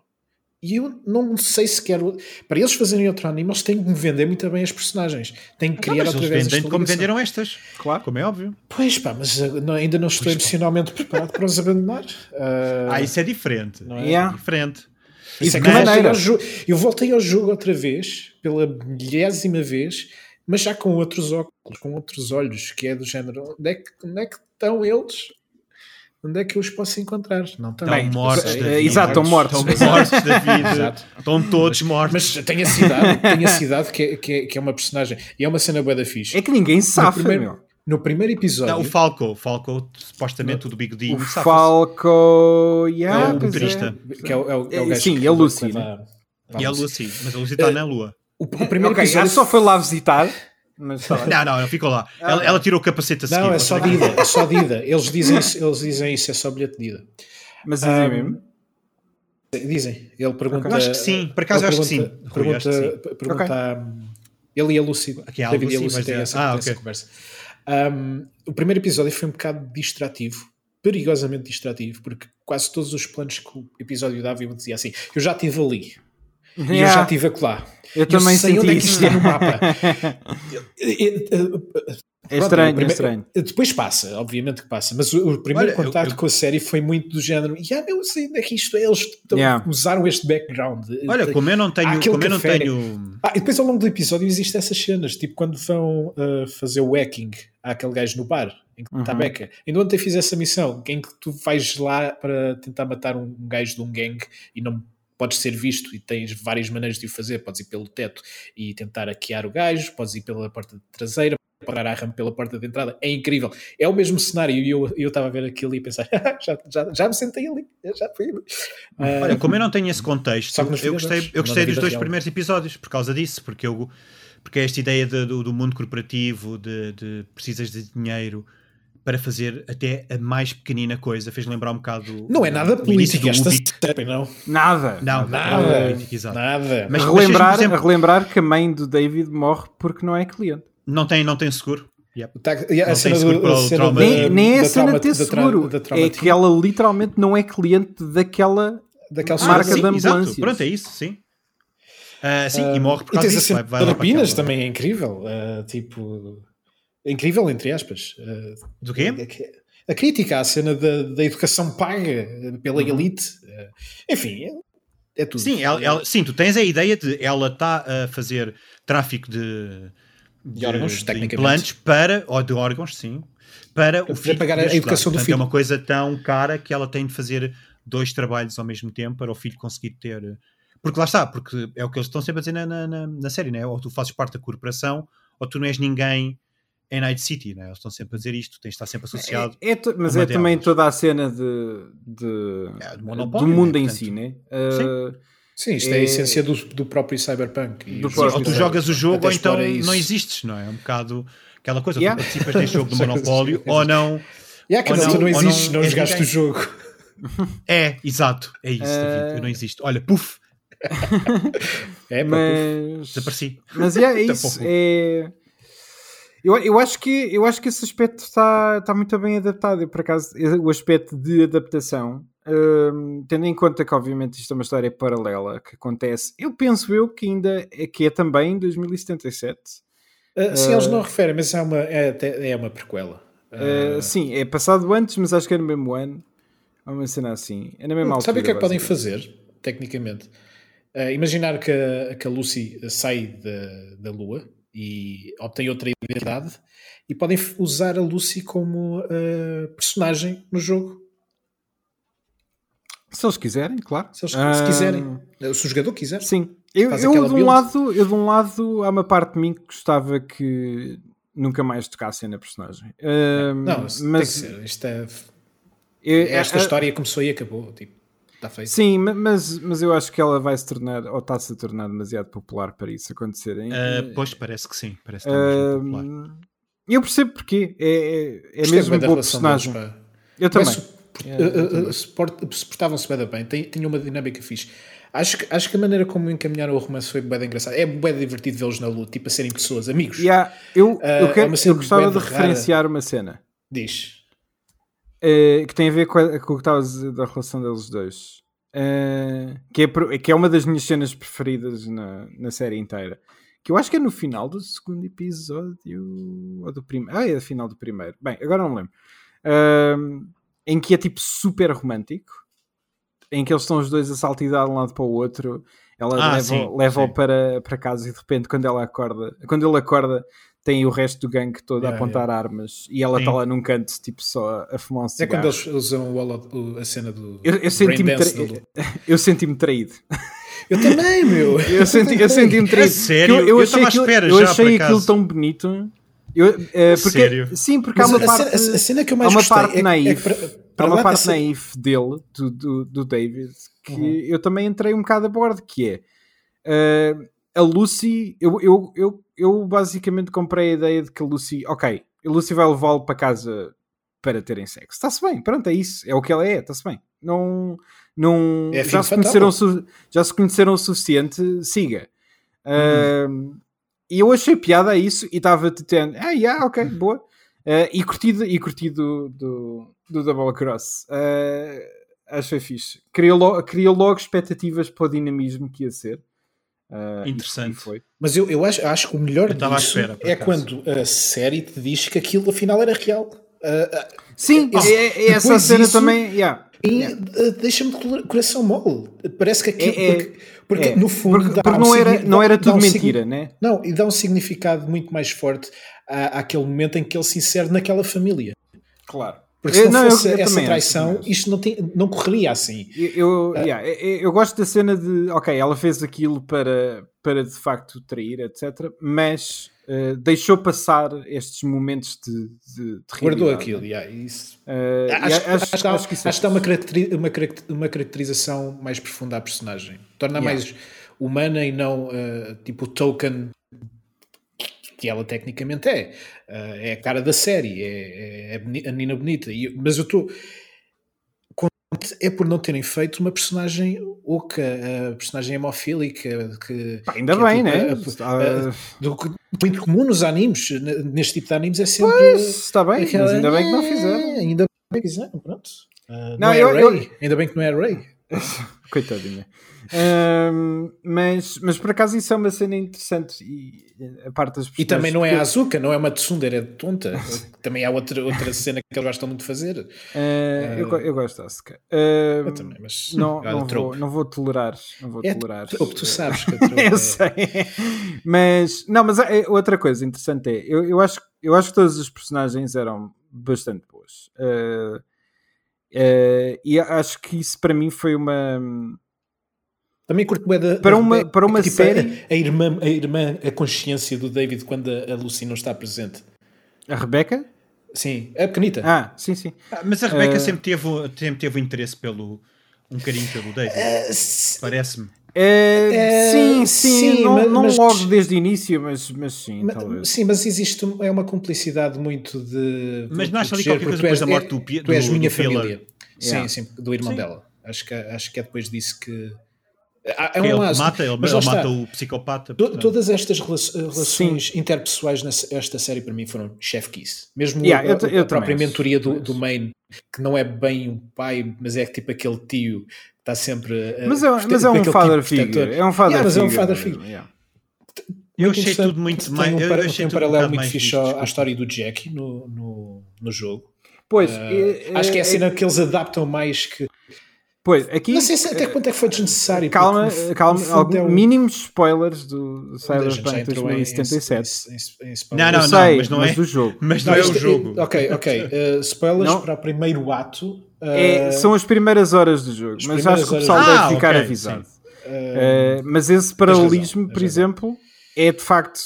Speaker 1: E eu não sei se quero. Para eles fazerem outro anime, eles têm que me vender muito bem as personagens. Têm que criar
Speaker 2: outra vez. Vendem como venderam estas, claro, como é óbvio.
Speaker 1: Pois pá, mas não, ainda não estou pois emocionalmente preparado para os abandonar. Uh,
Speaker 2: ah, isso é diferente.
Speaker 3: Não é? Yeah.
Speaker 2: Diferente.
Speaker 1: Isso é que maneira? Eu voltei ao jogo outra vez, pela milésima vez, mas já com outros óculos, com outros olhos, que é do género, onde é que, onde é que estão eles? Onde é que eu os posso encontrar?
Speaker 2: Não estão Estão mortos.
Speaker 3: Da vida. Exato, estão mortos.
Speaker 2: Estão mortos da vida. estão todos mortos.
Speaker 1: Mas tem a cidade, tem a cidade que, é, que, é, que é uma personagem. E é uma cena boa da fixe.
Speaker 3: É que ninguém sabe, primeiro... meu.
Speaker 1: No primeiro episódio.
Speaker 2: Não, o Falco, o Falco, supostamente o do bigodinho.
Speaker 3: O. Falco. Yeah,
Speaker 2: É o.
Speaker 1: Que é, o- é o- é o
Speaker 3: É,
Speaker 1: gajo
Speaker 3: sim,
Speaker 1: que
Speaker 3: é o Lucy, né?
Speaker 2: E a
Speaker 1: a Lucy.
Speaker 2: Lucy, mas a Lucy está na lua.
Speaker 1: O, o primeiro
Speaker 3: Ok,
Speaker 1: episódio
Speaker 3: já só foi lá visitar. Mas tá.
Speaker 2: Não, não, não ficou lá. Ela, ela tirou o capacete a seguir.
Speaker 1: Não, é só de
Speaker 2: acreditam?
Speaker 1: ida, é só de ida. Eles dizem isso, eles dizem isso, é só bilhete de ida.
Speaker 3: Mas dizem
Speaker 1: Um,
Speaker 3: mesmo.
Speaker 1: Dizem. Ele pergunta.
Speaker 2: Eu acho que sim, por acaso
Speaker 1: ele
Speaker 2: eu acho que
Speaker 1: pergunta-.
Speaker 2: Rui,
Speaker 1: Pergunta,
Speaker 2: acho que sim.
Speaker 1: pergunta a- ele e a Lucy.
Speaker 2: Aqui é a
Speaker 1: David e a
Speaker 2: Lucy,
Speaker 1: Lucy têm essa,
Speaker 2: Ah,
Speaker 1: essa
Speaker 2: ok.
Speaker 1: conversa. Um, o primeiro episódio foi um bocado distrativo, perigosamente distrativo, porque quase todos os planos que o episódio dava eu dizia assim: eu já estive ali. E eu
Speaker 3: Yeah,
Speaker 1: já estive acolá.
Speaker 3: eu também
Speaker 1: sei onde é que isto é no mapa. E- e-
Speaker 3: É estranho,
Speaker 1: o primeiro-
Speaker 3: é estranho.
Speaker 1: Depois passa, obviamente que passa, mas o, o primeiro
Speaker 2: Olha, eu-
Speaker 1: contacto
Speaker 2: eu-
Speaker 1: com a série foi muito do género. Yeah, eu sei onde é que isto é, eles
Speaker 3: Yeah.
Speaker 1: usaram este background.
Speaker 2: Olha, como eu não tenho.
Speaker 1: aquele
Speaker 2: Como eu não
Speaker 1: café.
Speaker 2: tenho.
Speaker 1: Ah, e depois ao longo do episódio existem essas cenas, tipo quando vão uh, fazer o hacking àquele gajo no bar, em que está a
Speaker 3: Uhum.
Speaker 1: beca. Ainda ontem fiz essa missão, em que tu vais lá para tentar matar um, um gajo de um gangue e não podes ser visto e tens várias maneiras de o fazer. Podes ir pelo teto e tentar hackear o gajo, podes ir pela porta traseira, parar a rampa pela porta de entrada. É incrível. É o mesmo cenário e eu eu estava a ver aquilo e a pensar, já, já, já me sentei ali, já fui ali. Ah,
Speaker 2: Olha, como eu não tenho esse contexto, eu gostei, eu gostei dos dois
Speaker 1: real.
Speaker 2: primeiros episódios por causa disso, porque eu porque esta ideia de- do, do mundo corporativo, de, de precisas de dinheiro para fazer até a mais pequenina coisa, fez lembrar um bocado
Speaker 1: não é nada política
Speaker 2: do
Speaker 1: esta série, não.
Speaker 3: Nada.
Speaker 2: Não,
Speaker 1: Nada.
Speaker 2: é política.
Speaker 1: Nada.
Speaker 2: Mas-
Speaker 3: relembrar,
Speaker 2: por exemplo-
Speaker 3: a relembrar que a mãe do David morre porque não é cliente.
Speaker 2: Não tem, não tem seguro. Yep.
Speaker 1: Tá- a
Speaker 2: Não
Speaker 1: cena
Speaker 2: tem seguro
Speaker 1: do-
Speaker 2: para
Speaker 1: a
Speaker 2: o
Speaker 1: cena
Speaker 2: trauma
Speaker 1: da-
Speaker 3: Nem, nem é
Speaker 1: da
Speaker 3: a cena de ter
Speaker 1: da
Speaker 3: seguro.
Speaker 1: da
Speaker 3: É que ela literalmente não é cliente daquela.
Speaker 1: daquela
Speaker 3: Ah, marca
Speaker 1: cena-
Speaker 3: da
Speaker 2: exato.
Speaker 3: ambulâncias.
Speaker 2: Pronto, é isso, sim. Ah, sim,
Speaker 1: Ah,
Speaker 2: e morre por
Speaker 1: e
Speaker 2: causa disso.
Speaker 1: cena
Speaker 2: Vai, vai aquela-
Speaker 1: também é incrível. ah, tipo, é incrível, entre aspas.
Speaker 2: Do quê?
Speaker 1: a crítica à cena da, da educação paga pela
Speaker 2: Uhum.
Speaker 1: elite. ah, enfim, é, é tudo.
Speaker 2: Sim, ela, ela- sim, tu tens a ideia de ela está a fazer tráfico de,
Speaker 1: De órgãos, tecnicamente.
Speaker 2: implantes para, ou de órgãos, sim, para o filho
Speaker 1: pagar a educação do
Speaker 2: Portanto,
Speaker 1: filho.
Speaker 2: É uma coisa tão cara que ela tem de fazer dois trabalhos ao mesmo tempo para o filho conseguir ter. Porque lá está, porque é o que eles estão sempre a dizer na, na, na- na série, né? ou tu fazes parte da corporação, ou tu não és ninguém em Night City, né? eles estão sempre a dizer isto, tens de estar sempre associado.
Speaker 3: É, é mas é também
Speaker 2: delas.
Speaker 3: toda a cena de, de-
Speaker 2: É, do
Speaker 3: mundo
Speaker 2: né?
Speaker 3: em
Speaker 2: Portanto,
Speaker 3: si, né? Uh,
Speaker 1: Sim, isto é, a
Speaker 3: É-
Speaker 1: essência do, do próprio Cyberpunk. E
Speaker 3: Do próprio
Speaker 2: Ou tu jogas o jogo ou então
Speaker 1: isso.
Speaker 2: não existes, não é? É um bocado aquela coisa,
Speaker 3: Yeah.
Speaker 2: tu participas deste jogo do monopólio ou não.
Speaker 1: E
Speaker 2: Ou
Speaker 1: não, tu
Speaker 2: não-
Speaker 1: existes,
Speaker 2: não
Speaker 1: não jogaste o jogo.
Speaker 2: É, exato, é isso, David, eu não existo. Olha, puf,
Speaker 1: É,
Speaker 3: mas,
Speaker 2: desapareci.
Speaker 3: mas é, é
Speaker 2: Tá
Speaker 3: isso.
Speaker 2: pouco.
Speaker 3: É... Eu, eu, acho que, eu acho que esse aspecto está, está muito bem adaptado. Eu, por acaso, o aspecto de adaptação, hum, tendo em conta que, obviamente, isto é uma história paralela que acontece, eu penso eu que ainda é, que é também em 2077.
Speaker 1: Ah, sim, eles não referem, mas é uma, é, é uma prequela.
Speaker 3: Uh, sim, é passado antes, mas acho que é no mesmo ano. Uma cena assim. É na mesma altura.
Speaker 1: Sabe o que é que podem fazer, tecnicamente? Ah, imaginar que a, que a Lucy sai da, da Lua e obtém outra identidade e podem usar a Lucy como ah, personagem no jogo,
Speaker 3: Se eles quiserem, claro.
Speaker 1: se, eles, se quiserem. Se o jogador quiser.
Speaker 3: Sim. Eu, eu, de um
Speaker 1: build.
Speaker 3: lado, eu de um lado, há uma parte de mim que gostava que nunca mais tocassem na personagem. Ah,
Speaker 1: Não,
Speaker 3: mas
Speaker 1: é, esta
Speaker 3: a- a-
Speaker 1: história começou e acabou. Tipo, está feito.
Speaker 3: Sim, ma- mas, mas eu acho que ela vai se tornar, ou está-se a tornar demasiado popular para isso acontecer. hein?
Speaker 2: Ah, pois parece que sim, parece que está mesmo
Speaker 3: Ah,
Speaker 2: popular.
Speaker 3: eu percebo porquê. É, é, é
Speaker 1: Gostei
Speaker 3: mesmo um bom
Speaker 1: deles,
Speaker 3: personagem. Eu também.
Speaker 1: Mas
Speaker 3: Yeah,
Speaker 1: uh, uh, suportavam-se bem, bem. Tem- Tinha uma dinâmica fixe. Acho que, acho que a maneira como encaminharam o romance foi bem engraçada. É bem divertido vê-los na luta, tipo a serem pessoas, amigos.
Speaker 3: Yeah, eu,
Speaker 1: Ah,
Speaker 3: eu,
Speaker 1: é
Speaker 3: quero-
Speaker 1: cena
Speaker 3: eu gostava de
Speaker 1: de
Speaker 3: referenciar uma cena
Speaker 1: Diz.
Speaker 3: Eh, que tem a ver com, a- com o que estavas a dizer da relação deles dois. Eh, que, é, que é uma das minhas cenas preferidas na, na série inteira. Que eu acho que é no final do segundo episódio. Ou do primeiro. Ah, é no final do primeiro. Bem, agora não me lembro. Ahm, em que é tipo super romântico. Em que eles estão os dois a saltidar de um lado para o outro. Ela
Speaker 2: Ah,
Speaker 3: leva, leva-o
Speaker 2: sim.
Speaker 3: para, para casa e de repente, quando ela acorda, quando ele acorda, tem o resto do gangue todo a
Speaker 1: Yeah,
Speaker 3: apontar armas e ela está lá num canto, tipo, só a fumar um
Speaker 1: É
Speaker 3: cigarro.
Speaker 1: quando eles usam o a cena do
Speaker 3: Eu, eu senti-me tra- eu senti-me traído.
Speaker 1: Eu também, meu.
Speaker 3: Eu, senti, eu senti-me traído.
Speaker 2: sério?
Speaker 3: Eu, eu
Speaker 2: Eu
Speaker 3: achei,
Speaker 2: à
Speaker 3: aquilo, eu achei aquilo tão bonito Eu, uh, porque,
Speaker 2: Sério?
Speaker 3: Sim, porque
Speaker 1: Mas
Speaker 3: há uma
Speaker 1: a,
Speaker 3: parte,
Speaker 1: cena, a, a cena que eu mais
Speaker 3: há uma parte
Speaker 1: é,
Speaker 3: naif.
Speaker 1: é que para, para
Speaker 3: há uma parte
Speaker 1: dessa-
Speaker 3: naif dele, do, do, do David, que
Speaker 1: Uhum.
Speaker 3: eu também entrei um bocado a bordo, que é uh, a Lucy, eu, eu, eu, eu basicamente comprei a ideia de que a Lucy, ok, a Lucy vai levá-lo para casa para terem sexo. Está-se bem, pronto, é isso, é o que ela é, está-se bem. Não, não,
Speaker 1: É
Speaker 3: já, se conheceram, o su- já se conheceram o suficiente, siga. Uh, e eu achei piada a isso e estava tendo, ah, yeah, ok, boa. Uh, e curti, e curti do, do, do Double Cross. Uh, achei fixe. Criou criou logo expectativas para o dinamismo que ia ser. Uh,
Speaker 2: Interessante.
Speaker 3: foi.
Speaker 1: Mas eu, eu acho, acho que o melhor
Speaker 2: Eu estava à
Speaker 1: disso
Speaker 2: espera,
Speaker 1: é
Speaker 2: acaso.
Speaker 1: quando a série te diz que aquilo afinal era real. Ah,
Speaker 3: Sim,
Speaker 1: Esse-
Speaker 3: é, é essa cena
Speaker 1: isso-
Speaker 3: também. yeah.
Speaker 1: e
Speaker 3: Yeah.
Speaker 1: ah, deixa-me de cor- coração mole. Parece que aquilo.
Speaker 3: É- é-
Speaker 1: porque porque
Speaker 3: É,
Speaker 1: no fundo.
Speaker 3: porque,
Speaker 1: dá
Speaker 3: porque
Speaker 1: um
Speaker 3: não, era, não era tudo
Speaker 1: um
Speaker 3: mentira, né?
Speaker 1: Não, e dá um significado muito mais forte à, àquele momento em que ele se insere naquela família.
Speaker 3: Claro.
Speaker 1: Porque se
Speaker 3: Eu-
Speaker 1: não,
Speaker 3: não, eu-
Speaker 1: fosse
Speaker 3: eu
Speaker 1: essa
Speaker 3: também acho,
Speaker 1: traição, isto não, tem, não correria assim.
Speaker 3: Eu, eu, yeah, eu- eu gosto da cena de, ok, ela fez aquilo para, para de facto trair, etc. Mas eh, deixou passar estes momentos de, de, de
Speaker 1: Guardou aquilo. yeah, isso.
Speaker 3: E
Speaker 1: Acho, acho,
Speaker 3: acho,
Speaker 1: que
Speaker 3: acho que isso é
Speaker 1: acho que dá uma, caracteri- uma, uma caracterização mais profunda à personagem. Torna
Speaker 3: Yeah.
Speaker 1: mais humana e não eh, tipo token que ela tecnicamente é. Eh, é a cara da série, é, é a boni- a menina bonita. E mas eu estou. É por não terem feito uma personagem oca, a personagem hemofílica. Que,
Speaker 3: Pá, ainda
Speaker 1: que é
Speaker 3: bem,
Speaker 1: tipo,
Speaker 3: né?
Speaker 1: a- a- do muito comum nos animes. Neste tipo de animes é sempre.
Speaker 3: pois, está bem,
Speaker 1: aquela-
Speaker 3: mas ainda bem que não
Speaker 1: É,
Speaker 3: fizeram.
Speaker 1: Ainda bem que fizeram, pronto. Ah, não,
Speaker 3: Não,
Speaker 1: é
Speaker 3: eu-
Speaker 1: Ray.
Speaker 3: eu-
Speaker 1: Ainda bem que não é Ray.
Speaker 3: Coitadinha. Ahm, mas, mas por acaso isso é uma cena interessante e a parte das
Speaker 1: E também não é a Azuka, não é uma tsundere, é tonta. também há outra, outra cena que eles gostam muito de fazer.
Speaker 3: porque, ah, eu, go- eu gosto da Asuka. Ahm,
Speaker 1: Eu também, mas
Speaker 3: não,
Speaker 1: é
Speaker 3: não, vou, não vou tolerar. Não vou
Speaker 1: É
Speaker 3: tolerar.
Speaker 1: trope, tu sabes que é trope.
Speaker 3: eu
Speaker 1: é-
Speaker 3: sei. Mas, não, mas é- outra coisa interessante é, eu, eu, acho, eu acho que todas as personagens eram bastante boas. Ah, ah, e acho que isso para mim foi uma.
Speaker 1: Também curto bué da,
Speaker 3: Para uma-
Speaker 1: da-
Speaker 3: para uma
Speaker 1: tipo,
Speaker 3: série-
Speaker 1: A, a irmã, a irmã, a consciência do David quando a, a Lucy não está presente.
Speaker 3: A Rebeca?
Speaker 1: Sim, é pequenita.
Speaker 3: Ah, sim, sim.
Speaker 2: Ah, mas a Rebecca
Speaker 3: Eh,
Speaker 2: sempre, teve, sempre teve interesse pelo. um carinho pelo David.
Speaker 1: Ah, se-
Speaker 2: Parece-me.
Speaker 3: É,
Speaker 1: É,
Speaker 3: sim, sim,
Speaker 1: sim,
Speaker 3: não,
Speaker 1: mas-
Speaker 3: não
Speaker 1: mas-
Speaker 3: logo desde o início, mas, mas sim,
Speaker 1: Ma-
Speaker 3: talvez.
Speaker 1: Sim, mas existe é uma cumplicidade muito de.
Speaker 2: Mas não acha ali qualquer coisa
Speaker 1: tu
Speaker 2: depois
Speaker 1: és-
Speaker 2: da morte do
Speaker 1: Tu és
Speaker 2: do-
Speaker 1: minha
Speaker 2: do
Speaker 1: família.
Speaker 3: Yeah.
Speaker 1: sim, do irmão
Speaker 2: Sim.
Speaker 1: dela. Acho que, acho que é depois disso que. Há- É
Speaker 2: ele
Speaker 1: um laço.
Speaker 2: mata, ele,
Speaker 1: mas
Speaker 2: ele mata o psicopata.
Speaker 1: To-
Speaker 2: portanto.
Speaker 1: Todas estas rela- relações interpessoais nesta série para mim foram chef kiss. Mesmo
Speaker 3: Yeah,
Speaker 1: a,
Speaker 3: eu ta-
Speaker 1: a
Speaker 3: eu
Speaker 1: própria mentoria do, do que não é bem um pai, mas é tipo aquele tio que está sempre. a-
Speaker 3: Mas é,
Speaker 1: prote-
Speaker 3: mas é um
Speaker 1: aquele
Speaker 3: father
Speaker 1: tipo
Speaker 3: figure. É um father
Speaker 1: Yeah, mas é um
Speaker 3: figure.
Speaker 1: father figure.
Speaker 3: yeah.
Speaker 2: Eu achei tudo muito
Speaker 1: tem
Speaker 2: mais.
Speaker 1: um,
Speaker 2: eu
Speaker 1: para-
Speaker 2: achei
Speaker 1: tem um paralelo muito fixe à- história do Jackie no, no, no jogo.
Speaker 3: Pois,
Speaker 1: Ah,
Speaker 3: é-
Speaker 1: acho que é a
Speaker 3: é-
Speaker 1: cena que eles adaptam mais que.
Speaker 3: Pois, aqui.
Speaker 1: Não sei se até quanto é que foi desnecessário.
Speaker 3: Calma,
Speaker 1: porque
Speaker 3: calma, algum-
Speaker 1: é um-
Speaker 3: mínimos spoilers do Cyberpunk
Speaker 1: entrou em-
Speaker 3: 2077.
Speaker 1: em- em- em
Speaker 2: Não, não,
Speaker 3: sei,
Speaker 2: mas não
Speaker 3: mas
Speaker 2: é-
Speaker 3: do jogo.
Speaker 2: Mas não,
Speaker 1: Não,
Speaker 2: é o jogo.
Speaker 1: Ok, ok. Uh, spoilers
Speaker 3: Não.
Speaker 1: para o primeiro ato. uh,
Speaker 3: É, são as primeiras horas do jogo,
Speaker 1: As
Speaker 3: mas acho que o pessoal deve
Speaker 2: Ah,
Speaker 3: ficar avisado.
Speaker 1: uh,
Speaker 3: Eh, mas esse paralelismo, por
Speaker 1: razão.
Speaker 3: exemplo, é de facto.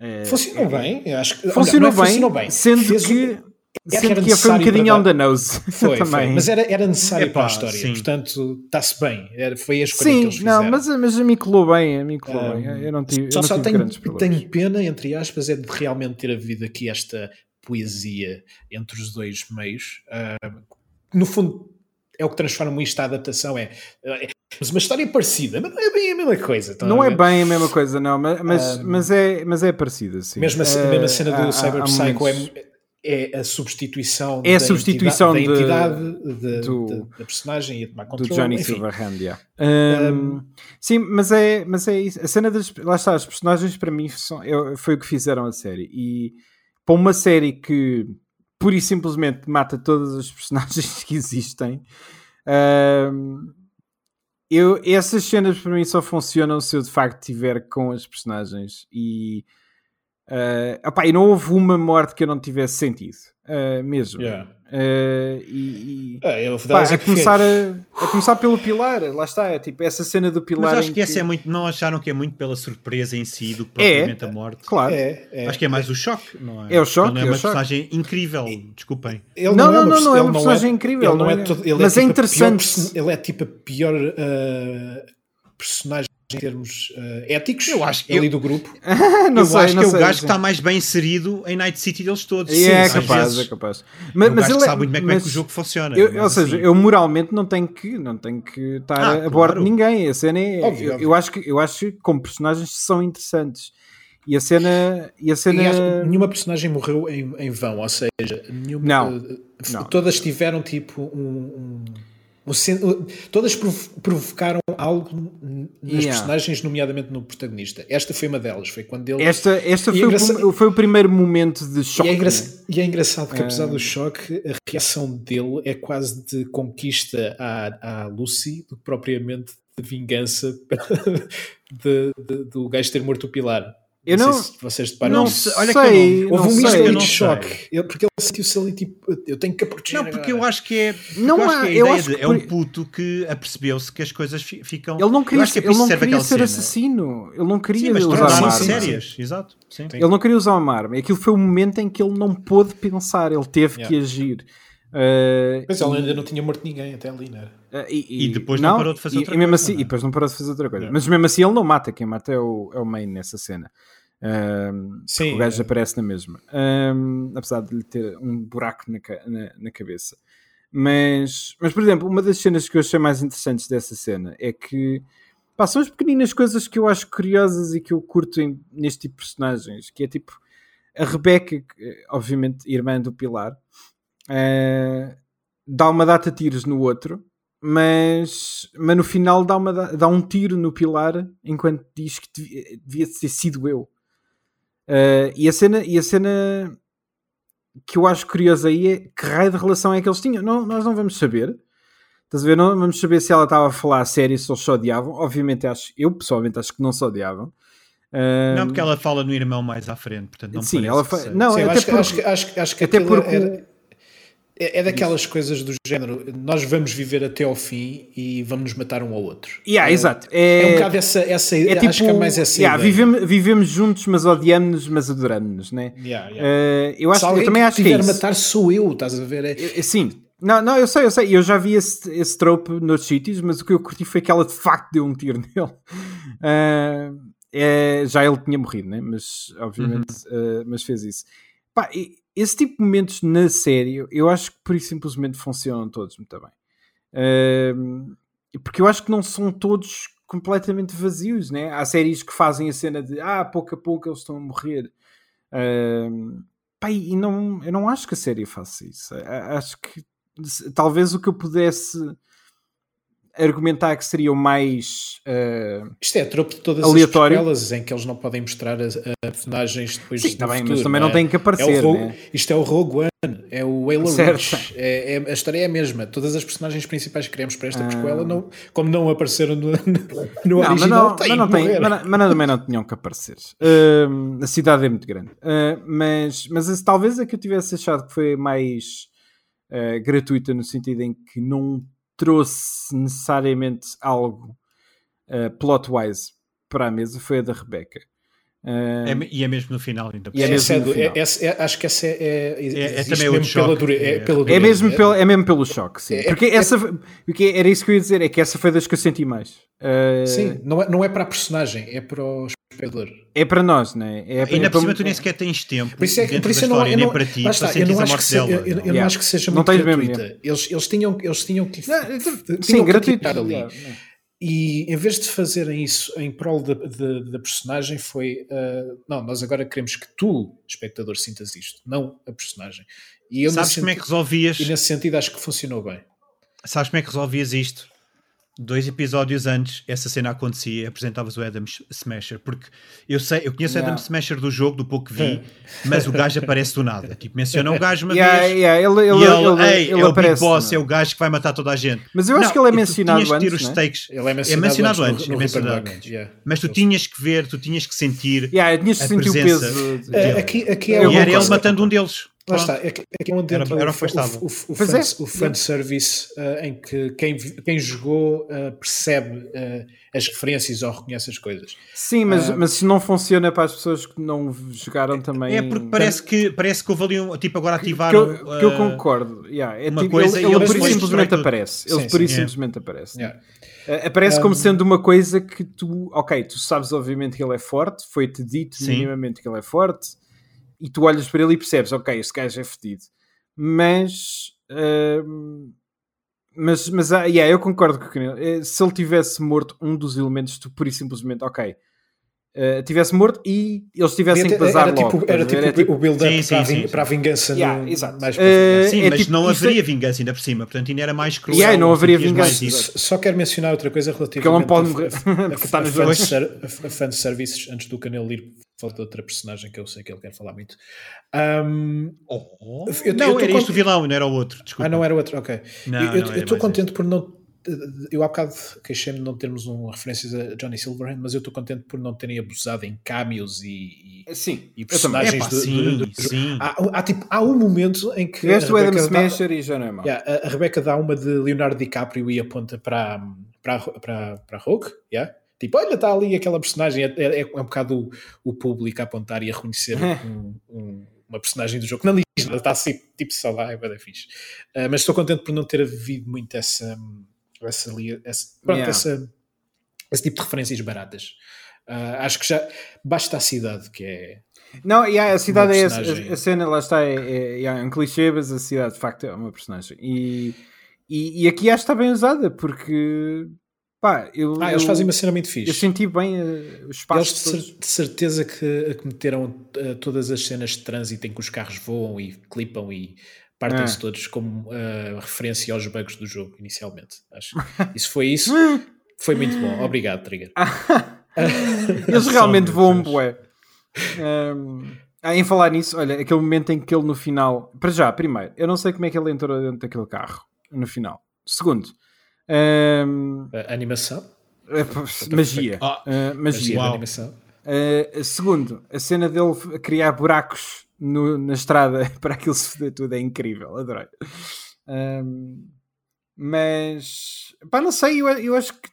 Speaker 3: eh,
Speaker 1: funcionou bem. eu Acho que,
Speaker 3: funcionou,
Speaker 1: não, não é
Speaker 3: bem,
Speaker 1: funcionou bem.
Speaker 3: sendo
Speaker 1: Fez
Speaker 3: que,
Speaker 1: o- era
Speaker 3: sendo que foi um
Speaker 1: necessário
Speaker 3: bocadinho
Speaker 1: para
Speaker 3: on the nose
Speaker 1: Foi,
Speaker 3: também.
Speaker 1: foi. Mas era, era necessário
Speaker 2: Epá,
Speaker 1: para a história.
Speaker 2: sim.
Speaker 1: Portanto, está-se bem. Era, foi a escolha que
Speaker 3: Sim,
Speaker 1: eles fizeram.
Speaker 3: não, mas, mas a mim colou bem, a mim colou
Speaker 1: Um,
Speaker 3: bem. Eu não tive, eu
Speaker 1: só,
Speaker 3: não
Speaker 1: só
Speaker 3: tive
Speaker 1: tenho, tenho pena, entre aspas, é de realmente ter havido aqui esta poesia entre os dois meios. Ah, no fundo, é o que transforma isto a adaptação. É, é mas uma história parecida, mas não é bem a mesma coisa.
Speaker 3: Não é bem a mesma coisa, não, mas, mas,
Speaker 1: Um,
Speaker 3: mas, é, mas é parecida, sim.
Speaker 1: Mesmo a, ce-
Speaker 3: Eh,
Speaker 1: mesmo a cena do
Speaker 3: há-
Speaker 1: Cyber
Speaker 3: há
Speaker 1: Psycho
Speaker 3: momentos-
Speaker 1: é, é a substituição,
Speaker 3: É a
Speaker 1: da
Speaker 3: substituição
Speaker 1: entidade,
Speaker 3: de-
Speaker 1: da, entidade de-
Speaker 3: do-
Speaker 1: da- da personagem e a tomar
Speaker 3: do
Speaker 1: controle.
Speaker 3: Johnny
Speaker 1: enfim.
Speaker 3: Silverhand, yeah. Um, sim, mas é, mas é isso. A cena das. Lá está, as personagens para mim são, foi o que fizeram a série. E para uma série que pura e simplesmente mata todas as personagens que existem, um, eu, essas cenas para mim só funcionam se eu de facto estiver com as personagens. E. Uh, opá, e não houve uma morte que eu não tivesse sentido. uh, mesmo.
Speaker 1: Yeah.
Speaker 3: Uh, e, e
Speaker 1: Ah,
Speaker 3: pá,
Speaker 1: dar
Speaker 3: a, começar a, a começar pelo pilar, lá está, é tipo essa cena do pilar.
Speaker 2: Mas acho
Speaker 3: em
Speaker 2: que essa é muito. Não acharam que é muito pela surpresa em si do propriamente a morte?
Speaker 3: Claro.
Speaker 1: É, é.
Speaker 2: Acho que é mais o choque, não é?
Speaker 3: É o choque,
Speaker 2: Ele não é
Speaker 3: é
Speaker 2: uma
Speaker 3: choque.
Speaker 2: personagem incrível, desculpem.
Speaker 1: Ele
Speaker 3: Não, não,
Speaker 1: uma
Speaker 3: não, não, é uma personagem incrível,
Speaker 1: Ele não
Speaker 3: não
Speaker 1: é,
Speaker 3: é?
Speaker 1: todo, ele
Speaker 3: Mas
Speaker 1: é,
Speaker 3: é
Speaker 1: tipo pior
Speaker 3: interessante.
Speaker 1: perso- ele é tipo a pior ah, personagem em termos ah, éticos
Speaker 2: Eu acho que
Speaker 1: ali
Speaker 2: eu-
Speaker 1: do grupo.
Speaker 3: não
Speaker 2: eu
Speaker 3: sei,
Speaker 2: acho
Speaker 3: não
Speaker 2: que é o
Speaker 3: sei,
Speaker 2: gajo
Speaker 3: sim.
Speaker 2: que está mais bem inserido em Night City deles todos.
Speaker 3: É
Speaker 2: Às
Speaker 3: capaz,
Speaker 2: vezes,
Speaker 3: é capaz.
Speaker 2: é
Speaker 3: Mas, mas ele
Speaker 2: que
Speaker 3: é-
Speaker 2: sabe muito bem como é que o jogo funciona.
Speaker 3: eu- ou seja,
Speaker 2: assim-
Speaker 3: eu moralmente não tenho que, não tenho que estar
Speaker 2: Ah,
Speaker 3: a, bordo
Speaker 2: claro.
Speaker 3: de ninguém. A cena é,
Speaker 1: Óbvio,
Speaker 3: eu,
Speaker 1: óbvio.
Speaker 3: eu acho que eu acho que como personagens são interessantes. E a cena, e a cena
Speaker 1: E nenhuma personagem morreu em, em vão, ou seja, nenhuma,
Speaker 3: Não,
Speaker 1: ah,
Speaker 3: não.
Speaker 1: todas tiveram tipo um. um- sen- todas provo- provocaram algo nas
Speaker 3: Yeah.
Speaker 1: personagens, nomeadamente no protagonista. Esta foi uma delas. Foi quando ele.
Speaker 3: esta, esta
Speaker 1: E
Speaker 3: foi,
Speaker 1: é
Speaker 3: o,
Speaker 1: engraçado-
Speaker 3: foi o primeiro momento de choque.
Speaker 1: E é, engra-
Speaker 3: né?
Speaker 1: e é engraçado que, apesar
Speaker 3: Ah.
Speaker 1: do choque, a reação dele é quase de conquista à, à Lucy do que propriamente de vingança de- de- do gajo ter morto o Pilar.
Speaker 3: Eu não-
Speaker 1: sei se vocês deparam
Speaker 3: Não
Speaker 2: sei,
Speaker 1: isso.
Speaker 2: olha que
Speaker 3: sei,
Speaker 2: eu
Speaker 3: não
Speaker 1: Houve um
Speaker 3: sei.
Speaker 1: misto
Speaker 2: eu não
Speaker 1: de
Speaker 2: sei.
Speaker 1: choque. Ele- porque ele sentiu-se ali tipo, eu tenho que a proteger.
Speaker 2: Não, porque
Speaker 1: agora.
Speaker 2: eu acho que é.
Speaker 3: Não
Speaker 2: eu acho
Speaker 3: há-
Speaker 2: que a
Speaker 3: eu
Speaker 2: ideia
Speaker 3: acho
Speaker 2: de-
Speaker 3: que
Speaker 2: é um puto que apercebeu-se que as coisas fi- ficam.
Speaker 3: Ele não
Speaker 2: Eu
Speaker 3: queria,
Speaker 2: que é
Speaker 3: ele não
Speaker 2: que
Speaker 3: queria ser
Speaker 2: cena.
Speaker 3: assassino. Ele não queria
Speaker 2: Sim, mas
Speaker 3: usar uma arma.
Speaker 2: sérias, exato. Sim.
Speaker 1: Sim.
Speaker 3: Ele não queria usar uma arma. Aquilo foi o momento em que ele não pôde pensar. Ele teve
Speaker 1: Yeah.
Speaker 3: que agir. Uh,
Speaker 1: Mas ele ainda não tinha morto ninguém até ali, não era?
Speaker 3: Uh, e,
Speaker 2: E depois não parou de fazer
Speaker 3: e,
Speaker 2: outra
Speaker 3: e mesmo
Speaker 2: coisa,
Speaker 3: assim,
Speaker 2: não é?
Speaker 3: E depois não parou de fazer outra coisa. Mas mesmo assim ele não mata. Quem mata é o, é o main nessa cena. Um,
Speaker 1: Sim,
Speaker 3: o gajo
Speaker 1: é.
Speaker 3: aparece na mesma. Um, apesar de lhe ter um buraco na, na, na cabeça. Mas, mas, por exemplo, uma das cenas que eu achei mais interessantes dessa cena é que pá, são as pequeninas coisas que eu acho curiosas e que eu curto em- neste tipo de personagens. Que é tipo a Rebecca, que, obviamente irmã do Pilar, eh, dá uma data tiros no outro, mas, mas no final dá, uma, dá um tiro no Pilar enquanto diz que devia, devia ter sido eu. Eh, e, a cena, e a cena que eu acho curiosa aí é que raio de relação é que eles tinham. Não, nós não vamos saber. Estás a ver? Não vamos saber se ela estava a falar a sério, se eles se odiavam. Obviamente, acho, eu pessoalmente acho que não se odiavam. Eh,
Speaker 2: Não, porque ela fala no irmão mais à frente, portanto não me
Speaker 3: Sim, ela
Speaker 2: que
Speaker 3: fa-
Speaker 2: seja.
Speaker 3: não,
Speaker 1: Sim,
Speaker 3: até
Speaker 1: acho, que-
Speaker 3: porque-
Speaker 1: acho, que- acho, acho que
Speaker 3: até porque
Speaker 1: era- é, é daquelas coisas do género, nós vamos viver até ao fim e vamos nos matar um ao outro.
Speaker 3: Yeah,
Speaker 1: é,
Speaker 3: exato.
Speaker 1: É,
Speaker 3: É,
Speaker 1: um bocado essa, essa
Speaker 3: é tipo,
Speaker 1: acho que é mais essa
Speaker 3: yeah,
Speaker 1: ideia.
Speaker 3: vivemos, vivemos juntos, mas odiamos-nos, mas adoramos-nos, né?
Speaker 1: Yeah, yeah.
Speaker 3: Eh, eu, acho,
Speaker 1: Se
Speaker 3: eu também acho que é isso.
Speaker 1: matar sou eu, estás a ver? É,
Speaker 3: Eu- Sim, não, não, eu sei, eu sei, eu já vi esse, esse trope noutros sítios, mas o que eu curti foi que ela de facto deu um tiro nele. Ah, é, já ele tinha morrido, né? mas obviamente, ah, mas fez isso. Pá, e esse tipo de momentos na série, eu acho que por isso simplesmente funcionam todos muito bem. Ah, porque eu acho que não são todos completamente vazios, né? Há séries que fazem a cena de ah, pouco a pouco eles estão a morrer. Pá, e não, eu não acho que a série faça isso. Acho que talvez o que eu pudesse argumentar que seria o mais. eh,
Speaker 1: isto é a de todas
Speaker 3: Aleatório.
Speaker 1: as em que eles não podem mostrar as, a personagens depois
Speaker 3: Sim,
Speaker 1: do
Speaker 3: tá bem,
Speaker 1: futuro,
Speaker 3: mas também
Speaker 1: não
Speaker 3: não
Speaker 1: é?
Speaker 3: tem que aparecer,
Speaker 1: É Rogue-
Speaker 3: né?
Speaker 1: Isto é o Rogue One, é o Halo. Reach, é, é- a história é a mesma. Todas as personagens principais que criamos para esta
Speaker 3: Ah.
Speaker 1: não, como não apareceram no, no, no
Speaker 3: Não,
Speaker 1: original,
Speaker 3: não, mas não tem, mas, não- mas não- também não tinham que aparecer. Hum, a cidade é muito grande. Uh, mas mas esse- talvez a que eu tivesse achado que foi mais uh, gratuita no sentido em que não trouxe necessariamente algo uh, plot-wise para a mesa foi a da Rebecca.
Speaker 2: É e é mesmo no final ainda.
Speaker 3: E é
Speaker 2: por
Speaker 3: mesmo
Speaker 1: é
Speaker 3: no
Speaker 1: do-
Speaker 3: final.
Speaker 1: é- é- acho que essa é, é,
Speaker 2: é
Speaker 1: existe
Speaker 2: também
Speaker 1: mesmo pela, dure, é,
Speaker 2: é.
Speaker 1: pela
Speaker 3: É
Speaker 1: dureza.
Speaker 3: mesmo, pelo, é mesmo pelo choque, sim.
Speaker 1: É-
Speaker 3: Porque
Speaker 1: é-
Speaker 3: essa, porque era isso que eu ia dizer, é que essa foi das que eu senti mais. Uh,
Speaker 1: Sim, não é, não é para a personagem, é para o espectador.
Speaker 3: É para nós, não é? é
Speaker 2: Ainda
Speaker 3: é
Speaker 2: por cima
Speaker 3: para-
Speaker 2: tu nem sequer tens tempo
Speaker 1: Por isso é que, por isso não,
Speaker 2: história,
Speaker 1: eu
Speaker 2: nem
Speaker 1: não,
Speaker 2: para ti,
Speaker 1: está,
Speaker 2: para
Speaker 1: eu não acho que se-
Speaker 2: dela.
Speaker 1: eu, eu- eu não
Speaker 3: Yeah.
Speaker 1: acho que seja
Speaker 3: Não
Speaker 1: muito
Speaker 3: mesmo,
Speaker 1: gratuita. Eles, eles, tinham, eles tinham que,
Speaker 3: Não,
Speaker 1: tinham
Speaker 3: Sim,
Speaker 1: que
Speaker 3: gratuito.
Speaker 1: ali. E em vez de fazerem isso em prol da, da, da personagem, foi ah, não, nós agora queremos que tu, espectador, sintas isto, não a personagem. E eu
Speaker 2: Sabes como é que
Speaker 1: sentido-
Speaker 2: resolvias?
Speaker 1: E nesse sentido acho que funcionou bem.
Speaker 2: Sabes como é que resolvias isto? Dois episódios antes, essa cena acontecia e apresentavas o Adam Smasher. Porque eu sei, eu conheço o
Speaker 3: Yeah.
Speaker 2: Adam Smasher do jogo, do pouco que vi, mas o gajo aparece do nada. Tipo, menciona o gajo uma
Speaker 3: Yeah,
Speaker 2: vez.
Speaker 3: yeah, ele, ele,
Speaker 2: e ele,
Speaker 3: ele,
Speaker 2: Ei,
Speaker 3: ele
Speaker 2: é o
Speaker 3: aparece.
Speaker 2: Big Boss,
Speaker 3: não
Speaker 2: é o gajo que vai matar toda a gente.
Speaker 3: Mas eu acho
Speaker 2: Não,
Speaker 3: que ele é
Speaker 2: tu
Speaker 3: mencionado
Speaker 2: tinhas que ter
Speaker 3: antes,
Speaker 2: os
Speaker 3: não é?
Speaker 2: stakes.
Speaker 1: Ele é mencionado,
Speaker 2: mencionado
Speaker 1: antes,
Speaker 2: antes,
Speaker 1: no,
Speaker 2: é mencionado antes.
Speaker 1: Yeah.
Speaker 2: Mas tu tinhas que ver, tu tinhas que sentir.
Speaker 3: Yeah, tinhas que
Speaker 2: A
Speaker 3: sentir o
Speaker 2: presença
Speaker 3: peso.
Speaker 2: Dele.
Speaker 1: aqui, aqui é
Speaker 2: e era ele matando um deles.
Speaker 1: Lá está, é que, é que é onde
Speaker 2: Era-
Speaker 1: entra
Speaker 2: era
Speaker 1: o, o, o, o,
Speaker 3: Pois
Speaker 1: fan,
Speaker 3: é.
Speaker 1: o fanservice uh, em que quem, quem jogou uh, percebe uh, as referências ou reconhece as coisas.
Speaker 3: Sim, mas,
Speaker 1: Ah.
Speaker 3: mas se não funciona para as pessoas que não jogaram também.
Speaker 2: É porque parece que, parece que houve ali um. Tipo, agora
Speaker 3: que
Speaker 2: ativaram.
Speaker 3: eu, que eu concordo. Yeah, é
Speaker 2: uma
Speaker 3: tipo,
Speaker 2: coisa
Speaker 3: ele,
Speaker 2: e
Speaker 3: ele por
Speaker 2: depois
Speaker 3: simplesmente aparece. Ele
Speaker 1: Sim,
Speaker 3: por
Speaker 1: sim.
Speaker 3: simplesmente aparece.
Speaker 1: Yeah.
Speaker 3: Aparece como
Speaker 1: Um,
Speaker 3: sendo uma coisa que tu, ok, tu sabes obviamente que ele é forte, foi-te dito
Speaker 2: Sim.
Speaker 3: minimamente que ele é forte, e tu olhas para ele e percebes, ok, este gajo é fedido. Mas, hum, mas, mas ah, yeah, eu concordo com o Canelo. Eh, Se ele tivesse morto um dos elementos, tu pura e simplesmente, ok, eh, tivesse morto e eles tivessem que
Speaker 1: Era, era
Speaker 3: logo.
Speaker 1: tipo, era
Speaker 3: estás a ver?
Speaker 1: tipo
Speaker 3: É
Speaker 1: o build-up para, ving- para a vingança
Speaker 3: Yeah,
Speaker 1: no,
Speaker 3: exato.
Speaker 1: mais para a
Speaker 2: Sim,
Speaker 3: é
Speaker 2: mas
Speaker 3: tipo-
Speaker 2: não haveria
Speaker 3: é-
Speaker 2: vingança ainda por cima, portanto ainda era mais cruel.
Speaker 3: Yeah, não haveria vingança.
Speaker 1: Só quero mencionar outra coisa
Speaker 3: Porque ele
Speaker 1: relativamente
Speaker 3: não pode
Speaker 1: a-
Speaker 3: morrer,
Speaker 1: a, a,
Speaker 3: porque está
Speaker 1: a, a- a fanservices, antes do Canelo ir, falta outra personagem que eu sei que ele quer falar muito. Um,
Speaker 2: Oh,
Speaker 1: Eu- eu
Speaker 2: não,
Speaker 1: tô
Speaker 2: era
Speaker 1: cont-
Speaker 2: este o vilão, não era o outro. Desculpa.
Speaker 1: ah, não era outro, ok.
Speaker 2: Não,
Speaker 1: eu eu estou contente por não. Eu há bocado queixei-me de não termos um, referências a Johnny Silverhand, mas eu estou contente por não terem abusado em cameos e, e,
Speaker 3: Sim,
Speaker 1: e
Speaker 3: eu
Speaker 1: personagens
Speaker 2: Epá,
Speaker 1: do,
Speaker 2: sim,
Speaker 1: do- do-
Speaker 2: sim.
Speaker 1: Há, há, tipo, há um momento em que
Speaker 3: Tiveste
Speaker 1: a
Speaker 3: o Adam Smasher e já não é.
Speaker 1: Yeah, a, a Rebeca dá uma de Leonardo DiCaprio e aponta para, para, para, para a Rogue. Yeah? Tipo, olha, está ali aquela personagem. É, é, é um bocado o, o público a apontar e a reconhecer um- um- uma personagem do jogo. diz nada, está assim, tipo só lá, é bem fixe. Ah, mas estou contente por não ter havido muito essa. essa, essa, pronto,
Speaker 3: Yeah.
Speaker 1: essa- esse tipo de referências baratas. Ah, acho que já basta a cidade, que é.
Speaker 3: Não, yeah, a cidade é a, a cena lá está, é, é, yeah, um clichê, mas a cidade de facto é uma personagem. E, e, e aqui acho que está bem usada, porque pá, eu,
Speaker 1: Ah, eles
Speaker 3: eu,
Speaker 1: fazem uma cena muito fixe.
Speaker 3: eu senti bem uh, os
Speaker 1: Eles
Speaker 3: espaços.
Speaker 1: de, cer- de certeza que, que meteram eh, todas as cenas de trânsito em que os carros voam e clipam e partem-se
Speaker 3: Ah.
Speaker 1: todos como eh, referência aos bugs do jogo inicialmente. Acho que isso foi isso. Foi muito bom. Obrigado, Trigger.
Speaker 3: Eles realmente voam bué. Um, ah, em falar nisso, olha, aquele momento em que ele no final. Para já, primeiro, eu não sei como é que ele entrou dentro daquele carro no final. Segundo, um,
Speaker 1: A animação.
Speaker 3: pá, magia.
Speaker 2: Ah,
Speaker 3: Uh,
Speaker 1: Magia animação.
Speaker 3: Uh, segundo, a cena dele criar buracos no- na estrada para aquilo se foder tudo é incrível, adorei. Um, mas pá, não sei, eu, eu acho que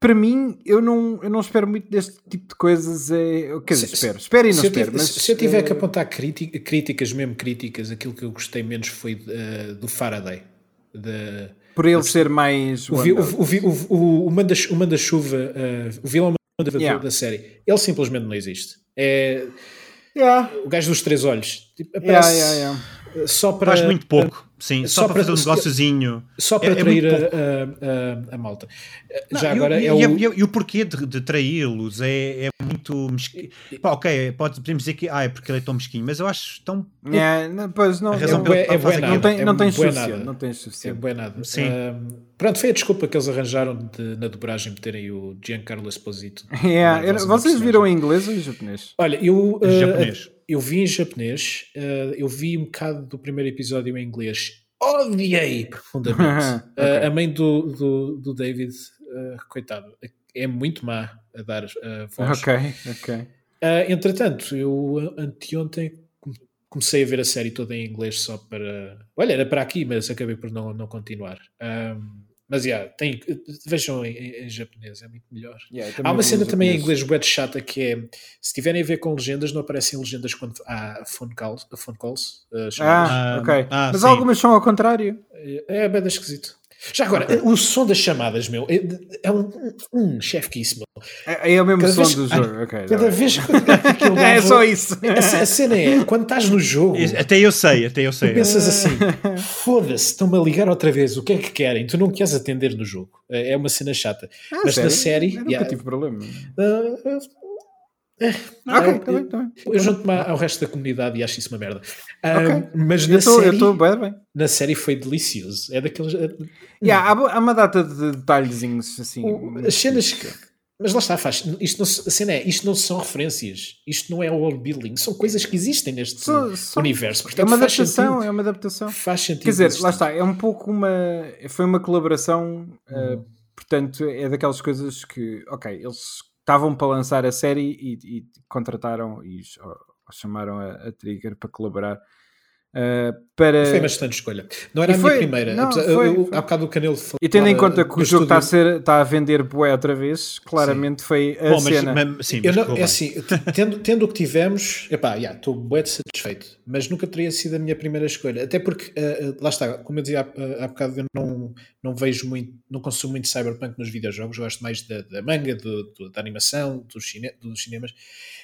Speaker 3: para mim eu não, eu não espero muito deste tipo de coisas. É, quer dizer,
Speaker 1: Se-
Speaker 3: espero, espero e não
Speaker 1: Se eu,
Speaker 3: espero.
Speaker 1: tive-
Speaker 3: mas,
Speaker 1: se eu tiver que
Speaker 3: eh,
Speaker 1: apontar críticas, mesmo críticas, aquilo que eu gostei menos foi eh, do Faraday. De,
Speaker 3: por ele ser mais.
Speaker 1: o, vi- o, o, o, o, o manda- o manda-chuva, eh, o vilão manda
Speaker 3: Yeah.
Speaker 1: da série, ele simplesmente não existe. É
Speaker 3: Yeah,
Speaker 1: o gajo dos três olhos. Tipo,
Speaker 3: yeah,
Speaker 1: aparece
Speaker 3: yeah, yeah.
Speaker 1: só para.
Speaker 2: Faz muito pouco, sim.
Speaker 1: só
Speaker 2: Só, para
Speaker 1: para-
Speaker 2: fazer um negóciozinho.
Speaker 1: Só para
Speaker 2: É- é
Speaker 1: a, a, a, a malta.
Speaker 2: Não,
Speaker 1: Já
Speaker 2: e o-
Speaker 1: agora
Speaker 2: e,
Speaker 1: é
Speaker 2: e-
Speaker 1: o.
Speaker 2: e- e o porquê de, de traí-los é, é muito mesquinho. Pá, ok, pode, podemos dizer que ah, é porque ele é tão mesquinho, mas eu acho tão.
Speaker 3: Yeah, não, pois não,
Speaker 2: A razão ele
Speaker 1: é
Speaker 2: faz
Speaker 1: bué
Speaker 2: aquilo.
Speaker 3: não, tem,
Speaker 1: é
Speaker 3: não tens suficiente.
Speaker 1: nada.
Speaker 3: Não tens
Speaker 1: É
Speaker 3: suficiente.
Speaker 1: bué nada.
Speaker 2: Sim.
Speaker 1: Ahm, pronto, foi a desculpa que eles arranjaram de, na dobragem meterem o Giancarlo Esposito.
Speaker 3: Yeah, era- vocês viram em inglês ou em japonês?
Speaker 1: Olha, eu,
Speaker 2: Em
Speaker 1: ah,
Speaker 2: japonês.
Speaker 1: eu vi em japonês, ah, eu vi um bocado do primeiro episódio em inglês. Odiei profundamente.
Speaker 3: Ok.
Speaker 1: Ah, a mãe do, do, do David, ah, coitado, é muito má a dar a voz.
Speaker 3: Ok, ok.
Speaker 1: Ah, entretanto, eu anteontem come- comecei a ver a série toda em inglês só para. Olha, era para aqui, mas acabei por não, não continuar. Ahm, mas yeah, tem, vejam em, em- em japonês, é muito melhor.
Speaker 3: Yeah,
Speaker 1: Há uma cena também em inglês web chata que é se tiverem a ver com legendas, não aparecem legendas quando há phone calls, phone calls ah, chamadas.
Speaker 3: Ah, ok.
Speaker 2: ah,
Speaker 3: Mas
Speaker 2: sim.
Speaker 3: algumas são ao contrário.
Speaker 1: É bem esquisito. Já agora, o som das chamadas, meu, é, é um, um chefe que isso, meu.
Speaker 3: É, é o mesmo
Speaker 1: Cada
Speaker 3: som
Speaker 1: vez-
Speaker 3: do jogo. ok,
Speaker 1: Cada vez que aquilo
Speaker 3: É só isso.
Speaker 1: A, a cena é, quando estás no jogo,
Speaker 2: Até eu sei, até eu
Speaker 1: tu
Speaker 2: sei.
Speaker 1: pensas assim: foda-se, estão-me a ligar outra vez, o que é que querem? Tu não queres atender no jogo. É é uma cena chata.
Speaker 3: Ah,
Speaker 1: Mas na
Speaker 3: sério?
Speaker 1: série,
Speaker 3: Eu nunca
Speaker 1: yeah.
Speaker 3: tive problema.
Speaker 1: Ah,
Speaker 3: Ah, ok,
Speaker 1: eu-
Speaker 3: tá bem, tá bem.
Speaker 1: eu junto-me ao resto da comunidade e acho isso uma merda. Ah,
Speaker 3: Ok.
Speaker 1: Mas na
Speaker 3: Eu estou
Speaker 1: série,
Speaker 3: bem, bem.
Speaker 1: na série foi delicioso. É daqueles.
Speaker 3: Yeah, há, há uma data de detalhezinhos assim.
Speaker 1: O- as cenas que. Mas lá está, faz. Isto não, a cena é, isto não são referências, isto não é world building, são coisas que existem neste universo.
Speaker 3: É
Speaker 1: Portanto,
Speaker 3: uma
Speaker 1: faz
Speaker 3: adaptação,
Speaker 1: sentido.
Speaker 3: é uma adaptação.
Speaker 1: Faz sentido.
Speaker 3: Quer dizer,
Speaker 1: existir.
Speaker 3: lá está, é um pouco uma. Foi uma colaboração, uh,
Speaker 1: Uhum.
Speaker 3: portanto, é daquelas coisas que, ok, eles estavam para lançar a série e, e contrataram e os chamaram a, a Trigger para colaborar. Uh, para...
Speaker 1: Foi uma excelente escolha. Não era
Speaker 3: E
Speaker 1: a
Speaker 3: foi-
Speaker 1: minha primeira.
Speaker 3: não,
Speaker 1: apesar-
Speaker 3: foi-
Speaker 1: eu-
Speaker 3: foi.
Speaker 1: Há bocado o Canelo falou.
Speaker 3: E tendo em conta que o jogo está a, ser, está a vender bué outra vez, claramente foi a
Speaker 2: Bom, mas,
Speaker 3: cena.
Speaker 2: mas- sim,
Speaker 1: Eu
Speaker 2: mas
Speaker 1: não, é assim, tendo, tendo o que tivemos, epá, yeah, estou de satisfeito, mas nunca teria sido a minha primeira escolha. Até porque, eh, lá está, como eu dizia há, há bocado, eu não, não vejo muito, não consumo muito cyberpunk nos videojogos, gosto mais da, da manga, do, do- da animação, dos, cine, dos cinemas,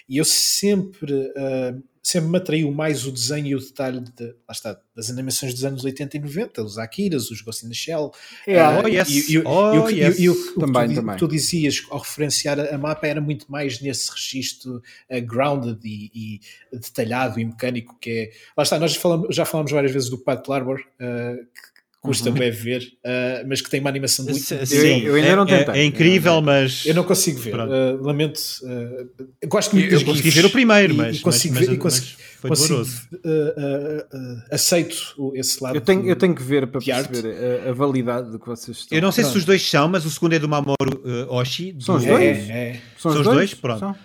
Speaker 1: e eu sempre, eh, sempre me atraiu mais o desenho e o detalhe de, lá está, das animações dos anos 80 e 90, os Akiras, os Ghost in the Shell,
Speaker 3: É,
Speaker 2: Oh, yes.
Speaker 1: e-
Speaker 2: Oh,
Speaker 1: o que-
Speaker 2: yes.
Speaker 3: Também, também.
Speaker 1: tu dizias ao referenciar a, mapa era muito mais nesse registro uh, grounded e, e detalhado e mecânico que é. Lá está, nós falamos- já falamos várias vezes do Pat Larbour, uh, que custa bem ver, uh, mas que tem uma animação muito.
Speaker 2: Sim,
Speaker 3: Eu- eu ainda
Speaker 2: é-
Speaker 3: não
Speaker 2: é-
Speaker 3: tentei.
Speaker 2: É, incrível, mas.
Speaker 1: Eu não consigo ver, uh, lamento. uh, eu gosto muito
Speaker 2: Eu
Speaker 1: das
Speaker 2: consegui
Speaker 1: GIFs
Speaker 2: ver o primeiro,
Speaker 1: e-
Speaker 2: mas-
Speaker 1: e consigo
Speaker 2: mas-
Speaker 1: ver, e
Speaker 2: mas-
Speaker 1: consigo,
Speaker 2: mas foi
Speaker 1: consigo,
Speaker 2: doloroso.
Speaker 1: uh, uh, uh, aceito esse lado.
Speaker 3: Eu tenho,
Speaker 1: do-
Speaker 3: eu tenho que ver para perceber a, a validade do que vocês estão.
Speaker 2: Eu não sei se
Speaker 1: Pronto.
Speaker 2: os dois são, mas o segundo é do Mamoru uh, Oshii.
Speaker 3: São os
Speaker 2: do-
Speaker 3: dois?
Speaker 1: É, é.
Speaker 3: São
Speaker 2: São os dois? Pronto.
Speaker 3: São.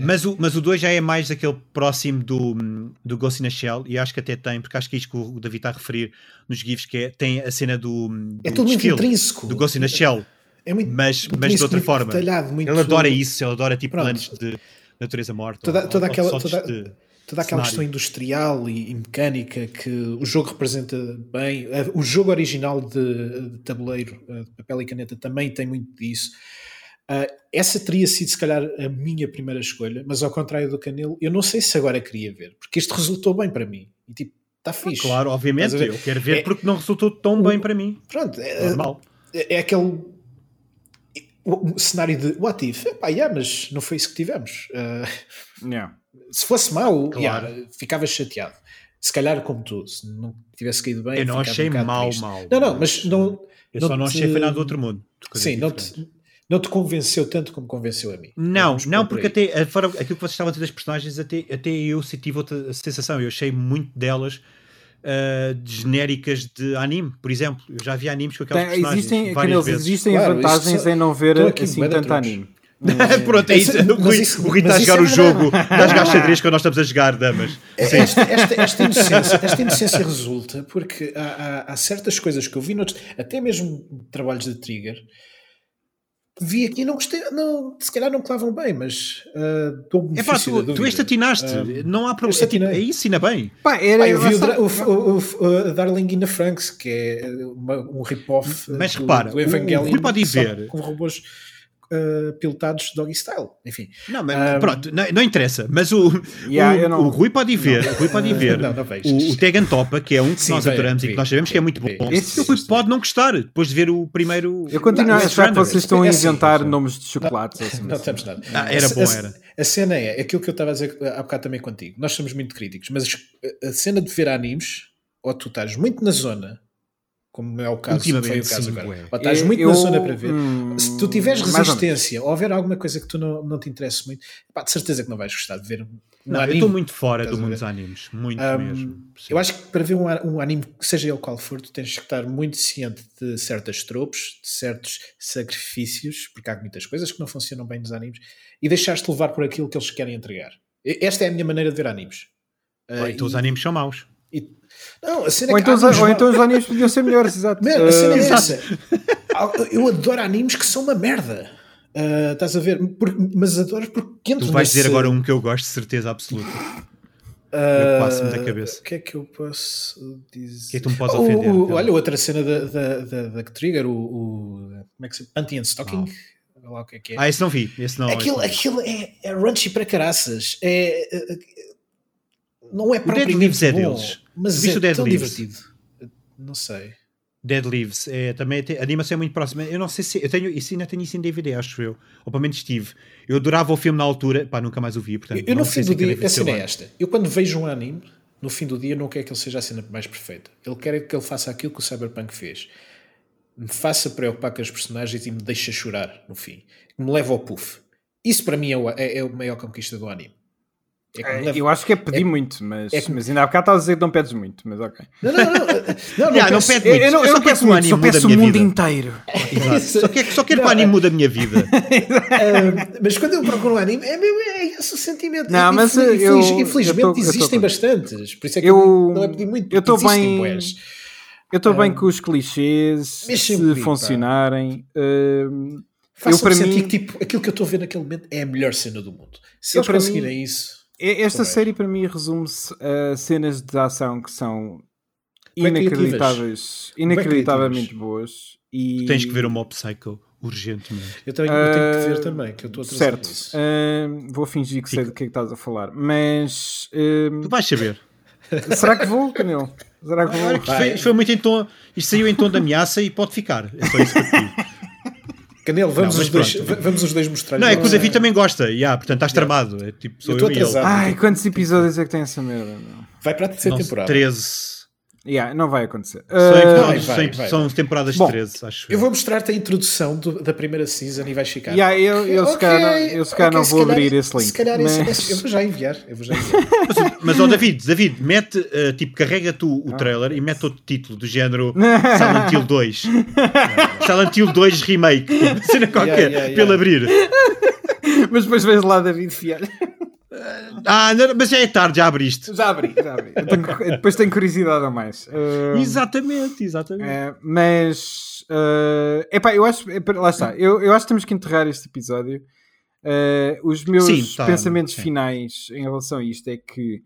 Speaker 2: Mas o, mas o 2 já é mais aquele próximo do, do Ghost in a Shell, e acho que até tem, porque acho que é isto que o David está a referir nos GIFs, que é, tem a cena do, do
Speaker 1: É tudo muito
Speaker 2: desfile,
Speaker 1: intrínseco.
Speaker 2: do Ghost in a Shell,
Speaker 1: É muito,
Speaker 2: mas,
Speaker 1: muito
Speaker 2: mas de outra
Speaker 1: muito
Speaker 2: forma.
Speaker 1: detalhado, muito-
Speaker 2: Ele adora isso, ele adora tipo
Speaker 1: Pronto.
Speaker 2: planos de natureza morta.
Speaker 1: Toda-
Speaker 2: ou-
Speaker 1: toda
Speaker 2: ou
Speaker 1: aquela- toda-
Speaker 2: de-
Speaker 1: toda aquela
Speaker 2: cenário.
Speaker 1: questão industrial e, e mecânica que o jogo representa bem. Eh, O jogo original de, de tabuleiro, eh, de papel e caneta, também tem muito disso. Ah, essa teria sido, se calhar, a minha primeira escolha, mas ao contrário do Canelo, eu não sei se agora queria ver, porque isto resultou bem para mim. E tipo, está fixe.
Speaker 2: Claro, obviamente, eu quero ver
Speaker 1: É-
Speaker 2: porque não resultou tão bem para mim.
Speaker 1: Pronto, é,
Speaker 2: Normal.
Speaker 1: é, é aquele o- o cenário de what if? Epá, yeah, mas não foi isso que tivemos. Ah,
Speaker 3: Yeah.
Speaker 1: se fosse mau,
Speaker 2: Claro.
Speaker 1: yeah, ficava chateado. Se calhar, como tu, se não tivesse caído bem,
Speaker 2: Eu não achei
Speaker 1: um triste.
Speaker 2: mau.
Speaker 1: Não, não, mas não.
Speaker 2: Eu só não
Speaker 1: te-
Speaker 2: achei foi nada do outro mundo.
Speaker 1: Sim, não te, não te convenceu tanto como convenceu a mim.
Speaker 2: Não,
Speaker 1: Vamos
Speaker 2: não,
Speaker 1: por
Speaker 2: porque
Speaker 1: aí.
Speaker 2: até a forma- aquilo que vocês estavam a dizer das personagens, até, até eu tive outra sensação. Eu achei muito delas ah, de genéricas de anime, por exemplo. Eu já vi animes com aquelas
Speaker 3: Tem-
Speaker 2: personagens
Speaker 3: existem,
Speaker 2: várias vezes.
Speaker 3: existem
Speaker 1: Claro,
Speaker 3: vantagens em não ver assim tanto anime.
Speaker 2: Pronto, é isso.
Speaker 1: Mas
Speaker 2: O
Speaker 1: isso-
Speaker 2: o Rui está a
Speaker 1: mas
Speaker 2: jogar o
Speaker 1: é
Speaker 2: jogo das gachadrias quando nós estamos a jogar damas. Sim.
Speaker 1: Esta, esta, esta inocência, esta inocência resulta porque há, há- há certas coisas que eu vi, noutros, até mesmo trabalhos de Trigger, vi aqui e não gostei, não, se calhar não clavam bem, mas uh, dou
Speaker 2: É pá, tu, tu este atinaste. não há problema.
Speaker 1: Atinei.
Speaker 2: é isso, ainda bem.
Speaker 3: Pá, era,
Speaker 1: Pá, eu vi o, o, o, o- o Darling in the Franks, que é uma- um rip-off
Speaker 2: Mas
Speaker 1: do,
Speaker 2: repara,
Speaker 1: do
Speaker 2: o- o
Speaker 1: Evangelion,
Speaker 2: Rui pode ver.
Speaker 1: com robôs uh, pilotados doggy style. Enfim,
Speaker 2: Não, mas
Speaker 1: Um,
Speaker 2: pronto, não, não interessa. Mas o,
Speaker 3: Yeah,
Speaker 2: o,
Speaker 3: não-
Speaker 2: o Rui pode ir ver. O Rui pode ir ver.
Speaker 1: Não, não
Speaker 2: o, o Tegan Topa, que é um que
Speaker 1: Sim,
Speaker 2: nós adoramos e que nós sabemos que é muito bom.
Speaker 3: Esse-
Speaker 2: o Rui pode não gostar depois de ver o primeiro.
Speaker 3: Eu continuo
Speaker 1: Não,
Speaker 3: a achar que vocês estão a
Speaker 1: É assim,
Speaker 3: inventar nomes de chocolates. ou assim,
Speaker 1: não
Speaker 3: assim.
Speaker 1: temos nada.
Speaker 2: Ah, era
Speaker 1: A-
Speaker 2: bom,
Speaker 1: a,
Speaker 2: era.
Speaker 1: A cena é aquilo que eu estava a dizer há bocado também contigo. Nós somos muito críticos, mas a cena de ver animes, ou tu estás muito na zona, como é o caso,
Speaker 2: Ultimamente,
Speaker 1: foi o caso
Speaker 2: sim,
Speaker 1: agora,
Speaker 2: ué.
Speaker 1: ou estás
Speaker 3: Eu-
Speaker 1: muito
Speaker 3: eu-
Speaker 1: na zona para ver.
Speaker 3: hum,
Speaker 1: Se tu tiveres resistência ou houver alguma coisa que tu não, não te interesse muito, pá, de certeza que não vais gostar de ver um
Speaker 2: Não, eu
Speaker 1: anime.
Speaker 2: estou muito fora do mundo dos animes. Muito
Speaker 1: Um,
Speaker 2: mesmo. Sim.
Speaker 1: Eu acho que para ver um, um anime, seja ele qual for, tu tens que estar muito ciente de certas tropes, de certos sacrifícios, porque há muitas coisas que não funcionam bem nos animes, e deixares-te levar por aquilo que eles querem entregar. Esta é a minha maneira de ver animes.
Speaker 2: Ou
Speaker 1: Ah,
Speaker 2: então os
Speaker 1: e-
Speaker 2: animes são maus.
Speaker 1: e- não, a cena
Speaker 3: Ou
Speaker 1: que
Speaker 3: então,
Speaker 1: animes
Speaker 3: ou então os animes podiam ser melhores, exato.
Speaker 1: Man, a cena é
Speaker 3: Uh,
Speaker 1: essa. Eu adoro animes que são uma merda. Ah, estás a ver? Por- mas adoro porque entro
Speaker 2: Tu vais
Speaker 1: nesse-
Speaker 2: dizer agora um que eu gosto de certeza absoluta.
Speaker 1: Ah,
Speaker 2: eu passo-me da cabeça.
Speaker 1: O que é que eu posso dizer?
Speaker 2: O que é que tu me podes
Speaker 1: O-
Speaker 2: ofender,
Speaker 1: o- olha, outra cena da, da, da, da Trigger, o, o. Como é que se Anti-Stalking? Olha lá o que é que é.
Speaker 2: Ah, esse não vi. Esse não.
Speaker 1: aquilo
Speaker 2: esse não.
Speaker 1: aquilo é, é runchy para caraças. É, é- é- não é
Speaker 2: Dead
Speaker 1: propriamente
Speaker 2: Leaves é deles.
Speaker 1: Mas
Speaker 2: Viste
Speaker 1: é
Speaker 2: o Dead
Speaker 1: tão
Speaker 2: Leaves?
Speaker 1: divertido. Não sei.
Speaker 2: Dead Leaves é, também a animação é muito próxima. Eu não sei se eu tenho isso ainda tenho isso em DVD, acho eu. Ou pelo menos tive. Eu adorava o filme na altura, pá, nunca mais o vi. Portanto,
Speaker 1: Eu, eu no
Speaker 2: não
Speaker 1: fim do dia, a cena é esta. Eu quando vejo um anime, no fim do dia, não quero que ele seja a cena mais perfeita. Ele quer que ele faça aquilo que o Cyberpunk fez. Me faça preocupar com as personagens e me deixa chorar no fim. Me leva ao puff. Isso para mim é, o, é, é a maior conquista do anime. É
Speaker 3: Eh,
Speaker 1: leva-
Speaker 3: Eu acho que é pedir
Speaker 1: é-
Speaker 3: muito, mas,
Speaker 1: é que-
Speaker 3: mas ainda há bocado estás a dizer que não pedes muito, mas ok.
Speaker 1: Não, não, não. não, não,
Speaker 2: Yeah, não
Speaker 1: peço-
Speaker 2: muito.
Speaker 3: Eu, não,
Speaker 2: Eu
Speaker 3: eu não peço
Speaker 2: o
Speaker 3: muito,
Speaker 2: anime
Speaker 3: só peço o
Speaker 2: minha
Speaker 3: mundo
Speaker 2: vida.
Speaker 3: inteiro.
Speaker 2: Exato. Só quero, só quero que o
Speaker 1: Não,
Speaker 2: anime
Speaker 1: é-
Speaker 2: mude a minha vida.
Speaker 1: Ah, mas quando eu procuro um anime, é, mesmo, é esse o sentimento.
Speaker 3: Não,
Speaker 1: E-
Speaker 3: mas
Speaker 1: infeliz-
Speaker 3: eu-
Speaker 1: infeliz-
Speaker 3: eu
Speaker 1: infelizmente
Speaker 3: tô- eu tô
Speaker 1: existem
Speaker 3: com-
Speaker 1: bastantes. Por isso é que
Speaker 3: Eu-
Speaker 1: não é pedir muito.
Speaker 3: eu tô
Speaker 1: porque existem
Speaker 3: bem-
Speaker 1: bués.
Speaker 3: Eu estou bem com os clichês, se funcionarem. hum,
Speaker 1: Façam
Speaker 3: para
Speaker 1: sentir
Speaker 3: mim-
Speaker 1: que tipo, aquilo que eu estou a ver naquele momento é a melhor cena do mundo. Se
Speaker 3: Eu,
Speaker 1: eles conseguirem isso.
Speaker 3: Esta
Speaker 1: Correto.
Speaker 3: série para mim resume-se a cenas de ação que são inacreditáveis, inacreditavelmente boas. E...
Speaker 2: Tens que ver o Mob Psycho urgentemente.
Speaker 1: Eu tenho, eu tenho que ver
Speaker 3: Ah,
Speaker 1: também, que eu estou a trazer
Speaker 3: Certo,
Speaker 1: isso.
Speaker 3: hum, vou fingir que sei do que é que estás a falar, mas hum,
Speaker 2: Tu vais saber.
Speaker 3: será que vou, Canelo? Será que vou?
Speaker 2: Que isto foi, isto foi muito em tom. Isto saiu em tom de ameaça e pode ficar. É só isso que eu.
Speaker 1: Canelo, vamos,
Speaker 2: Não,
Speaker 1: os dois, vamos os dois mostrar
Speaker 2: Não, é que o David também gosta. Yeah, portanto, estás tramado. É tipo, sou
Speaker 1: Eu
Speaker 2: eu, e
Speaker 1: atrasado.
Speaker 3: Ai, quantos episódios é que tem essa merda? meu?
Speaker 1: Vai para a terceira temporada.
Speaker 2: 13.
Speaker 3: Yeah, não vai acontecer.
Speaker 2: São,
Speaker 3: Ah,
Speaker 2: episódios-
Speaker 1: vai,
Speaker 2: são-
Speaker 1: vai.
Speaker 2: são temporadas
Speaker 3: Bom,
Speaker 2: de 13, acho
Speaker 1: Eu vou mostrar-te a introdução do- da primeira season e vais ficar.
Speaker 3: Yeah, eu, eu, se
Speaker 1: Ok,
Speaker 3: calhar, não- eu se calhar
Speaker 1: ok,
Speaker 3: não
Speaker 1: se
Speaker 3: vou
Speaker 1: calhar-
Speaker 3: abrir esse link.
Speaker 1: Se calhar esse-
Speaker 3: mas-
Speaker 1: esse- eu vou já enviar. Eu vou já enviar.
Speaker 2: Mas, mas ó David, David, mete, eh, tipo, carrega tu o trailer e mete outro título do género Silent Hill 2. Silent Hill 2 Remake. Cena qualquer,
Speaker 1: Yeah, yeah,
Speaker 2: pelo
Speaker 1: yeah.
Speaker 2: abrir.
Speaker 3: Mas depois vês lá David Fialho.
Speaker 2: Ah, não, mas já é tarde, já abriste.
Speaker 3: Já abri, já abri. Tenho- depois tenho curiosidade a mais. Ah,
Speaker 2: Exatamente, exatamente.
Speaker 3: É, mas é epá, eu acho lá está, eu, eu acho que temos que enterrar este episódio. Eh, os meus
Speaker 2: Sim, tá,
Speaker 3: pensamentos
Speaker 2: sim.
Speaker 3: finais em relação a isto é que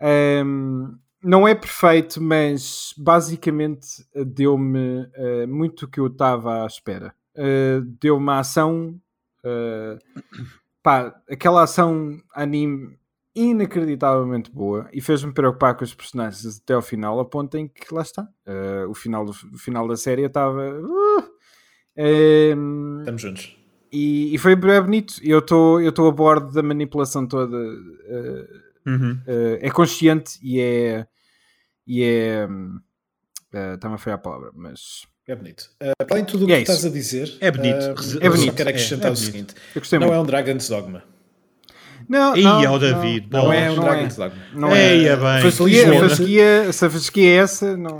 Speaker 3: ehm, não é perfeito, mas basicamente eh, deu-me muito o que eu estava à espera. Deu-me a ação, pá, aquela ação anime inacreditavelmente boa e fez-me preocupar com os personagens até ao final, a ponto em que lá está. eh, o, final do, o final da série estava. uh,
Speaker 1: Estamos juntos.
Speaker 3: e, e foi bem bonito. Eu estou a bordo da manipulação toda. eh,
Speaker 2: Uhum.
Speaker 3: eh, é consciente e é. E é. Está-me a falhar a palavra, mas.
Speaker 1: É bonito. Uh, para além de tudo o
Speaker 3: E
Speaker 1: que
Speaker 3: é
Speaker 1: estás a dizer,
Speaker 2: É bonito.
Speaker 1: uh,
Speaker 2: É
Speaker 3: bonito.
Speaker 1: Só quero acrescentar
Speaker 2: É, é
Speaker 1: o seguinte:
Speaker 3: Eu gostei
Speaker 1: não
Speaker 3: muito.
Speaker 1: é um Dragon's Dogma.
Speaker 3: Não,
Speaker 2: Ih,
Speaker 3: não,
Speaker 2: é o David,
Speaker 3: Não,
Speaker 1: Não, é um Dragon's Dogma.
Speaker 3: Não é.
Speaker 2: Eia, bem.
Speaker 3: Fasquia, fasquia, se a fasquia é essa, não.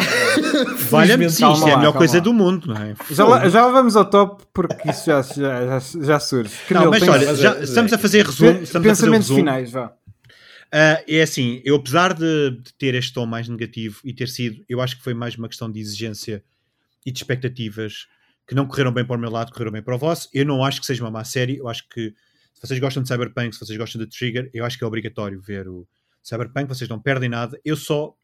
Speaker 2: Valha-me, isto é a melhor coisa
Speaker 3: lá.
Speaker 2: do mundo, não é?
Speaker 3: Já, já vamos ao top porque isso já, já, já, já surge.
Speaker 2: Não, mas olha, já
Speaker 1: é-
Speaker 2: estamos
Speaker 1: é-
Speaker 2: a fazer resumo. um
Speaker 3: pensamentos
Speaker 2: resumo.
Speaker 3: finais, vá.
Speaker 2: Ah, é assim, eu apesar de, de ter este tom mais negativo e ter sido, eu acho que foi mais uma questão de exigência e de expectativas que não correram bem para o meu lado, correram bem para o vosso. Eu não acho que seja uma má série, eu acho que se vocês gostam de Cyberpunk, se vocês gostam de Trigger, eu acho que é obrigatório ver o Cyberpunk, vocês não perdem nada. Eu só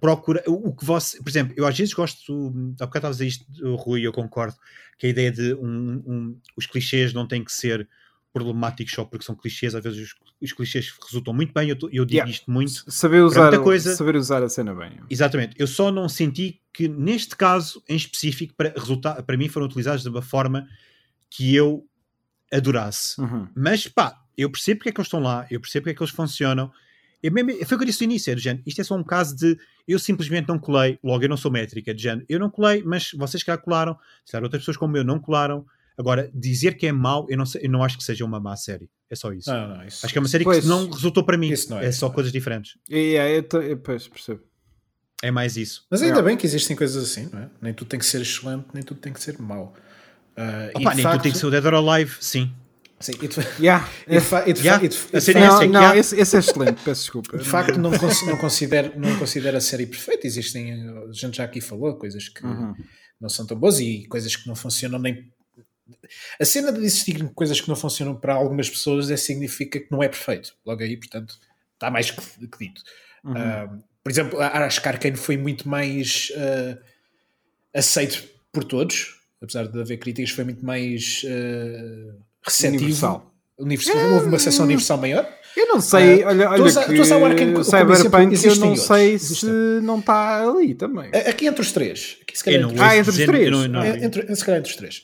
Speaker 2: procuro o, que você, por exemplo, eu às vezes gosto, há bocado estavas a isto, Rui, eu concordo, que a ideia de um- um- os clichês não têm que ser problemáticos só porque são clichês, às vezes os, os clichês resultam muito bem, eu, tô- eu digo
Speaker 3: Yeah.
Speaker 2: isto muito,
Speaker 3: Saber usar,
Speaker 2: coisa-
Speaker 3: saber usar a cena bem.
Speaker 2: Exatamente. Eu só não senti que neste caso em específico para, resultar, para mim foram utilizados de uma forma que eu adorasse.
Speaker 3: Uhum.
Speaker 2: Mas pá, eu percebo porque é que eles estão lá, eu percebo porque é que eles funcionam. Eu mesmo, foi o que eu disse no início, é do género, isto é só um caso de eu simplesmente não colei, logo eu não sou métrica, de género, eu não colei, mas vocês cá colaram, se calhar outras pessoas como eu não colaram. Agora, dizer que é mau, eu não, sei- eu não acho que seja uma má série. É só isso.
Speaker 1: Não, não, isso.
Speaker 2: Acho que é uma série
Speaker 3: Pois.
Speaker 2: que não resultou para mim.
Speaker 1: Isso não é,
Speaker 2: é só
Speaker 1: não é.
Speaker 2: coisas diferentes.
Speaker 3: E, yeah, eu, tô- eu, pois, percebo.
Speaker 2: É mais isso.
Speaker 1: Mas ainda
Speaker 3: Yeah.
Speaker 1: bem que existem coisas assim, não é? Nem tudo tem que ser excelente, nem tudo tem que ser mau. Uh,
Speaker 2: Opa,
Speaker 1: e
Speaker 2: nem
Speaker 1: facto,
Speaker 2: tudo tem que ser o Dead or Alive, sim.
Speaker 1: sim, e de,
Speaker 3: Yeah.
Speaker 1: e
Speaker 2: Yeah.
Speaker 1: facto-
Speaker 2: é
Speaker 3: Não, não esse, esse é excelente, peço desculpa.
Speaker 1: de facto não, cons- não, considero, não considero a série perfeita. Existem, a gente já aqui falou, coisas que
Speaker 3: Uhum.
Speaker 1: não são tão boas e coisas que não funcionam nem. A cena de existir coisas que não funcionam para algumas pessoas é, significa que não é perfeito. Logo aí, portanto, está mais que, que dito.
Speaker 3: Uhum.
Speaker 1: Ah, por exemplo, acho que Arkane foi muito mais ah, aceito por todos, apesar de haver críticas, foi muito mais ah, receptivo.
Speaker 3: Universal.
Speaker 1: Universal. Houve uma seção universal maior.
Speaker 3: Eu não sei,
Speaker 1: Ah,
Speaker 3: olha,
Speaker 1: estou a
Speaker 3: olha que
Speaker 1: a usar o
Speaker 3: Cyberpunk eu não
Speaker 1: outros,
Speaker 3: sei se não está ali também.
Speaker 1: Aqui entre os três. Aqui, se calhar,
Speaker 2: não
Speaker 1: entre,
Speaker 3: Ah, entre os três.
Speaker 2: eu não- não
Speaker 1: é,
Speaker 2: vi.
Speaker 1: entre, se calhar entre os três.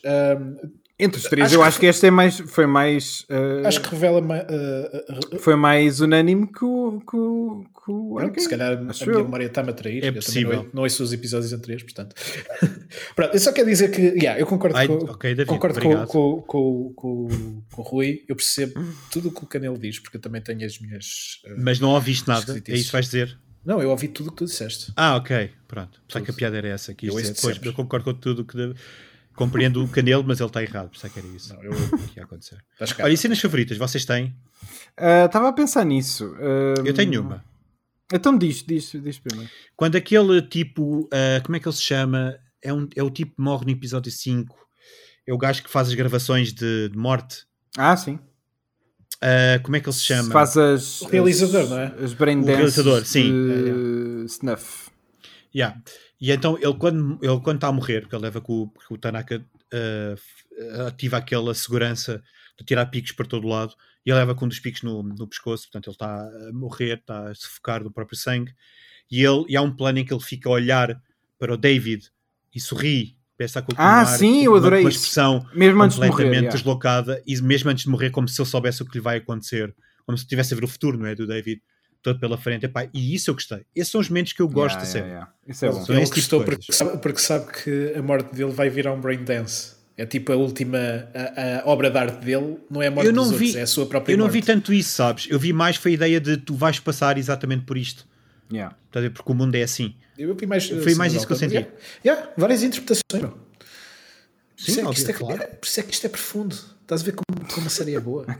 Speaker 3: Entre os três,
Speaker 1: Acho
Speaker 3: eu
Speaker 1: que
Speaker 3: acho que esta é mais, foi mais. uh,
Speaker 1: Acho que revela. uh, uh,
Speaker 3: Foi mais unânime que o. Que o, que o
Speaker 1: Pronto, se calhar a
Speaker 3: Acho
Speaker 1: minha
Speaker 3: eu.
Speaker 1: memória está-me a trair.
Speaker 2: É
Speaker 1: eu
Speaker 2: possível.
Speaker 1: Não, não ouço os episódios anteriores, portanto. Pronto, eu só quero dizer que, yeah, eu concordo,
Speaker 2: Ai,
Speaker 1: com,
Speaker 2: ok, David,
Speaker 1: concordo com,
Speaker 2: obrigado.
Speaker 1: com, com, com, com o Rui. Eu percebo tudo o que o Canelo diz, porque eu também tenho as minhas. uh,
Speaker 2: Mas não ouviste nada, é isso que vais dizer?
Speaker 1: Não, eu ouvi tudo o que tu disseste.
Speaker 2: Ah, ok, pronto. Pensava que a piada era essa. Que
Speaker 1: Eu
Speaker 2: é,
Speaker 1: de
Speaker 2: pois,
Speaker 1: sempre.
Speaker 2: eu concordo com tudo que deve- compreendo o Canelo, mas ele está errado. Pensava que era isso
Speaker 1: Não, eu.
Speaker 2: que ia acontecer.
Speaker 1: Cá.
Speaker 2: Olha, e cenas favoritas? Vocês têm?
Speaker 3: Ah, Estava a pensar nisso.
Speaker 2: Eu tenho uma.
Speaker 3: Então diz, diz, diz primeiro.
Speaker 2: Quando aquele tipo, ah, como é que ele se chama? É, um, é o tipo que morre no episódio 5. É o gajo que faz as gravações de, de morte.
Speaker 3: Ah, sim.
Speaker 2: Ah, como é que ele se chama?
Speaker 3: Faz as.
Speaker 1: O realizador,
Speaker 3: as,
Speaker 1: não é?
Speaker 3: As brain
Speaker 2: O realizador, sim.
Speaker 3: de Snuff.
Speaker 2: Yeah. E então ele quando ele quando está a morrer, porque ele leva que o, o Tanaka ah, f- ativa aquela segurança de tirar picos para todo lado e ele leva com um dos picos no, no pescoço, portanto ele está a morrer, está a sufocar do próprio sangue e, ele, e há um plano em que ele fica a olhar para o David e sorri, pensa a
Speaker 3: Ah,
Speaker 2: continuar,
Speaker 3: sim, eu
Speaker 2: com uma-
Speaker 3: adorei
Speaker 2: uma
Speaker 3: isso.
Speaker 2: expressão
Speaker 3: Mesmo antes de morrer.
Speaker 2: completamente
Speaker 3: yeah.
Speaker 2: deslocada e mesmo antes de morrer como se ele soubesse o que lhe vai acontecer como se estivesse a ver o futuro, não é? Do David todo pela frente, Epá, e isso eu gostei esses são os momentos que eu gosto
Speaker 3: Yeah,
Speaker 2: de ser
Speaker 3: yeah, yeah. Isso é bom.
Speaker 2: São
Speaker 1: Ele
Speaker 2: esse tipo
Speaker 1: gostou porque sabe, porque sabe que a morte dele vai virar um brain dance. É tipo a última a, a obra de arte dele, não é a morte
Speaker 2: Eu não
Speaker 1: dos outros,
Speaker 2: vi-
Speaker 1: é a sua própria
Speaker 2: Eu não
Speaker 1: morte.
Speaker 2: vi tanto isso, sabes? Eu vi mais foi a ideia de tu vais passar exatamente por isto.
Speaker 3: Yeah.
Speaker 2: Estás a ver? Porque o mundo é assim.
Speaker 1: Eu vi mais,
Speaker 2: Foi mais isso que eu senti.
Speaker 1: Yeah, yeah, várias interpretações. Meu. Por
Speaker 2: Sim,
Speaker 1: isso, é que isto é,
Speaker 2: claro.
Speaker 1: é- por isso é que isto é profundo. Estás a ver como, como a série é boa.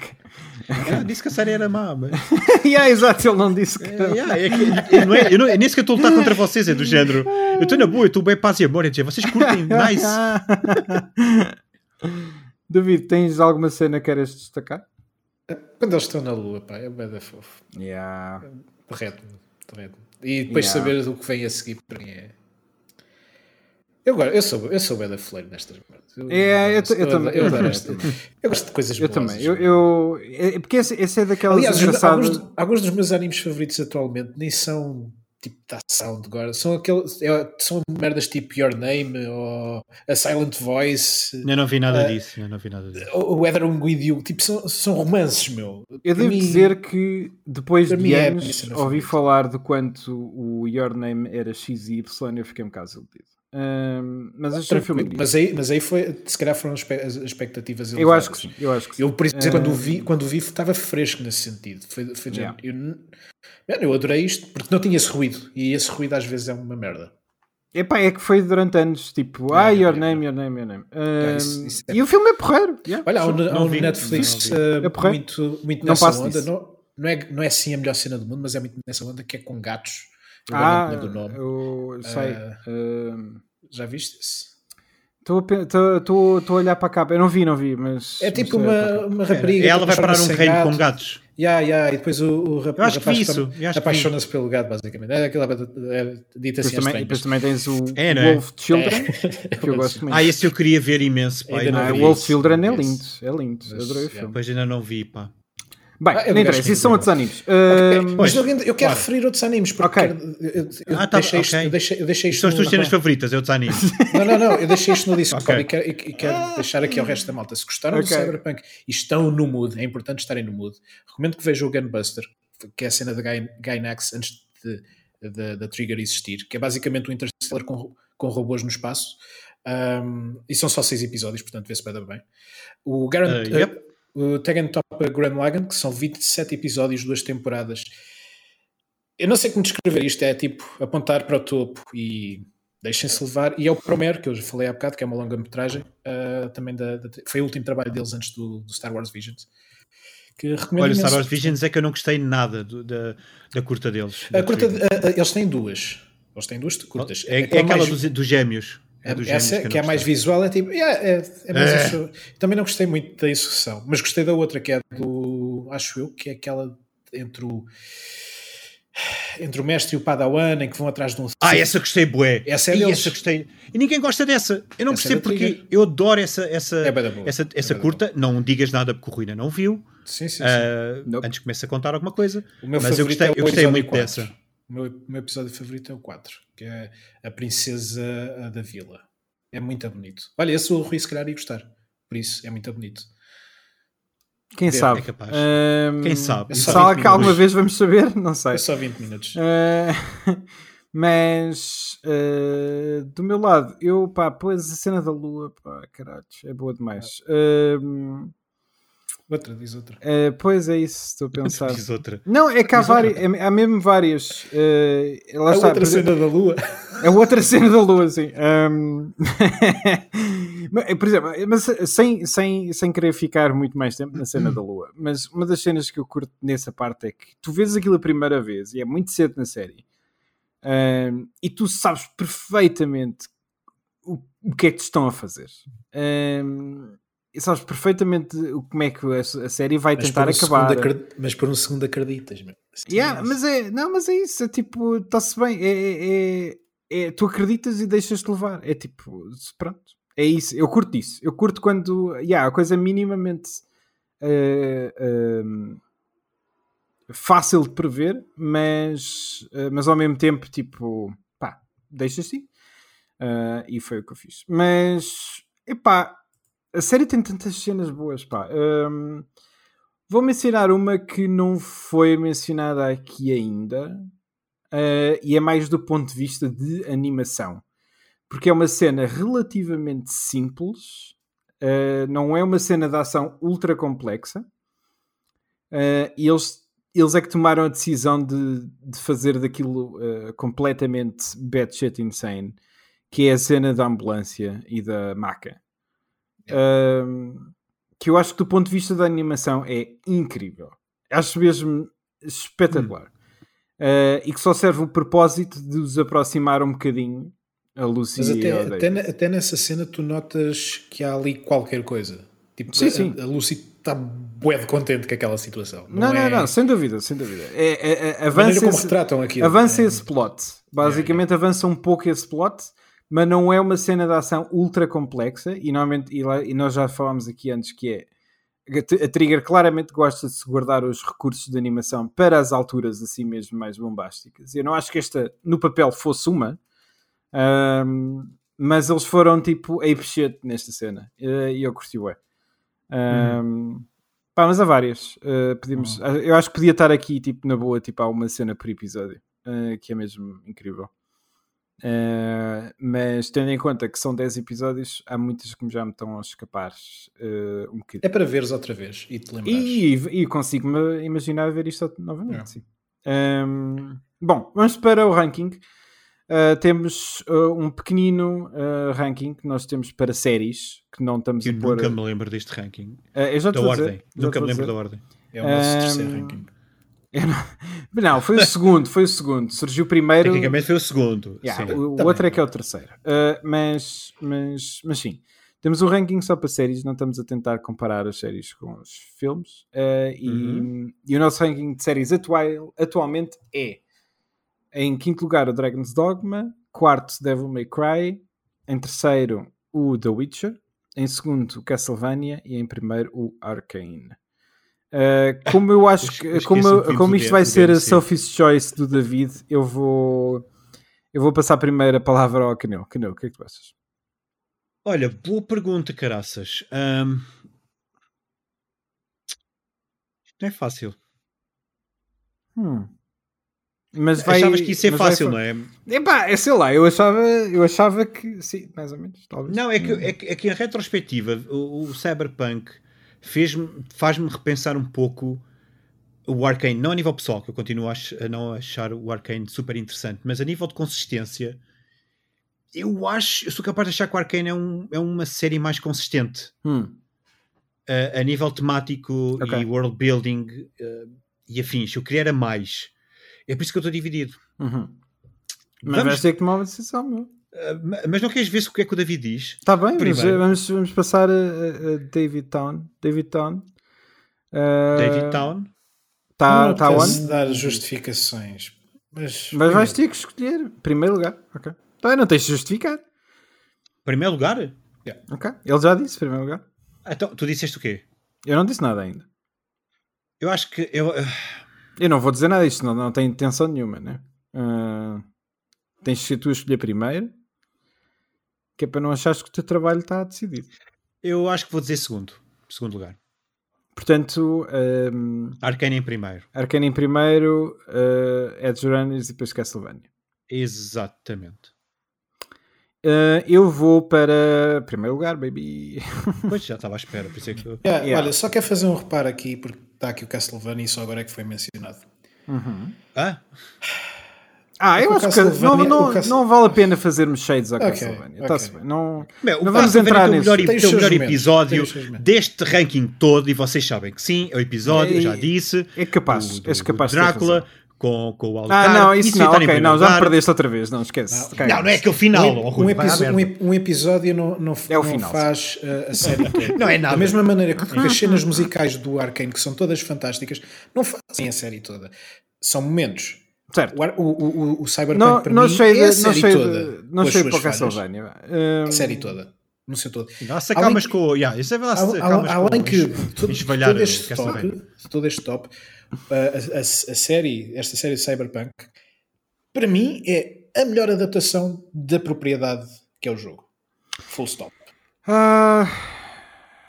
Speaker 2: Ah, disse que a série era má, mas.
Speaker 3: yeah, exato, ele não disse que.
Speaker 2: É, yeah, é que- eu não é, eu não, é nem sequer estou a lutar contra vocês, é do género. Eu estou na boa, eu estou bem paz e amor, é vocês curtem, nice.
Speaker 3: David, tens alguma cena que queres destacar?
Speaker 1: Quando eles estão na lua, pá, é bem da fofo.
Speaker 3: Yeah.
Speaker 1: Derrete-me, derrete-me. E depois
Speaker 3: Yeah.
Speaker 1: saber o que vem a seguir para mim é. Eu, eu sou, eu sou bem da fleiro nestas merdas. Eu,
Speaker 3: É, eu eu
Speaker 1: Eu,
Speaker 3: também,
Speaker 1: eu gosto de coisas
Speaker 3: Eu
Speaker 1: boas.
Speaker 3: também. Eu, eu, é, porque esse, esse é daquelas
Speaker 1: Aliás,
Speaker 3: engraçadas.
Speaker 1: alguns, alguns dos meus animes favoritos atualmente nem são tipo da ação de agora, são aqueles é, são merdas tipo Your Name ou A Silent Voice
Speaker 2: Eu não vi nada
Speaker 1: Eh,
Speaker 2: disso, eu não vi nada disso.
Speaker 1: ou Weathering With You, tipo, são, são romances, meu.
Speaker 3: Eu
Speaker 1: Para
Speaker 3: devo
Speaker 1: mim-
Speaker 3: dizer que depois de
Speaker 1: é
Speaker 3: anos
Speaker 1: cena
Speaker 3: ouvi falar de quanto o Your Name era XY eu fiquei um bocado iludido. Mas achei o filme
Speaker 1: mas aí, mas aí foi, se calhar foram as expectativas
Speaker 3: Eu acho que
Speaker 1: elevadas.
Speaker 3: sim. Eu acho que sim.
Speaker 1: Eu, por exemplo, quando o vi, quando o vi, estava fresco nesse sentido. Foi, foi de
Speaker 3: Yeah.
Speaker 1: eu, eu adorei isto porque não tinha esse ruído. E esse ruído às vezes é uma merda.
Speaker 3: Epá, é que foi durante anos tipo, ah,
Speaker 1: yeah,
Speaker 3: Your
Speaker 1: yeah.
Speaker 3: Name, Your Name, Your Name.
Speaker 1: Yeah,
Speaker 3: Ahm,
Speaker 1: isso- isso é-
Speaker 3: E o filme é porreiro. yeah.
Speaker 1: Olha, há um, há um
Speaker 2: vi,
Speaker 1: Netflix
Speaker 2: não
Speaker 1: uh,
Speaker 3: É
Speaker 1: muito, muito
Speaker 3: Não
Speaker 1: nessa onda. Não, não, é, não é assim a melhor cena do mundo, mas é muito nessa onda que é com gatos. Eu
Speaker 3: Ah,
Speaker 1: não do nome.
Speaker 3: eu sei.
Speaker 1: Ah. Já viste isso?
Speaker 3: Estou a olhar para a capa. Eu não vi, não vi, mas.
Speaker 1: É tipo
Speaker 3: mas, eh,
Speaker 1: uma, uma rapariga.
Speaker 2: Ela vai parar um reino
Speaker 1: gato.
Speaker 2: com gatos.
Speaker 1: Yeah, yeah, e depois o, o, rap-
Speaker 2: Eu acho
Speaker 1: rapaz
Speaker 2: vi isso,
Speaker 1: apaixona-se pelo gato, basicamente. É aquela é, dita
Speaker 3: Depois
Speaker 1: assim
Speaker 3: também, depois também tens o
Speaker 2: É, não é?
Speaker 3: Wolf Children, que eu gosto muito.
Speaker 2: Ah, esse eu queria ver imenso, pá.
Speaker 1: Ainda não
Speaker 3: Ah,
Speaker 2: vi
Speaker 3: o Wolf
Speaker 2: isso.
Speaker 3: Children é
Speaker 1: Yes.
Speaker 3: lindo, é lindo.
Speaker 1: Mas,
Speaker 3: Adorei o filme.
Speaker 2: Pois ainda não vi, pá.
Speaker 3: Bem,
Speaker 1: Ah, eu
Speaker 3: não interessa, isso são outros animes.
Speaker 1: Ok,
Speaker 3: Ahm,
Speaker 1: Mas eu, eu quero
Speaker 2: claro.
Speaker 1: referir outros animes porque
Speaker 3: Ok.
Speaker 1: quero- eu, eu-
Speaker 2: Ah, tá,
Speaker 1: deixei isto,
Speaker 2: ok.
Speaker 1: eu deixei, eu deixei
Speaker 2: Isto
Speaker 1: isto
Speaker 2: são as tuas cenas favoritas, é o anime.
Speaker 1: Não, não, não, eu deixei isto no Discord
Speaker 2: Ok.
Speaker 1: e, quero, e- e quero deixar aqui ao resto da malta. Se gostaram
Speaker 3: Ok.
Speaker 1: do Cyberpunk e estão no mood, é importante estarem no mood, recomendo que vejam o Gunbuster, que é a cena da Guy, Gynax antes de- da- da Trigger existir, que é basicamente um Interstellar com, com robôs no espaço. Um, e são só seis episódios, portanto vê-se bem, bem. O Garant,
Speaker 2: Uh, yep.
Speaker 1: O Tegan Top Grand Lagan, que são 27 episódios, duas temporadas. Eu não sei como descrever isto, é tipo apontar para o topo e deixem-se levar. E é o Promare, que eu já falei há bocado, que é uma longa-metragem, uh, também da, da- foi o último trabalho deles antes do, do Star Wars Visions. Que recomendo
Speaker 2: Olha. Star Wars Visions é que eu não gostei nada do- da, da curta deles.
Speaker 1: A
Speaker 2: da
Speaker 1: curta, a- eles têm duas. Eles têm duas curtas.
Speaker 2: É, é
Speaker 1: Aquela
Speaker 2: aquela
Speaker 1: mais-
Speaker 2: dos, dos gêmeos. É gêmeos
Speaker 1: essa
Speaker 2: eu
Speaker 1: que, é mais visual é tipo yeah, é, é mais
Speaker 2: É.
Speaker 1: isso. também não gostei muito da execução mas gostei da outra que é do acho eu que é aquela entre o entre o mestre e o padawan em que vão atrás de um
Speaker 2: Ah, essa gostei, bué.
Speaker 1: Essa é
Speaker 2: Ih,
Speaker 1: deles.
Speaker 2: essa gostei. E ninguém gosta dessa. Eu não
Speaker 1: Essa é
Speaker 2: percebo
Speaker 1: da
Speaker 2: porque eu adoro essa, essa,
Speaker 1: É
Speaker 2: essa,
Speaker 1: É
Speaker 2: essa
Speaker 1: da
Speaker 2: curta. Não digas nada porque o Rui ainda não viu.
Speaker 1: sim, sim, sim.
Speaker 2: Ah,
Speaker 3: Nope.
Speaker 2: Antes começa a contar alguma coisa.
Speaker 1: o meu
Speaker 2: mas eu gostei,
Speaker 1: é o
Speaker 2: eu gostei muito
Speaker 1: 4.
Speaker 2: dessa.
Speaker 1: O meu, meu episódio favorito é o 4 que é a princesa da vila é muito bonito olha esse o Rui se calhar ia gostar Por isso é muito bonito.
Speaker 3: Quem
Speaker 1: Ver,
Speaker 3: sabe?
Speaker 2: é capaz.
Speaker 3: Ahm,
Speaker 2: Quem sabe?
Speaker 1: É só
Speaker 3: Será
Speaker 1: 20
Speaker 3: que alguma vez vamos saber? Não sei.
Speaker 1: É só 20 minutos.
Speaker 3: Ah, mas ah, do meu lado, eu pá, pois a cena da lua, pá, caralho, é boa demais. Ahm,
Speaker 1: Outra, diz outra.
Speaker 3: ah, pois é isso, estou a pensar.
Speaker 2: Diz outra.
Speaker 3: Não, é que há, várias, é- há mesmo várias. lá
Speaker 1: A
Speaker 3: está,
Speaker 1: outra cena da lua.
Speaker 3: A outra cena da lua, sim. Ahm, mas, Por exemplo, mas sem, sem, sem querer ficar muito mais tempo na cena da lua, mas uma das cenas que eu curto nessa parte é que tu vês aquilo a primeira vez e é muito cedo na série ahm, e tu sabes perfeitamente o, o que é que te estão a fazer. Ahm, e sabes perfeitamente como é que a, série vai
Speaker 1: Mas
Speaker 3: tentar
Speaker 1: um
Speaker 3: acabar.
Speaker 1: acred- mas por um segundo acreditas. Meu. Assim,
Speaker 3: Yeah, mas é, não, mas é isso, é tipo, está-se bem, é, é- é- é- tu acreditas e deixas-te levar, é tipo, pronto, é isso, eu curto isso, eu curto quando, yeah, a coisa minimamente eh, ehm, fácil de prever, mas, eh, mas ao mesmo tempo, tipo, pá, deixas-te ir. Eh, e foi o que eu fiz. Mas, epá, a série tem tantas cenas boas, pá. Ehm, Vou mencionar uma que não foi mencionada aqui ainda, eh, e é mais do ponto de vista de animação, porque é uma cena relativamente simples, eh, não é uma cena de ação ultra complexa, eh, e eles, eles é que tomaram a decisão de, de fazer daquilo eh, completamente batshit insane, que é a cena da ambulância e da maca. Que eu acho que do ponto de vista da animação é incrível. Acho mesmo espetacular. Uh, e que só serve o propósito de os aproximar um bocadinho a Lucy
Speaker 1: Mas até, até, até nessa cena tu notas que há ali qualquer coisa. Tipo,
Speaker 3: Sim,
Speaker 1: a,
Speaker 3: sim.
Speaker 1: a Lucy está bué de contente com aquela situação.
Speaker 3: Não,
Speaker 1: é
Speaker 3: não, não, sem dúvida, sem dúvida. É, é- é- avança
Speaker 1: como
Speaker 3: esse,
Speaker 1: retratam aquilo.
Speaker 3: avança
Speaker 1: é-
Speaker 3: esse plot. Basicamente avança um pouco esse plot, mas não é uma cena de ação ultra complexa. E, normalmente, e, lá- e nós já falámos aqui antes que é a Trigger claramente gosta de se guardar os recursos de animação para as alturas assim mesmo mais bombásticas. Eu não acho que esta no papel fosse uma, ahm, mas eles foram tipo ape shit nesta cena eh, e eu curti ué. Ahm, pá, mas há várias. Uh, podemos, Eu acho que podia estar aqui tipo na boa, tipo há uma cena por episódio uh, que é mesmo incrível. Uh, mas tendo em conta que são 10 episódios, há muitas que já me estão a escapar uh, um bocadinho.
Speaker 1: É para veres outra vez e te lembrares.
Speaker 3: E, e consigo-me imaginar ver isto novamente,
Speaker 1: É.
Speaker 3: sim. Um, bom, vamos para o ranking. Uh, temos uh, um pequenino uh, ranking que nós temos para séries que não estamos
Speaker 2: Eu
Speaker 3: a pôr.
Speaker 2: nunca me lembro deste ranking.
Speaker 3: Uh, eu já te
Speaker 2: Da ordem.
Speaker 3: dizer,
Speaker 2: nunca me lembro
Speaker 3: dizer.
Speaker 2: da ordem.
Speaker 1: É o nosso
Speaker 3: Ahm,
Speaker 1: terceiro ranking.
Speaker 3: Não... foi o segundo, foi o segundo. Surgiu primeiro.
Speaker 2: Tecnicamente foi o segundo.
Speaker 3: Yeah, o, o outro é que é o terceiro. Uh, mas, mas, mas sim, temos um ranking só para séries, não estamos a tentar comparar as séries com os filmes. Uh, e,
Speaker 2: Uhum.
Speaker 3: e o nosso ranking de séries atual, atualmente é em quinto lugar o Dragon's Dogma, quarto Devil May Cry, em terceiro o The Witcher, em segundo o Castlevania e em primeiro o Arcane. Uh, como eu acho que como,
Speaker 2: um
Speaker 3: como isto vai ser a. Sophie's Choice do David, eu vou eu vou passar primeiro a palavra ao Canel. Canel, o que é que tu achas?
Speaker 2: Olha, boa pergunta, caraças. Isto não é fácil.
Speaker 3: Hum. Mas vai,
Speaker 2: Achavas que isso é
Speaker 3: vai
Speaker 2: fácil,
Speaker 3: fa-
Speaker 2: não é?
Speaker 3: Epá, é sei lá, eu achava, eu achava que sim, mais ou menos, talvez.
Speaker 2: Não, é que, é que, é que em retrospectiva o, o Cyberpunk faz-me repensar um pouco o Arcane, não a nível pessoal, que eu continuo a, a não achar o Arcane super interessante, mas a nível de consistência, eu acho, eu sou capaz de achar que o Arcane é, um, é uma série mais consistente
Speaker 3: Hum.
Speaker 2: a, a nível temático
Speaker 3: Ok.
Speaker 2: e world building eh, e afins. Eu queria era mais. É por isso que eu estou dividido.
Speaker 3: Uhum. Mas
Speaker 2: Vamos-
Speaker 3: vais ter que tomar uma decisão, meu.
Speaker 2: Eh, ma- mas não queres ver se o que é que o David diz?
Speaker 3: Está bem,
Speaker 2: Primeiro.
Speaker 3: eh, vamos, vamos passar a, a- a David Town. David Town. Uh,
Speaker 2: David Town?
Speaker 3: Está
Speaker 1: não
Speaker 3: tá
Speaker 1: apetece
Speaker 3: on?
Speaker 1: dar justificações. Mas,
Speaker 3: Mas vais ter que escolher. Primeiro lugar. Ok. Tá, não tens de justificar.
Speaker 2: Primeiro lugar?
Speaker 3: Ok. Ele já disse primeiro lugar.
Speaker 2: Então, tu disseste o quê?
Speaker 3: Eu não disse nada ainda.
Speaker 2: Eu acho que eu, eh,
Speaker 3: Eu não vou dizer nada disto, não, não tenho intenção nenhuma, né? Ah, tens de ser tu a escolher primeiro, que é para não achares que o teu trabalho está decidido.
Speaker 2: Eu acho que vou dizer segundo. Segundo lugar.
Speaker 3: Portanto, um,
Speaker 2: Arcane em primeiro.
Speaker 3: Arcane em primeiro, uh, Edge Runners e depois Castlevania.
Speaker 2: Exatamente.
Speaker 3: Uh, eu vou para primeiro lugar, baby.
Speaker 2: Pois já estava à espera, por isso é que.
Speaker 1: Yeah,
Speaker 3: Yeah.
Speaker 1: Olha, só quer fazer um reparo aqui, porque está aqui o Castlevania e só agora é que foi mencionado.
Speaker 2: Ah,
Speaker 3: Ah, eu
Speaker 1: o
Speaker 3: acho que não, não,
Speaker 1: o
Speaker 3: não vale a pena fazermos shades ao
Speaker 1: Ok,
Speaker 3: Castlevania.
Speaker 1: ok.
Speaker 3: Tá-se bem. Não,
Speaker 2: Meu,
Speaker 3: não
Speaker 2: o
Speaker 3: vamos entrar
Speaker 2: o
Speaker 3: nisso.
Speaker 2: melhor,
Speaker 1: Tem
Speaker 2: o melhor episódio deste ranking todo, e vocês sabem que sim, é o episódio, eu já
Speaker 3: É-
Speaker 2: disse.
Speaker 3: é capaz,
Speaker 2: do-
Speaker 3: és capaz
Speaker 2: do Drácula com, com o
Speaker 3: Ah,
Speaker 2: Alucard.
Speaker 3: não, isso
Speaker 2: devia
Speaker 3: não, ok, não, já me perdeste outra vez, não esquece. Caga.
Speaker 2: Não, não é aquele final,
Speaker 1: um, um episo- um um episódio não, não,
Speaker 3: É o
Speaker 1: não
Speaker 3: final.
Speaker 1: faz uh, a série toda.
Speaker 2: Não é nada.
Speaker 1: Da mesma maneira que que as cenas musicais do Arkane, que são todas fantásticas, não fazem a série toda. São momentos.
Speaker 3: Certo.
Speaker 1: O, o, o, o Cyberpunk
Speaker 3: Não,
Speaker 1: para
Speaker 3: não
Speaker 1: mim
Speaker 3: sei,
Speaker 1: é a
Speaker 3: de, não
Speaker 1: série
Speaker 3: sei,
Speaker 1: toda.
Speaker 3: de, não sei para. Castlevania. Hum,
Speaker 1: A série toda. No seu todo.
Speaker 2: Não,
Speaker 1: Além
Speaker 2: acabas
Speaker 1: que-
Speaker 2: com. Yeah, isso é verdade,
Speaker 1: Além, além
Speaker 2: com
Speaker 1: que todo,
Speaker 2: esvalhar
Speaker 1: todo este top, todo este top, a, a- a série, esta série de Cyberpunk, para mim é a melhor adaptação da propriedade que é o jogo. Full stop.
Speaker 3: ah,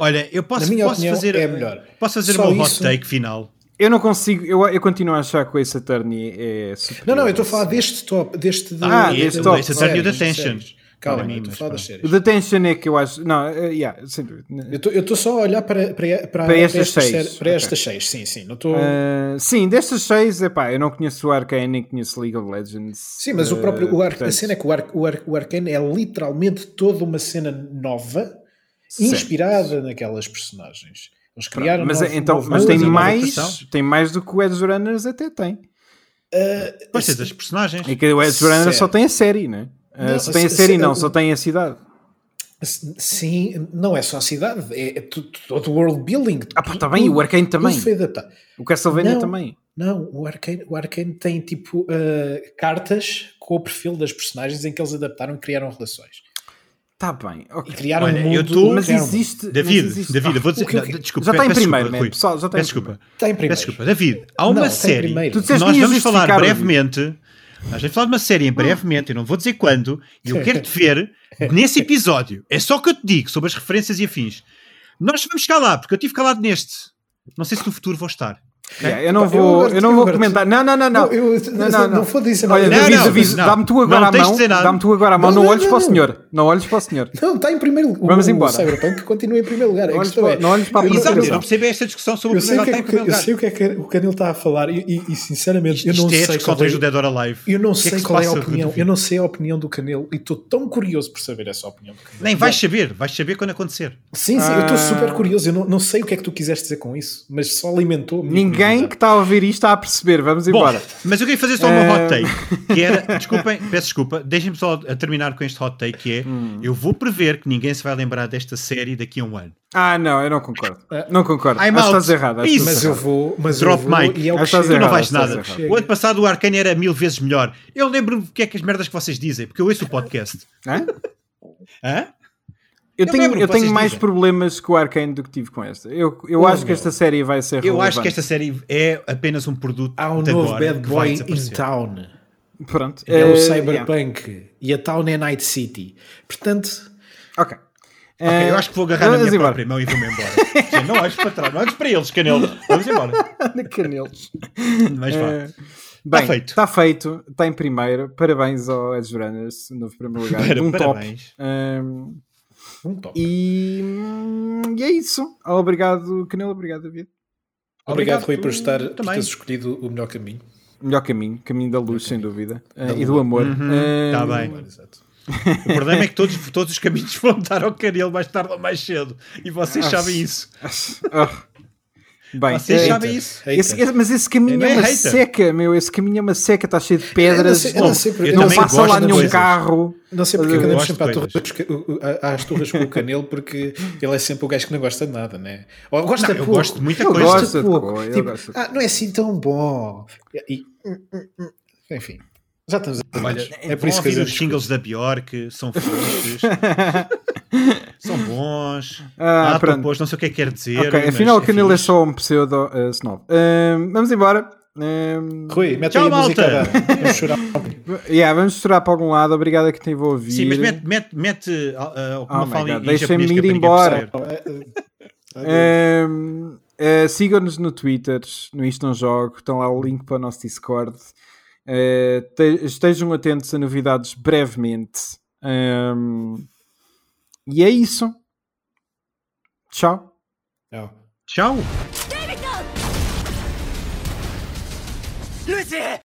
Speaker 2: Olha, eu posso,
Speaker 1: Na minha
Speaker 2: posso
Speaker 1: opinião,
Speaker 2: fazer,
Speaker 1: é a melhor.
Speaker 2: Posso fazer
Speaker 1: Só
Speaker 2: o meu hot take final.
Speaker 3: Eu não consigo, eu, eu continuo a achar que o Ace Attorney é superior.
Speaker 1: Não, não, eu estou a falar deste top, deste de,
Speaker 3: Ah,
Speaker 1: de-
Speaker 3: deste
Speaker 1: de-
Speaker 3: top.
Speaker 2: Esse Attorney
Speaker 1: séries,
Speaker 2: da
Speaker 1: de
Speaker 2: Tension.
Speaker 1: séries. Calma,
Speaker 2: Para mim,
Speaker 1: estou a falar das séries.
Speaker 3: O Detention é que eu acho. Não, eh, yeah, sem dúvida.
Speaker 1: Eu estou só a olhar para, para, para,
Speaker 3: Para estas
Speaker 1: estas,
Speaker 3: seis.
Speaker 1: séries- para
Speaker 3: Ok.
Speaker 1: estas seis, sim, sim. Não estou...
Speaker 3: Ah, sim, destas seis, epá, eu não conheço o Arcane nem conheço League of Legends.
Speaker 1: Sim, mas o
Speaker 3: Ah,
Speaker 1: próprio o Ar- a
Speaker 3: portanto,
Speaker 1: cena é que o, Ar, o, Ar, o Arcane é literalmente toda uma cena nova,
Speaker 3: Certo.
Speaker 1: inspirada naquelas personagens. Eles criaram
Speaker 3: Mas,
Speaker 1: novo-
Speaker 3: é- então,
Speaker 1: novo
Speaker 3: mas tem mais, tem mais do que o Edge Runners até tem.
Speaker 2: Pois ser das personagens.
Speaker 3: É que o Edge Runners só tem a série, né? Ah,
Speaker 1: Não,
Speaker 3: só tem a série,
Speaker 1: se-
Speaker 3: não,
Speaker 1: o-
Speaker 3: só tem a cidade.
Speaker 1: Sim, não é só a cidade, é, é todo o world building.
Speaker 3: Ah, pá, tá bem, o Arcane também. O Castlevania
Speaker 1: Não.
Speaker 3: também.
Speaker 1: Não, o Arcane, o Arcane tem tipo uh, cartas com o perfil das personagens em que eles adaptaram e criaram relações.
Speaker 3: Tá bem,
Speaker 1: E
Speaker 3: ok.
Speaker 1: criaram
Speaker 2: Olha,
Speaker 1: um mundo.
Speaker 2: eu tô-
Speaker 3: Mas existe.
Speaker 2: David,
Speaker 3: mas existe-
Speaker 2: David, eu vou dizer.
Speaker 1: que- que-
Speaker 2: desculpa,
Speaker 3: já está em
Speaker 2: peço
Speaker 3: primeiro,
Speaker 2: desculpa,
Speaker 3: pessoal, já está em
Speaker 2: desculpa.
Speaker 1: Está em primeiro.
Speaker 2: Peço desculpa, David, há uma
Speaker 1: Não, está em
Speaker 2: série nós vamos falar brevemente. Nós vamos falar de uma série em brevemente, eu não vou dizer quando, e eu quero te ver nesse episódio. É só o que eu te digo sobre as referências e afins. Nós vamos chegar lá, porque eu tive calado neste. Não sei se no futuro vou estar.
Speaker 3: Yeah, eu não
Speaker 1: Eu
Speaker 3: vou, eu não vou comentar. Não, não, não, não.
Speaker 1: Não, eu-
Speaker 3: não, não,
Speaker 1: não vou dizer
Speaker 3: Olha,
Speaker 1: nada.
Speaker 2: Não,
Speaker 3: David,
Speaker 2: não.
Speaker 3: dá-me tu agora
Speaker 2: Não
Speaker 3: a
Speaker 2: tens de
Speaker 3: mão. Dá-me tu agora a mão.
Speaker 1: Não,
Speaker 3: Não,
Speaker 1: não,
Speaker 3: olhes
Speaker 1: não,
Speaker 3: para o senhor. Não olhes para o senhor.
Speaker 1: Não, está em primeiro lugar.
Speaker 3: Vamos
Speaker 1: o,
Speaker 3: embora.
Speaker 1: O Cyberpunk continua em primeiro lugar.
Speaker 3: Não olhes para-
Speaker 1: é.
Speaker 3: não olhes para a
Speaker 1: eu-
Speaker 2: Exato, eu não percebo esta discussão sobre
Speaker 1: Eu
Speaker 2: o
Speaker 1: sei, o
Speaker 2: primeiro
Speaker 1: que é que, eu sei o que é que o Canelo está a falar e, e- e, sinceramente eu
Speaker 2: Isto
Speaker 1: não
Speaker 2: é
Speaker 1: sei qual é,
Speaker 2: do Dead or Alive.
Speaker 1: eu não
Speaker 2: O é
Speaker 1: sei
Speaker 2: se
Speaker 1: qual é a opinião. Eu não sei a opinião do Canelo e estou tão curioso por saber essa opinião do Canelo.
Speaker 2: Nem vais saber, vais saber quando acontecer.
Speaker 1: Sim, sim, eu estou
Speaker 3: Ah.
Speaker 1: super curioso. Eu não, sei o que é que tu quiseste dizer com isso, mas só alimentou a minha
Speaker 3: Ninguém que está a ouvir isto está a perceber. Vamos
Speaker 2: Bom,
Speaker 3: embora.
Speaker 2: mas eu queria fazer só uma
Speaker 3: Eh,
Speaker 2: hot take, que era, desculpem, peço desculpa, deixem-me só a terminar com este hot take, que é,
Speaker 3: Hum.
Speaker 2: eu vou prever que ninguém se vai lembrar desta série daqui a um ano.
Speaker 3: Ah, não, eu não concordo. Não concordo.
Speaker 2: I'm
Speaker 3: Acho que estás errado.
Speaker 2: Isso.
Speaker 1: Mas eu vou. Mas
Speaker 2: Drop
Speaker 1: eu vou,
Speaker 2: mic.
Speaker 1: E é o que
Speaker 2: Tu não vais nada.
Speaker 3: errado.
Speaker 2: O ano passado o Arcane era mil vezes melhor. Eu lembro-me do que é que as merdas que vocês dizem, porque eu ouço o podcast.
Speaker 3: Hã?
Speaker 2: Hã?
Speaker 3: Eu
Speaker 2: Eu
Speaker 3: tenho, eu tenho mais
Speaker 2: dizem.
Speaker 3: problemas com o Arcane do que tive com esta. Eu, eu acho que esta série vai ser
Speaker 2: Eu
Speaker 3: relevante.
Speaker 2: acho que esta série é apenas um produto
Speaker 1: Há um
Speaker 2: de
Speaker 1: novo
Speaker 2: agora
Speaker 1: bad boy in town.
Speaker 3: Pronto.
Speaker 1: É
Speaker 3: Eh,
Speaker 1: o
Speaker 3: yeah.
Speaker 1: Cyberpunk. E a town é Night City. Portanto,
Speaker 3: Ok.
Speaker 2: Ok,
Speaker 3: Eh,
Speaker 2: eu acho que vou agarrar na
Speaker 3: vamos
Speaker 2: minha
Speaker 3: embora.
Speaker 2: própria mão e vou-me embora. Gente, não olhes para trás, não olhes para eles, Canelo. Vamos embora.
Speaker 3: Na canelos.
Speaker 2: Mas vá.
Speaker 3: Eh, Bem,
Speaker 2: feito.
Speaker 3: Está feito. Está em primeiro. Parabéns ao Edge Runners, no primeiro lugar.
Speaker 2: Para-
Speaker 3: um
Speaker 2: parabéns.
Speaker 3: top. Um,
Speaker 1: um top.
Speaker 3: e, hum, e é isso. Obrigado, Canelo. Obrigado, David.
Speaker 1: Obrigado,
Speaker 2: Obrigado,
Speaker 1: Rui, por, estar, por teres escolhido o melhor caminho.
Speaker 3: Melhor caminho. Caminho da luz, sem dúvida. Eh, e do amor.
Speaker 2: Uhum,
Speaker 3: Eh,
Speaker 2: tá bem.
Speaker 1: Exato.
Speaker 2: O problema é que todos, todos os caminhos vão dar ao Canelo mais tarde ou mais cedo. E vocês
Speaker 3: Ah,
Speaker 2: sabem isso.
Speaker 3: oh. Bem,
Speaker 2: Vocês
Speaker 3: eh,
Speaker 2: sabem isso.
Speaker 1: Hater.
Speaker 3: esse- esse- mas esse caminho
Speaker 2: Não
Speaker 3: é
Speaker 2: é
Speaker 3: uma
Speaker 2: hater.
Speaker 3: seca, meu. Esse caminho é uma seca, está cheio de
Speaker 1: Eu não
Speaker 3: pedras.
Speaker 1: sei- eu não sei porque-
Speaker 2: eu
Speaker 3: não
Speaker 2: também
Speaker 3: passa lá nenhum
Speaker 2: coisas.
Speaker 3: carro.
Speaker 1: Não sei porque
Speaker 3: Eu
Speaker 1: é andamos sempre à
Speaker 2: de
Speaker 1: torres, às torres com o Canelo, porque ele é sempre o gajo que não gosta de nada, né? Ou gosta
Speaker 2: Não, eu
Speaker 1: pouco.
Speaker 2: gosto de muita
Speaker 3: Eu
Speaker 2: coisa.
Speaker 3: gosto.
Speaker 1: Gosta
Speaker 3: de
Speaker 1: pouco.
Speaker 3: eu
Speaker 1: Tipo,
Speaker 3: gosto
Speaker 1: ah, não é assim tão bom. E- enfim, já estamos a
Speaker 2: Olha,
Speaker 1: é por isso que eu
Speaker 2: os singles da Bjork, são fixes, são bons.
Speaker 3: Ah,
Speaker 2: Ah, não sei o que é que quer dizer.
Speaker 3: Ok,
Speaker 2: mas
Speaker 3: afinal o
Speaker 2: é
Speaker 3: Canelo é só um pseudo uh, snob. Ahm, vamos embora. Um,
Speaker 1: Rui, mete
Speaker 2: Tchau,
Speaker 1: aí a música
Speaker 2: malta.
Speaker 1: da- Vamos chorar.
Speaker 3: yeah, vamos chorar para algum lado. Obrigado a quem teve a ouvir.
Speaker 2: Sim, mas mete, mete, mete uh, uh,
Speaker 3: Oh
Speaker 2: uma
Speaker 3: my
Speaker 2: fala que
Speaker 3: ir
Speaker 2: é para ninguém
Speaker 3: embora.
Speaker 2: perceber.
Speaker 3: Um, uh, Sigam-nos no Twitter, no Isto Não Jogo, estão lá o link para o nosso Discord. Uh, te- estejam atentos a novidades brevemente. Um, e é isso. Tchau.
Speaker 1: Não.
Speaker 2: Tchau.
Speaker 4: They